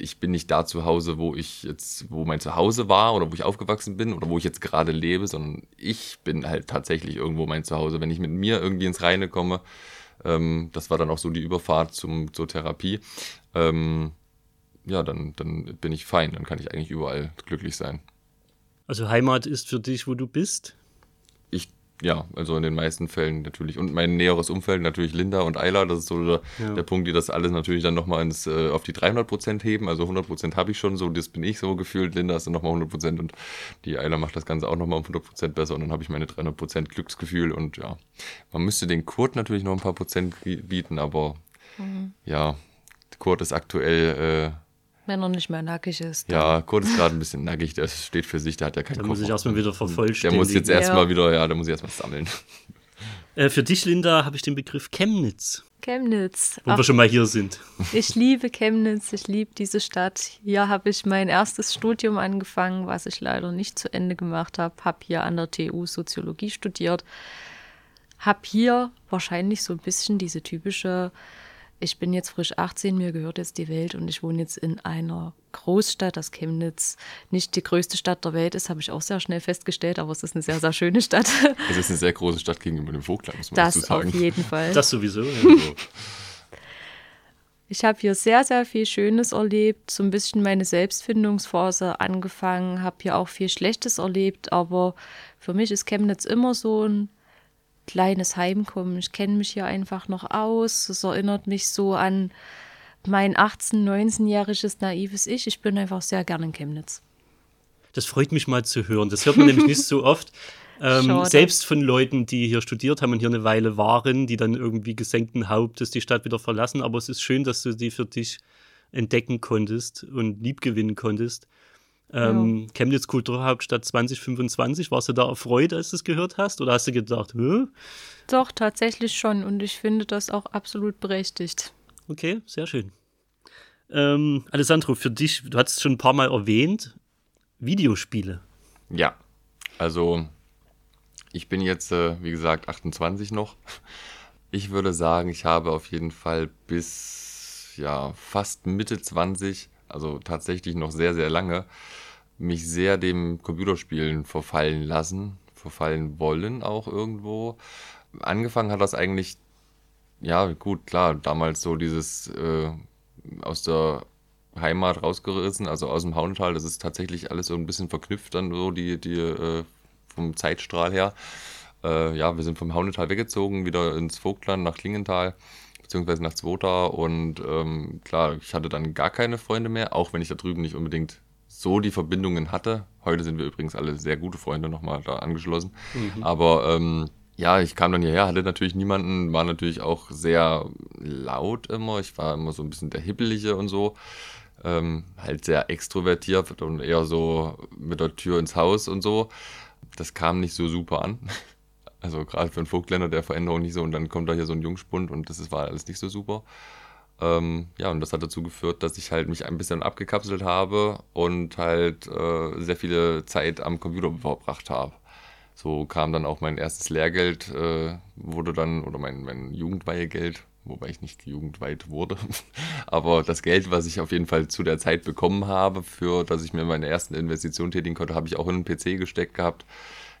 S3: ich bin nicht da zu Hause, wo ich jetzt, wo mein Zuhause war oder wo ich aufgewachsen bin oder wo ich jetzt gerade lebe, sondern ich bin halt tatsächlich irgendwo mein Zuhause. Wenn ich mit mir irgendwie ins Reine komme, ähm, das war dann auch so die Überfahrt zum, zur Therapie, ähm, ja, dann, dann bin ich fein, dann kann ich eigentlich überall glücklich sein.
S1: Also Heimat ist für dich, wo du bist.
S3: Ich, ja, also in den meisten Fällen natürlich. Und mein näheres Umfeld natürlich Linda und Ayla, das ist so der,
S1: Ja.
S3: der Punkt, die das alles natürlich dann nochmal ins, äh, auf die 300% heben. Also 100% habe ich schon, so das bin ich so gefühlt. Linda ist dann nochmal 100% und die Ayla macht das Ganze auch nochmal um 100% besser und dann habe ich meine 300% Glücksgefühl und ja, man müsste den Kurt natürlich noch ein paar Prozent bieten, aber ja, Kurt ist aktuell,
S2: Wenn er nicht mehr nackig ist.
S3: ja, Kurt ist gerade ein bisschen nackig, der steht für sich, der hat ja keinen
S1: Da
S3: Kopf.
S1: muss ich erstmal wieder
S3: Der
S1: vervollständigen.
S3: muss jetzt
S2: Ja.
S3: erstmal wieder, ja, der muss ich erstmal sammeln. *laughs*
S1: Äh, für dich, Linda, habe ich den Begriff Chemnitz,
S2: Chemnitz.
S1: wo
S2: Ach,
S1: wir schon mal hier sind.
S2: ich liebe Chemnitz, ich liebe diese Stadt. Hier habe ich mein erstes Studium angefangen, was ich leider nicht zu Ende gemacht habe. Habe hier an der TU Soziologie studiert. Habe hier wahrscheinlich so ein bisschen diese typische, ich bin jetzt frisch 18, mir gehört jetzt die Welt und ich wohne jetzt in einer Großstadt, das Chemnitz nicht die größte Stadt der Welt ist, habe ich auch sehr schnell festgestellt, aber es ist eine sehr, sehr schöne Stadt.
S3: Es ist eine sehr große Stadt gegenüber dem Vogtland, muss man dazu
S2: Das auf
S3: sagen.
S2: jeden Fall.
S1: Das sowieso. Ja. *laughs*
S2: Ich habe hier sehr, sehr viel Schönes erlebt, so ein bisschen meine Selbstfindungsphase angefangen, habe hier auch viel Schlechtes erlebt, aber für mich ist Chemnitz immer so ein kleines Heimkommen. Ich kenne mich hier einfach noch aus. Es erinnert mich so an mein 18-, 19-jähriges naives Ich. Ich bin einfach sehr gerne in Chemnitz.
S1: Das freut mich mal zu hören. Das hört man nämlich nicht so *laughs* oft. Ähm, selbst von Leuten, die hier studiert haben und hier eine Weile waren, die dann irgendwie gesenkten Hauptes die Stadt wieder verlassen. Aber es ist schön, dass du die für dich entdecken konntest und liebgewinnen konntest. Ähm, ja. Chemnitz Kulturhauptstadt 2025, warst du da erfreut, als du es gehört hast? Oder hast du gedacht, Hö?
S2: Doch, tatsächlich schon. Und ich finde das auch absolut berechtigt.
S1: Okay, sehr schön. Ähm, Alessandro, für dich, du hast es schon ein paar Mal erwähnt, Videospiele.
S3: Ja, also ich bin jetzt, äh, wie gesagt, 28 noch. Ich würde sagen, ich habe auf jeden Fall bis ja fast Mitte 20 also tatsächlich noch sehr, sehr lange, mich sehr dem Computerspielen verfallen lassen, verfallen wollen auch irgendwo. Angefangen hat das eigentlich, ja gut, klar, damals so dieses äh, aus der Heimat rausgerissen, also aus dem Hauental, das ist tatsächlich alles so ein bisschen verknüpft dann so, die, die äh, vom Zeitstrahl her. Äh, ja, wir sind vom Haunetal weggezogen, wieder ins Vogtland nach Klingenthal beziehungsweise nach Zwota. Und ähm, klar, ich hatte dann gar keine Freunde mehr, auch wenn ich da drüben nicht unbedingt so die Verbindungen hatte. Heute sind wir übrigens alle sehr gute Freunde nochmal da angeschlossen. Mhm. Aber ähm, ja, ich kam dann hierher, hatte natürlich niemanden, war natürlich auch sehr laut immer. Ich war immer so ein bisschen der Hibbelige und so. Ähm, halt sehr extrovertiert und eher so mit der Tür ins Haus und so. Das kam nicht so super an. Also gerade für einen Vogtländer der Veränderung nicht so und dann kommt da hier so ein Jungspund und das war alles nicht so super. Ähm, ja, und das hat dazu geführt, dass ich halt mich ein bisschen abgekapselt habe und halt äh, sehr viele Zeit am Computer verbracht habe. So kam dann auch mein erstes Lehrgeld, äh, wurde dann, oder mein, mein Jugendweihegeld, wobei ich nicht jugendweit wurde, *laughs* aber das Geld, was ich auf jeden Fall zu der Zeit bekommen habe, für dass ich mir meine ersten Investitionen tätigen konnte, habe ich auch in einen PC gesteckt gehabt.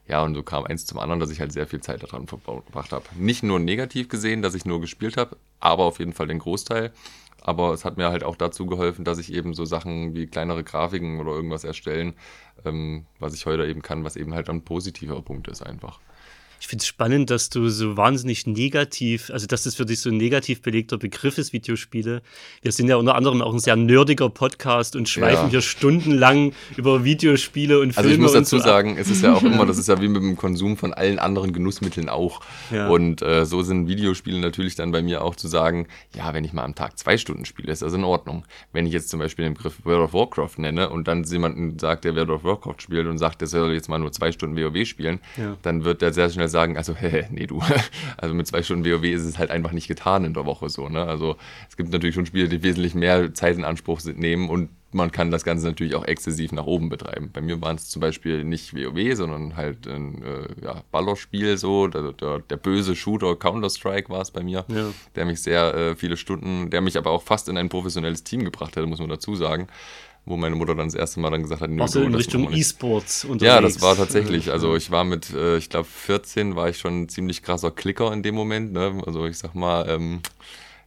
S3: Ja, und so kam eins zum anderen, dass ich halt sehr viel Zeit daran verbracht habe. Nicht nur negativ gesehen, dass ich nur gespielt habe, aber auf jeden Fall den Großteil. Aber es hat mir halt auch dazu geholfen, dass ich eben so Sachen wie kleinere Grafiken oder irgendwas erstellen, ähm, was ich heute eben kann, was eben halt ein positiver Punkt ist einfach.
S1: Ich finde es spannend, dass du so wahnsinnig negativ, also dass das für dich so ein negativ belegter Begriff ist, Videospiele. Wir sind ja unter anderem auch ein sehr nerdiger Podcast und schweifen ja. hier stundenlang über Videospiele und Filme.
S3: Also ich muss dazu so sagen, es ist ja auch immer, *laughs* das ist ja wie mit dem Konsum von allen anderen Genussmitteln auch. Ja. Und äh, so sind Videospiele natürlich dann bei mir auch zu sagen, ja, wenn ich mal am Tag zwei Stunden spiele, ist das in Ordnung. Wenn ich jetzt zum Beispiel den Begriff World of Warcraft nenne und dann jemanden sagt, der World of Warcraft spielt und sagt, der soll jetzt mal nur zwei Stunden WoW spielen, ja. dann wird der sehr schnell schnell sagen, also, *laughs* hä, nee, du, *laughs* also mit zwei Stunden WoW ist es halt einfach nicht getan in der Woche so, ne? Also es gibt natürlich schon Spiele, die wesentlich mehr Zeit in Anspruch nehmen und man kann das Ganze natürlich auch exzessiv nach oben betreiben. Bei mir waren es zum Beispiel nicht WoW, sondern halt ein äh, ja, Ballerspiel, so, der, der, der böse Shooter Counter-Strike war es bei mir, ja. der mich sehr äh, viele Stunden, der mich aber auch fast in ein professionelles Team gebracht hätte, muss man dazu sagen wo meine Mutter dann das erste Mal dann gesagt hat,
S1: Warst du in Richtung E-Sports
S3: unterwegs? Ja, das war tatsächlich. Also ich war mit, äh, ich glaube 14 war ich schon ein ziemlich krasser Klicker in dem Moment. Ne? Also ich sag mal, ähm,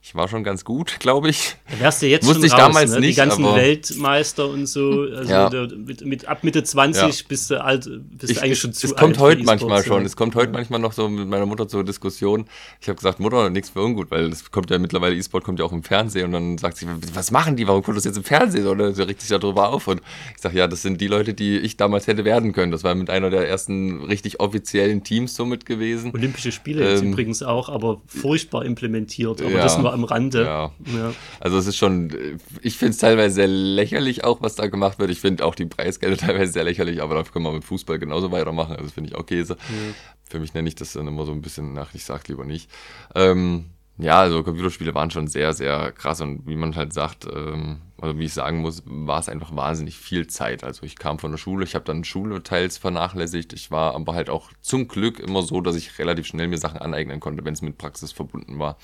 S3: ich war schon ganz gut, *laughs* glaube ich.
S1: Wärst du jetzt Wusste schon ich raus, damals ne? nicht. Die ganzen Weltmeister und so. Also ja. mit, mit, ab Mitte 20 ja. bist du alt, bist ich, du eigentlich schon zu
S3: es alt. Es kommt heute manchmal schon. Es kommt heute manchmal noch so mit meiner Mutter zur Diskussion. Ich habe gesagt, Mutter, nichts für ungut, weil es kommt ja mittlerweile, E-Sport kommt ja auch im Fernsehen und dann sagt sie, was machen die? Warum kommt das jetzt im Fernsehen? Oder so regt sich darüber auf. Und ich sage, ja, das sind die Leute, die ich damals hätte werden können. Das war mit einer der ersten richtig offiziellen Teams somit gewesen.
S1: Olympische Spiele ähm, jetzt übrigens auch, aber furchtbar implementiert. Aber ja. das nur am Rande.
S3: Ja. ja. Also es ist schon, ich finde es teilweise sehr lächerlich auch, was da gemacht wird. Ich finde auch die Preisgelder *laughs* teilweise sehr lächerlich, aber da können wir mit Fußball genauso weitermachen. Also finde ich auch Käse. Ja. Für mich nenne ich das dann immer so ein bisschen nach, ich sag lieber nicht. Ähm, ja, also Computerspiele waren schon sehr, sehr krass und wie man halt sagt, ähm, also wie ich sagen muss, war es einfach wahnsinnig viel Zeit. Also ich kam von der Schule, ich habe dann Schule teils vernachlässigt. Ich war aber halt auch zum Glück immer so, dass ich relativ schnell mir Sachen aneignen konnte, wenn es mit Praxis verbunden war.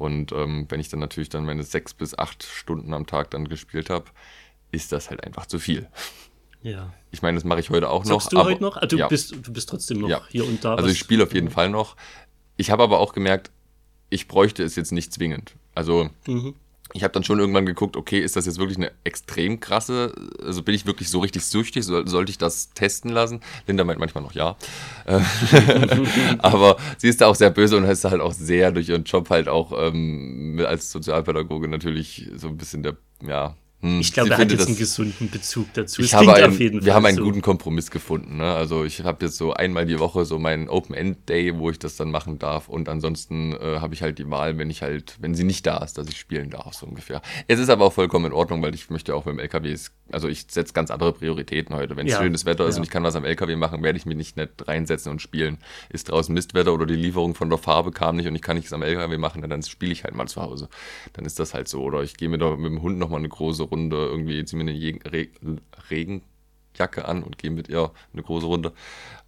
S3: Und ähm, wenn ich dann natürlich dann meine sechs bis acht Stunden am Tag dann gespielt habe, ist das halt einfach zu viel.
S1: Ja.
S3: Ich meine, das mache ich heute auch Zockst
S1: noch. du aber, heute noch? Ah, du, ja. bist, du bist trotzdem noch ja. hier und da.
S3: Also ich spiele auf jeden Fall noch. Ich habe aber auch gemerkt, ich bräuchte es jetzt nicht zwingend. Also mhm. Ich habe dann schon irgendwann geguckt, okay, ist das jetzt wirklich eine extrem krasse, also bin ich wirklich so richtig süchtig, so, sollte ich das testen lassen? Linda meint manchmal noch ja. Äh, *laughs* aber sie ist da auch sehr böse und ist halt auch sehr durch ihren Job halt auch ähm, als Sozialpädagoge natürlich so ein bisschen der, ja,
S1: Hm. Ich glaube, er hat jetzt einen gesunden Bezug dazu.
S3: Ich habe einen, wir Fall haben einen so. guten Kompromiss gefunden. Ne? Also ich habe jetzt so einmal die Woche so meinen Open-End-Day, wo ich das dann machen darf. Und ansonsten äh, habe ich halt die Wahl, wenn ich halt, wenn sie nicht da ist, dass ich spielen darf, so ungefähr. Es ist aber auch vollkommen in Ordnung, weil ich möchte auch beim LKW, also ich setze ganz andere Prioritäten heute. Wenn es ja. schönes Wetter ist ja. und ich kann was am LKW machen, werde ich mich nicht nett reinsetzen und spielen. Ist draußen Mistwetter oder die Lieferung von der Farbe kam nicht und ich kann nichts am LKW machen, dann spiele ich halt mal zu Hause. Dann ist das halt so. Oder ich gehe mit, mit dem Hund nochmal eine große Runde irgendwie ziehe mir eine Re Regenjacke an und gehe mit ihr eine große Runde.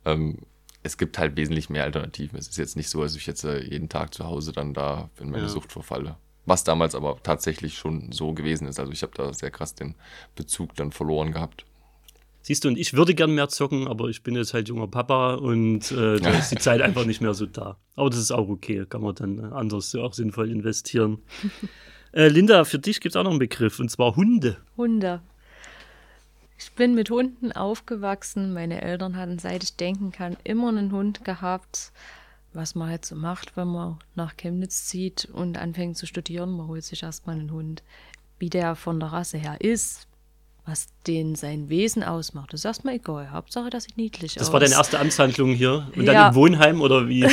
S3: Ähm, es gibt halt wesentlich mehr Alternativen. Es ist jetzt nicht so, dass ich jetzt äh, jeden Tag zu Hause dann da in meine ja. Sucht verfalle. Was damals aber tatsächlich schon so gewesen ist. Also ich habe da sehr krass den Bezug dann verloren gehabt.
S1: Siehst du, und ich würde gern mehr zocken, aber ich bin jetzt halt junger Papa und äh, da *laughs* ist die Zeit einfach nicht mehr so da. Aber das ist auch okay, kann man dann äh, anders auch sinnvoll investieren. *laughs* Äh, Linda, für dich gibt es auch noch einen Begriff, und zwar Hunde.
S2: Hunde. Ich bin mit Hunden aufgewachsen. Meine Eltern hatten, seit ich denken kann, immer einen Hund gehabt. Was man halt so macht, wenn man nach Chemnitz zieht und anfängt zu studieren, man holt sich erstmal einen Hund. Wie der von der Rasse her ist, was den sein Wesen ausmacht, ist erstmal egal. Hauptsache, dass sieht niedlich
S1: das aus. Das war deine erste Amtshandlung hier? Und ja. dann im Wohnheim oder wie?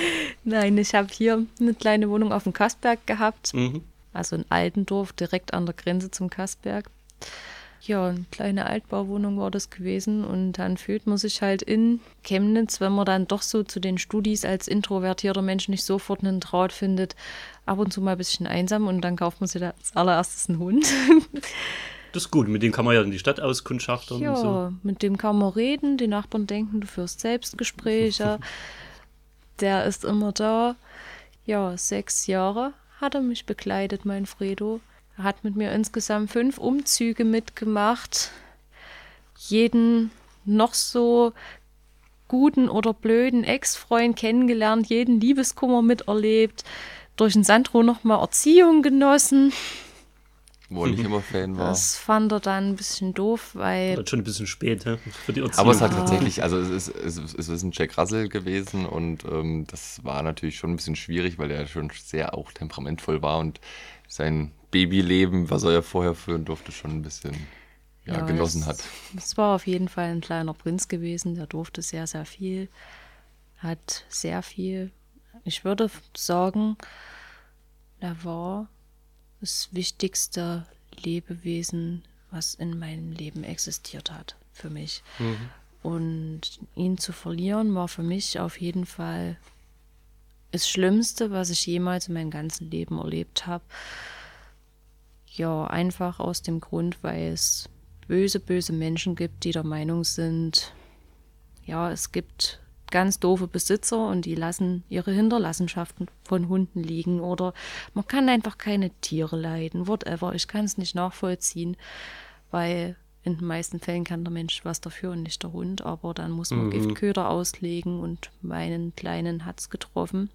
S1: *laughs*
S2: Nein, ich habe hier eine kleine Wohnung auf dem Kastberg gehabt. Mhm also in Altendorf, direkt an der Grenze zum Kassberg. Ja, eine kleine Altbauwohnung war das gewesen und dann fühlt man sich halt in Chemnitz, wenn man dann doch so zu den Studis als introvertierter Mensch nicht sofort einen Draht findet, ab und zu mal ein bisschen einsam und dann kauft man sich als allererstes einen Hund. *laughs*
S1: Das ist gut, mit dem kann man ja in die Stadt auskundschaften
S2: ja,
S1: und so.
S2: mit dem kann man reden, die Nachbarn denken, du führst Selbstgespräche. *laughs* Der ist immer da. Ja, sechs Jahre hat er mich begleitet, mein Fredo. Er hat mit mir insgesamt fünf Umzüge mitgemacht. Jeden noch so guten oder blöden Ex-Freund kennengelernt, jeden Liebeskummer miterlebt, durch den Sandro nochmal Erziehung genossen.
S3: Wo er nicht immer Fan war.
S2: Das fand er dann ein bisschen doof, weil.
S1: Das schon ein bisschen spät, ja,
S3: für die Erziehung. Aber es hat tatsächlich, also es ist, es ist, es ist ein Jack Russell gewesen und ähm, das war natürlich schon ein bisschen schwierig, weil er schon sehr auch temperamentvoll war und sein Babyleben, was er ja vorher führen durfte, schon ein bisschen ja, ja, genossen
S2: es,
S3: hat.
S2: Es war auf jeden Fall ein kleiner Prinz gewesen, der durfte sehr, sehr viel, hat sehr viel. Ich würde sagen, er war das wichtigste Lebewesen, was in meinem Leben existiert hat für mich. Mhm. Und ihn zu verlieren war für mich auf jeden Fall das Schlimmste, was ich jemals in meinem ganzen Leben erlebt habe. Ja, einfach aus dem Grund, weil es böse, böse Menschen gibt, die der Meinung sind, ja, es gibt ganz doofe Besitzer und die lassen ihre Hinterlassenschaften von Hunden liegen oder man kann einfach keine Tiere leiden, whatever. Ich kann es nicht nachvollziehen, weil in den meisten Fällen kann der Mensch was dafür und nicht der Hund, aber dann muss man mhm. Giftköder auslegen und meinen Kleinen hat es getroffen.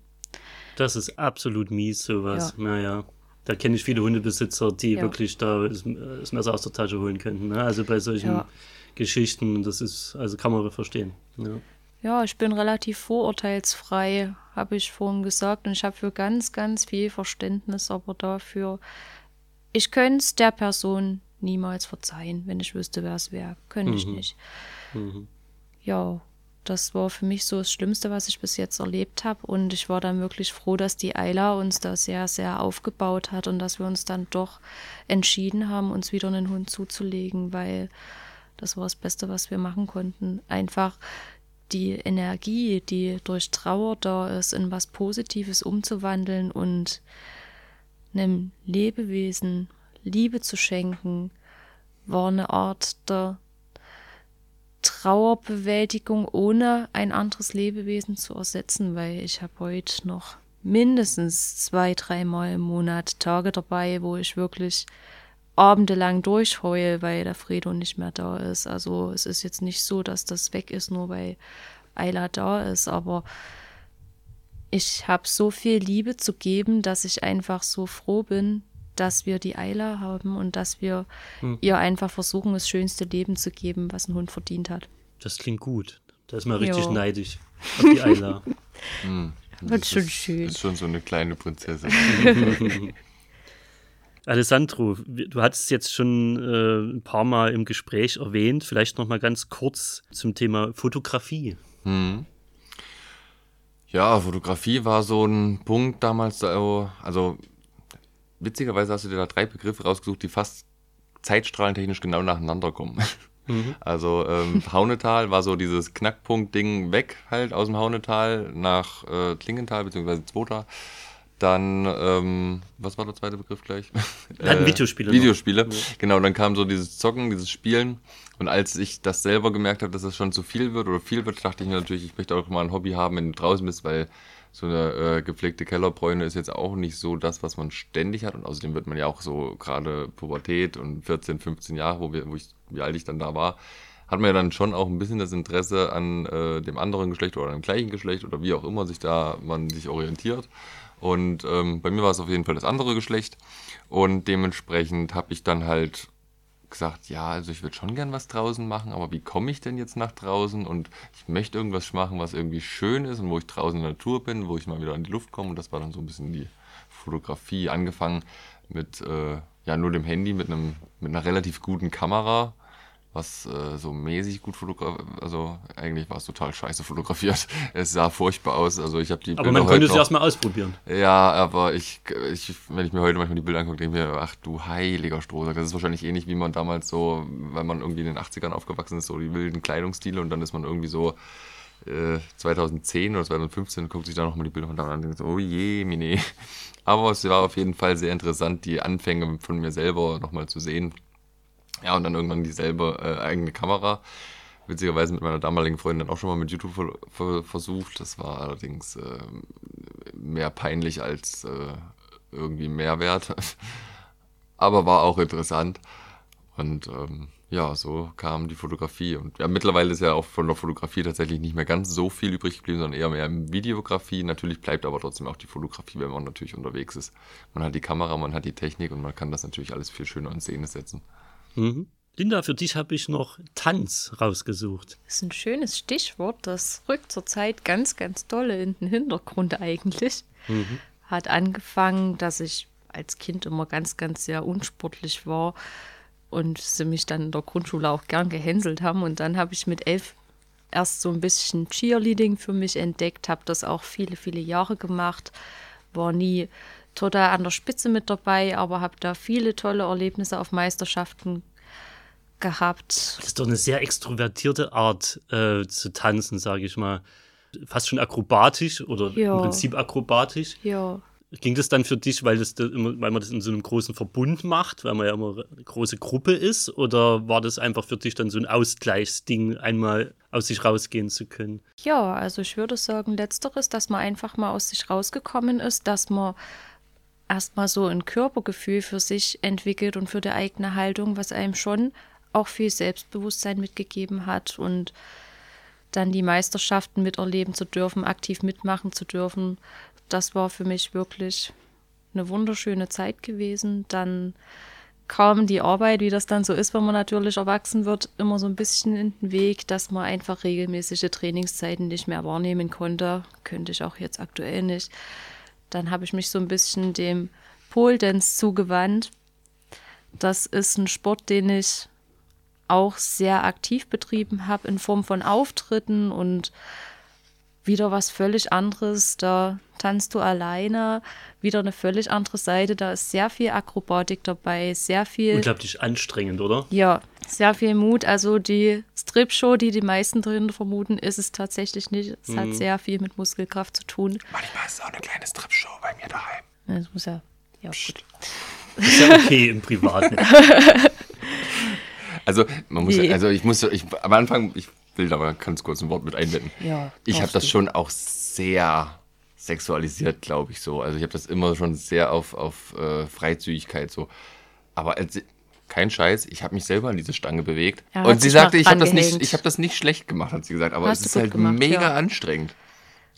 S1: Das ist absolut mies, sowas. Ja. Naja. Da kenne ich viele Hundebesitzer, die ja. wirklich da das Messer aus der Tasche holen könnten. Ne? Also bei solchen ja. Geschichten, das ist, also kann man verstehen. Ja.
S2: Ja, ich bin relativ vorurteilsfrei, habe ich vorhin gesagt. Und ich habe für ganz, ganz viel Verständnis, aber dafür, ich könnte es der Person niemals verzeihen, wenn ich wüsste, wer es wäre. Könnte mhm. ich nicht. Mhm. Ja, das war für mich so das Schlimmste, was ich bis jetzt erlebt habe. Und ich war dann wirklich froh, dass die Ayla uns da sehr, sehr aufgebaut hat und dass wir uns dann doch entschieden haben, uns wieder einen Hund zuzulegen, weil das war das Beste, was wir machen konnten. Einfach die Energie, die durch Trauer da ist, in was Positives umzuwandeln und einem Lebewesen Liebe zu schenken, war eine Art der Trauerbewältigung, ohne ein anderes Lebewesen zu ersetzen, weil ich habe heute noch mindestens zwei, dreimal im Monat Tage dabei, wo ich wirklich abendelang durchheule, weil der Fredo nicht mehr da ist. Also es ist jetzt nicht so, dass das weg ist, nur weil Ayla da ist, aber ich habe so viel Liebe zu geben, dass ich einfach so froh bin, dass wir die Ayla haben und dass wir hm. ihr einfach versuchen, das schönste Leben zu geben, was ein Hund verdient hat.
S1: Das klingt gut. Da ist man richtig jo. neidisch auf die Ayla. *laughs*
S3: hm. Das, das ist schon schön. Ist schon so eine kleine Prinzessin. *laughs*
S1: Alessandro, du hattest jetzt schon äh, ein paar Mal im Gespräch erwähnt, vielleicht noch mal ganz kurz zum Thema Fotografie. Hm.
S3: Ja, Fotografie war so ein Punkt damals, also witzigerweise hast du dir da drei Begriffe rausgesucht, die fast zeitstrahlentechnisch genau nacheinander kommen. *laughs* Mhm. Also ähm, Haunetal war so dieses Knackpunkt-Ding weg halt aus dem Haunetal nach äh, Klingenthal bzw. Zwota. Dann, ähm, was war der zweite Begriff gleich? *laughs*
S1: Dann äh, Videospiele.
S3: Videospiele, noch. genau. Dann kam so dieses Zocken, dieses Spielen. Und als ich das selber gemerkt habe, dass das schon zu viel wird oder viel wird, dachte ich mir natürlich, ich möchte auch mal ein Hobby haben, wenn du draußen bist, weil so eine äh, gepflegte Kellerbräune ist jetzt auch nicht so das, was man ständig hat. Und außerdem wird man ja auch so gerade Pubertät und 14, 15 Jahre, wo, wir, wo ich, wie alt ich dann da war, hat man ja dann schon auch ein bisschen das Interesse an äh, dem anderen Geschlecht oder dem gleichen Geschlecht oder wie auch immer sich da man sich orientiert. Und ähm, bei mir war es auf jeden Fall das andere Geschlecht. Und dementsprechend habe ich dann halt gesagt, ja, also ich würde schon gern was draußen machen, aber wie komme ich denn jetzt nach draußen? Und ich möchte irgendwas machen, was irgendwie schön ist und wo ich draußen in der Natur bin, wo ich mal wieder in die Luft komme. Und das war dann so ein bisschen die Fotografie, angefangen mit äh, ja nur dem Handy, mit einem mit einer relativ guten Kamera was äh, so mäßig gut fotografiert, also eigentlich war es total scheiße fotografiert. *laughs* Es sah furchtbar aus, also ich habe die
S1: Aber Bilder man könnte es erstmal ausprobieren.
S3: Ja, aber ich, ich, wenn ich mir heute manchmal die Bilder angucke, denke ich mir, ach du heiliger Strohsack, das ist wahrscheinlich ähnlich wie man damals so, wenn man irgendwie in den 80ern aufgewachsen ist, so die wilden Kleidungsstile und dann ist man irgendwie so äh, 2010 oder 2015 guckt sich da nochmal die Bilder von damals an und denkt so, oh je, mine. *laughs* Aber es war auf jeden Fall sehr interessant, die Anfänge von mir selber nochmal zu sehen ja, und dann irgendwann dieselbe äh, eigene Kamera. Witzigerweise mit meiner damaligen Freundin auch schon mal mit YouTube ver ver versucht. Das war allerdings äh, mehr peinlich als äh, irgendwie Mehrwert. *laughs* Aber war auch interessant. Und ähm, ja, so kam die Fotografie. Und ja, mittlerweile ist ja auch von der Fotografie tatsächlich nicht mehr ganz so viel übrig geblieben, sondern eher mehr Videografie. Natürlich bleibt aber trotzdem auch die Fotografie, wenn man natürlich unterwegs ist. Man hat die Kamera, man hat die Technik und man kann das natürlich alles viel schöner in Szene setzen.
S1: Mhm. Linda, für dich habe ich noch Tanz rausgesucht.
S2: Das ist ein schönes Stichwort. Das rückt zurzeit ganz, ganz doll in den Hintergrund eigentlich. Mhm. Hat angefangen, dass ich als Kind immer ganz, ganz sehr unsportlich war und sie mich dann in der Grundschule auch gern gehänselt haben. Und dann habe ich mit elf erst so ein bisschen Cheerleading für mich entdeckt, habe das auch viele, viele Jahre gemacht, war nie total an der Spitze mit dabei, aber habe da viele tolle Erlebnisse auf Meisterschaften gehabt.
S1: Das ist doch eine sehr extrovertierte Art äh, zu tanzen, sage ich mal. Fast schon akrobatisch oder ja. im Prinzip akrobatisch.
S2: Ja.
S1: Ging das dann für dich, weil, das immer, weil man das in so einem großen Verbund macht, weil man ja immer eine große Gruppe ist? Oder war das einfach für dich dann so ein Ausgleichsding, einmal aus sich rausgehen zu können?
S2: Ja, also ich würde sagen, letzteres, dass man einfach mal aus sich rausgekommen ist, dass man erstmal so ein Körpergefühl für sich entwickelt und für die eigene Haltung, was einem schon auch viel Selbstbewusstsein mitgegeben hat und dann die Meisterschaften miterleben zu dürfen, aktiv mitmachen zu dürfen, das war für mich wirklich eine wunderschöne Zeit gewesen. Dann kam die Arbeit, wie das dann so ist, wenn man natürlich erwachsen wird, immer so ein bisschen in den Weg, dass man einfach regelmäßige Trainingszeiten nicht mehr wahrnehmen konnte. Könnte ich auch jetzt aktuell nicht. Dann habe ich mich so ein bisschen dem Pole Dance zugewandt. Das ist ein Sport, den ich auch sehr aktiv betrieben habe in Form von Auftritten und wieder was völlig anderes. Da tanzt du alleine, wieder eine völlig andere Seite. Da ist sehr viel Akrobatik dabei, sehr viel.
S1: Unglaublich anstrengend, oder?
S2: Ja, sehr viel Mut. Also die Strip-Show, die die meisten drin vermuten, ist es tatsächlich nicht. Es mhm. hat sehr viel mit Muskelkraft zu tun.
S3: Manchmal ist es auch eine kleine Strip-Show bei mir daheim.
S2: Das muss ja. Ja, gut.
S1: Das ist ja okay im Privaten. *laughs*
S3: also, man muss, also ich muss, ich, am Anfang, ich will da mal ganz kurz ein Wort mit einbetten.
S2: Ja,
S3: ich habe das schon auch sehr sexualisiert, glaube ich so. Also ich habe das immer schon sehr auf, auf äh, Freizügigkeit so. Aber als, kein Scheiß, ich habe mich selber an diese Stange bewegt. Ja, und sie sagte, ich habe das, nicht, hab das nicht schlecht gemacht, hat sie gesagt. Aber Hast es ist halt gemacht, mega ja. anstrengend.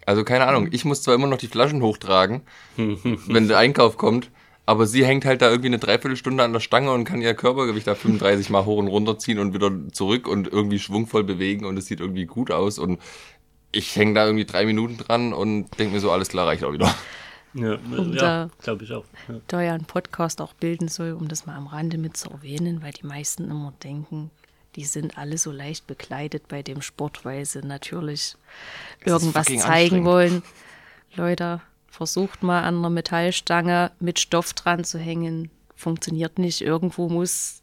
S3: Also keine Ahnung, ich muss zwar immer noch die Flaschen hochtragen, wenn der Einkauf kommt, aber sie hängt halt da irgendwie eine Dreiviertelstunde an der Stange und kann ihr Körpergewicht da 35 Mal hoch und runter ziehen und wieder zurück und irgendwie schwungvoll bewegen und es sieht irgendwie gut aus. Und ich hänge da irgendwie drei Minuten dran und denke mir so, alles klar, reicht auch wieder.
S1: Ja,
S2: um
S1: ja glaube ich auch.
S2: Ja. Da ja ein Podcast auch bilden soll, um das mal am Rande mit zu erwähnen, weil die meisten immer denken, die sind alle so leicht bekleidet bei dem Sport, weil sie natürlich das irgendwas zeigen wollen. Leute, versucht mal an einer Metallstange mit Stoff dran zu hängen. Funktioniert nicht. Irgendwo muss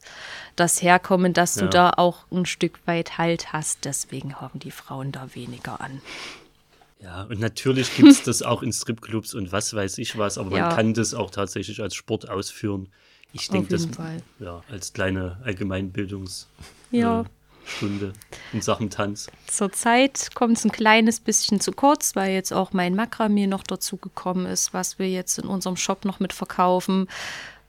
S2: das herkommen, dass ja. du da auch ein Stück weit Halt hast. Deswegen haben die Frauen da weniger an.
S1: Ja, und natürlich gibt es *laughs* das auch in Stripclubs und was weiß ich was, aber ja. man kann das auch tatsächlich als Sport ausführen. Ich denke, das Fall. ja als kleine Allgemeinbildungs ja. Stunde in Sachen Tanz.
S2: Zurzeit kommt es ein kleines bisschen zu kurz, weil jetzt auch mein Makramee noch dazu gekommen ist, was wir jetzt in unserem Shop noch mit verkaufen,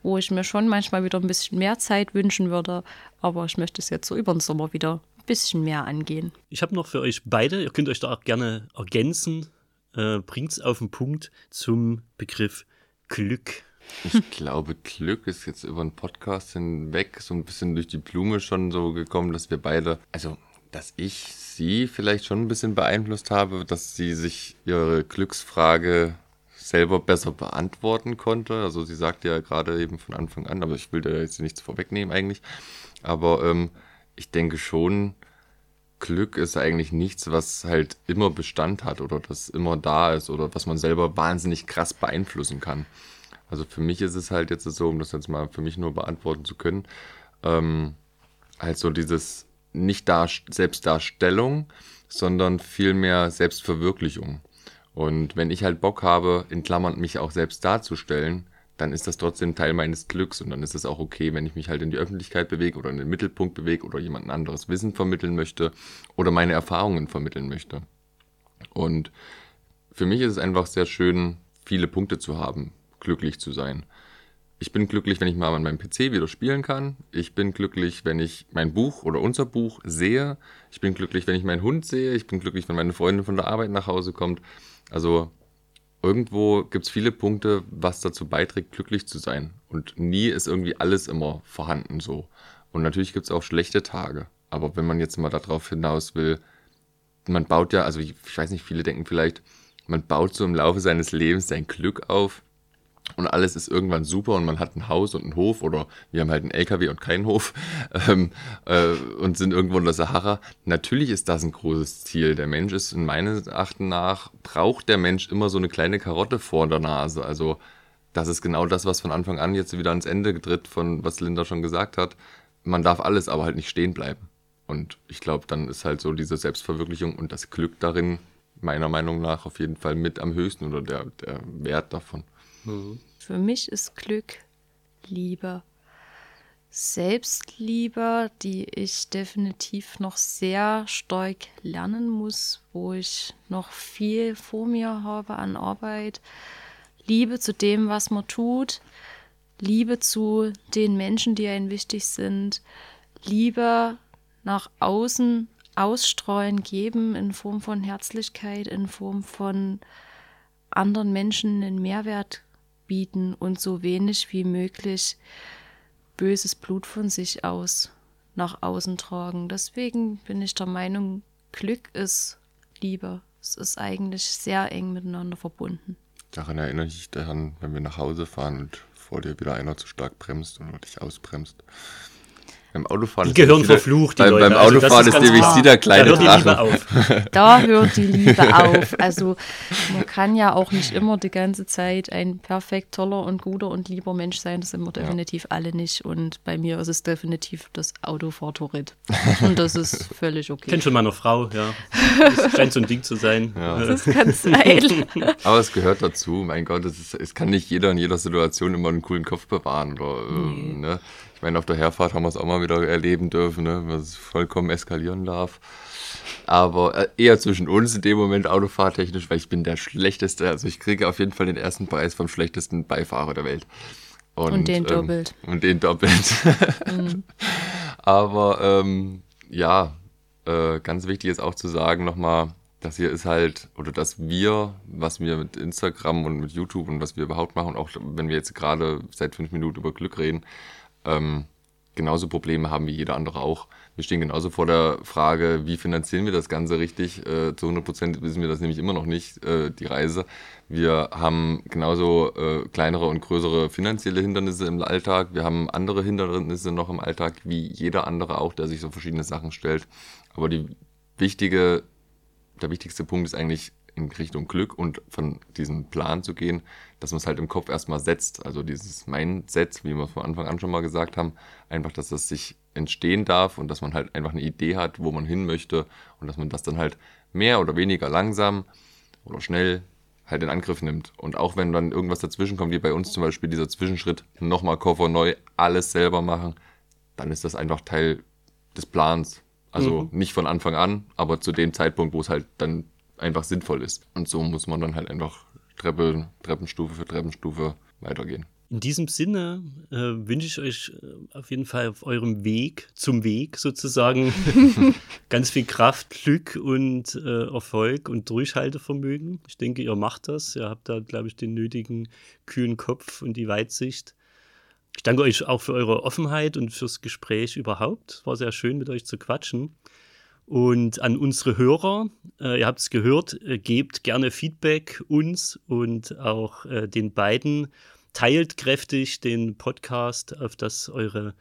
S2: wo ich mir schon manchmal wieder ein bisschen mehr Zeit wünschen würde. Aber ich möchte es jetzt so über den Sommer wieder bisschen mehr angehen.
S1: Ich habe noch für euch beide, ihr könnt euch da auch gerne ergänzen, äh, bringt es auf den Punkt zum Begriff Glück.
S3: Ich *laughs* glaube, Glück ist jetzt über den Podcast hinweg so ein bisschen durch die Blume schon so gekommen, dass wir beide, also dass ich sie vielleicht schon ein bisschen beeinflusst habe, dass sie sich ihre Glücksfrage selber besser beantworten konnte. Also sie sagt ja gerade eben von Anfang an, aber ich will da jetzt nichts vorwegnehmen eigentlich. Aber ähm, ich denke schon, Glück ist eigentlich nichts, was halt immer Bestand hat oder das immer da ist oder was man selber wahnsinnig krass beeinflussen kann. Also für mich ist es halt jetzt so, um das jetzt mal für mich nur beantworten zu können, ähm, halt so dieses nicht Dar Selbstdarstellung, sondern vielmehr Selbstverwirklichung. Und wenn ich halt Bock habe, in Klammern mich auch selbst darzustellen, dann ist das trotzdem Teil meines Glücks und dann ist es auch okay, wenn ich mich halt in die Öffentlichkeit bewege oder in den Mittelpunkt bewege oder jemand anderes Wissen vermitteln möchte oder meine Erfahrungen vermitteln möchte. Und für mich ist es einfach sehr schön, viele Punkte zu haben, glücklich zu sein. Ich bin glücklich, wenn ich mal an meinem PC wieder spielen kann. Ich bin glücklich, wenn ich mein Buch oder unser Buch sehe. Ich bin glücklich, wenn ich meinen Hund sehe. Ich bin glücklich, wenn meine Freundin von der Arbeit nach Hause kommt. Also irgendwo gibt es viele Punkte, was dazu beiträgt, glücklich zu sein. Und nie ist irgendwie alles immer vorhanden so. Und natürlich gibt es auch schlechte Tage. Aber wenn man jetzt mal darauf hinaus will, man baut ja, also ich, ich weiß nicht, viele denken vielleicht, man baut so im Laufe seines Lebens sein Glück auf und alles ist irgendwann super und man hat ein Haus und einen Hof oder wir haben halt einen LKW und keinen Hof *laughs* ähm, äh, und sind irgendwo in der Sahara. Natürlich ist das ein großes Ziel. Der Mensch ist in meinen Achten nach, braucht der Mensch immer so eine kleine Karotte vor der Nase. Also das ist genau das, was von Anfang an jetzt wieder ans Ende getritt, von was Linda schon gesagt hat. Man darf alles, aber halt nicht stehen bleiben. Und ich glaube, dann ist halt so diese Selbstverwirklichung und das Glück darin, meiner Meinung nach, auf jeden Fall mit am höchsten oder der, der Wert davon.
S2: Mhm. Für mich ist Glück Liebe. Selbstliebe, die ich definitiv noch sehr stark lernen muss, wo ich noch viel vor mir habe an Arbeit. Liebe zu dem, was man tut. Liebe zu den Menschen, die einem wichtig sind. Liebe nach außen ausstreuen, geben in Form von Herzlichkeit, in Form von anderen Menschen einen Mehrwert bieten und so wenig wie möglich böses Blut von sich aus nach außen tragen. Deswegen bin ich der Meinung, Glück ist Liebe. Es ist eigentlich sehr eng miteinander verbunden.
S3: Daran erinnere ich dich daran, wenn wir nach Hause fahren und vor dir wieder einer zu stark bremst und dich ausbremst.
S1: Beim Autofahren die gehören verflucht,
S3: die beim, Leute. Beim also Autofahren also ist, nämlich sie der kleine
S2: da hört. Die Liebe auf. *laughs* Da hört die Liebe auf. Also man kann ja auch nicht immer die ganze Zeit ein perfekt toller und guter und lieber Mensch sein. Das sind wir definitiv ja. alle nicht. Und bei mir ist es definitiv das Autofahrtorrid. Und das ist *laughs* völlig okay.
S1: Ich kenne schon meine Frau, ja. *laughs* Das scheint so ein Ding zu sein.
S2: Ja. Das kann sein.
S3: Aber es gehört dazu. Mein Gott, es, ist, es kann nicht jeder in jeder Situation immer einen coolen Kopf bewahren. Oder, nee. ne? Ich meine, auf der Herfahrt haben wir es auch mal wieder erleben dürfen, ne? was vollkommen eskalieren darf. Aber äh, eher zwischen uns in dem Moment autofahrtechnisch, weil ich bin der Schlechteste. Also ich kriege auf jeden Fall den ersten Preis vom schlechtesten Beifahrer der Welt.
S2: Und, und den ähm, doppelt.
S3: Und den doppelt. mhm. *laughs* Aber ähm, ja, äh, ganz wichtig ist auch zu sagen nochmal, das hier ist halt, oder dass wir, was wir mit Instagram und mit YouTube und was wir überhaupt machen, auch wenn wir jetzt gerade seit fünf Minuten über Glück reden, ähm, genauso Probleme haben wie jeder andere auch. wir stehen genauso vor der Frage, wie finanzieren wir das Ganze richtig. Äh, zu 100 Prozent wissen wir das nämlich immer noch nicht, äh, die Reise. Wir haben genauso äh, kleinere und größere finanzielle Hindernisse im Alltag. Wir haben andere Hindernisse noch im Alltag, wie jeder andere auch, der sich so verschiedene Sachen stellt. Aber die wichtige, der wichtigste Punkt ist eigentlich in Richtung Glück und von diesem Plan zu gehen, dass man es halt im Kopf erstmal setzt. Also dieses Mindset, wie wir es von Anfang an schon mal gesagt haben, einfach, dass das sich entstehen darf und dass man halt einfach eine Idee hat, wo man hin möchte und dass man das dann halt mehr oder weniger langsam oder schnell halt in Angriff nimmt. Und auch wenn dann irgendwas dazwischen kommt, wie bei uns zum Beispiel dieser Zwischenschritt, nochmal Koffer neu, alles selber machen, dann ist das einfach Teil des Plans. Also mhm. nicht von Anfang an, aber zu dem Zeitpunkt, wo es halt dann einfach sinnvoll ist. Und so muss man dann halt einfach Treppe, Treppenstufe für Treppenstufe weitergehen.
S1: In diesem Sinne äh, wünsche ich euch äh, auf jeden Fall auf eurem Weg zum Weg sozusagen *laughs* ganz viel Kraft, Glück und äh, Erfolg und Durchhaltevermögen. Ich denke, ihr macht das. Ihr habt da, glaube ich, den nötigen kühlen Kopf und die Weitsicht. Ich danke euch auch für eure Offenheit und fürs Gespräch überhaupt. War sehr schön, mit euch zu quatschen. Und an unsere Hörer, äh, ihr habt es gehört, äh, gebt gerne Feedback uns und auch äh, den beiden teilt kräftig den Podcast, auf dass eure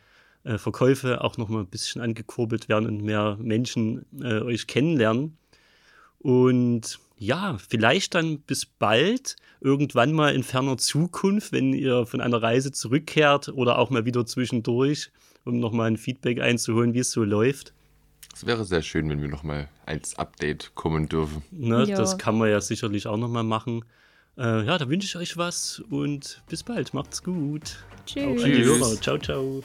S1: äh, Verkäufe auch noch mal ein bisschen angekurbelt werden und mehr Menschen äh, euch kennenlernen. Und ja, vielleicht dann bis bald, irgendwann mal in ferner Zukunft, wenn ihr von einer Reise zurückkehrt oder auch mal wieder zwischendurch, um nochmal ein Feedback einzuholen, wie es so läuft.
S3: Es wäre sehr schön, wenn wir nochmal als Update kommen dürfen.
S1: Ne, das kann man ja sicherlich auch nochmal machen. Äh, ja, da wünsche ich euch was und bis bald. Macht's gut.
S2: Tschüss.
S1: Tschüss. Ciao, ciao.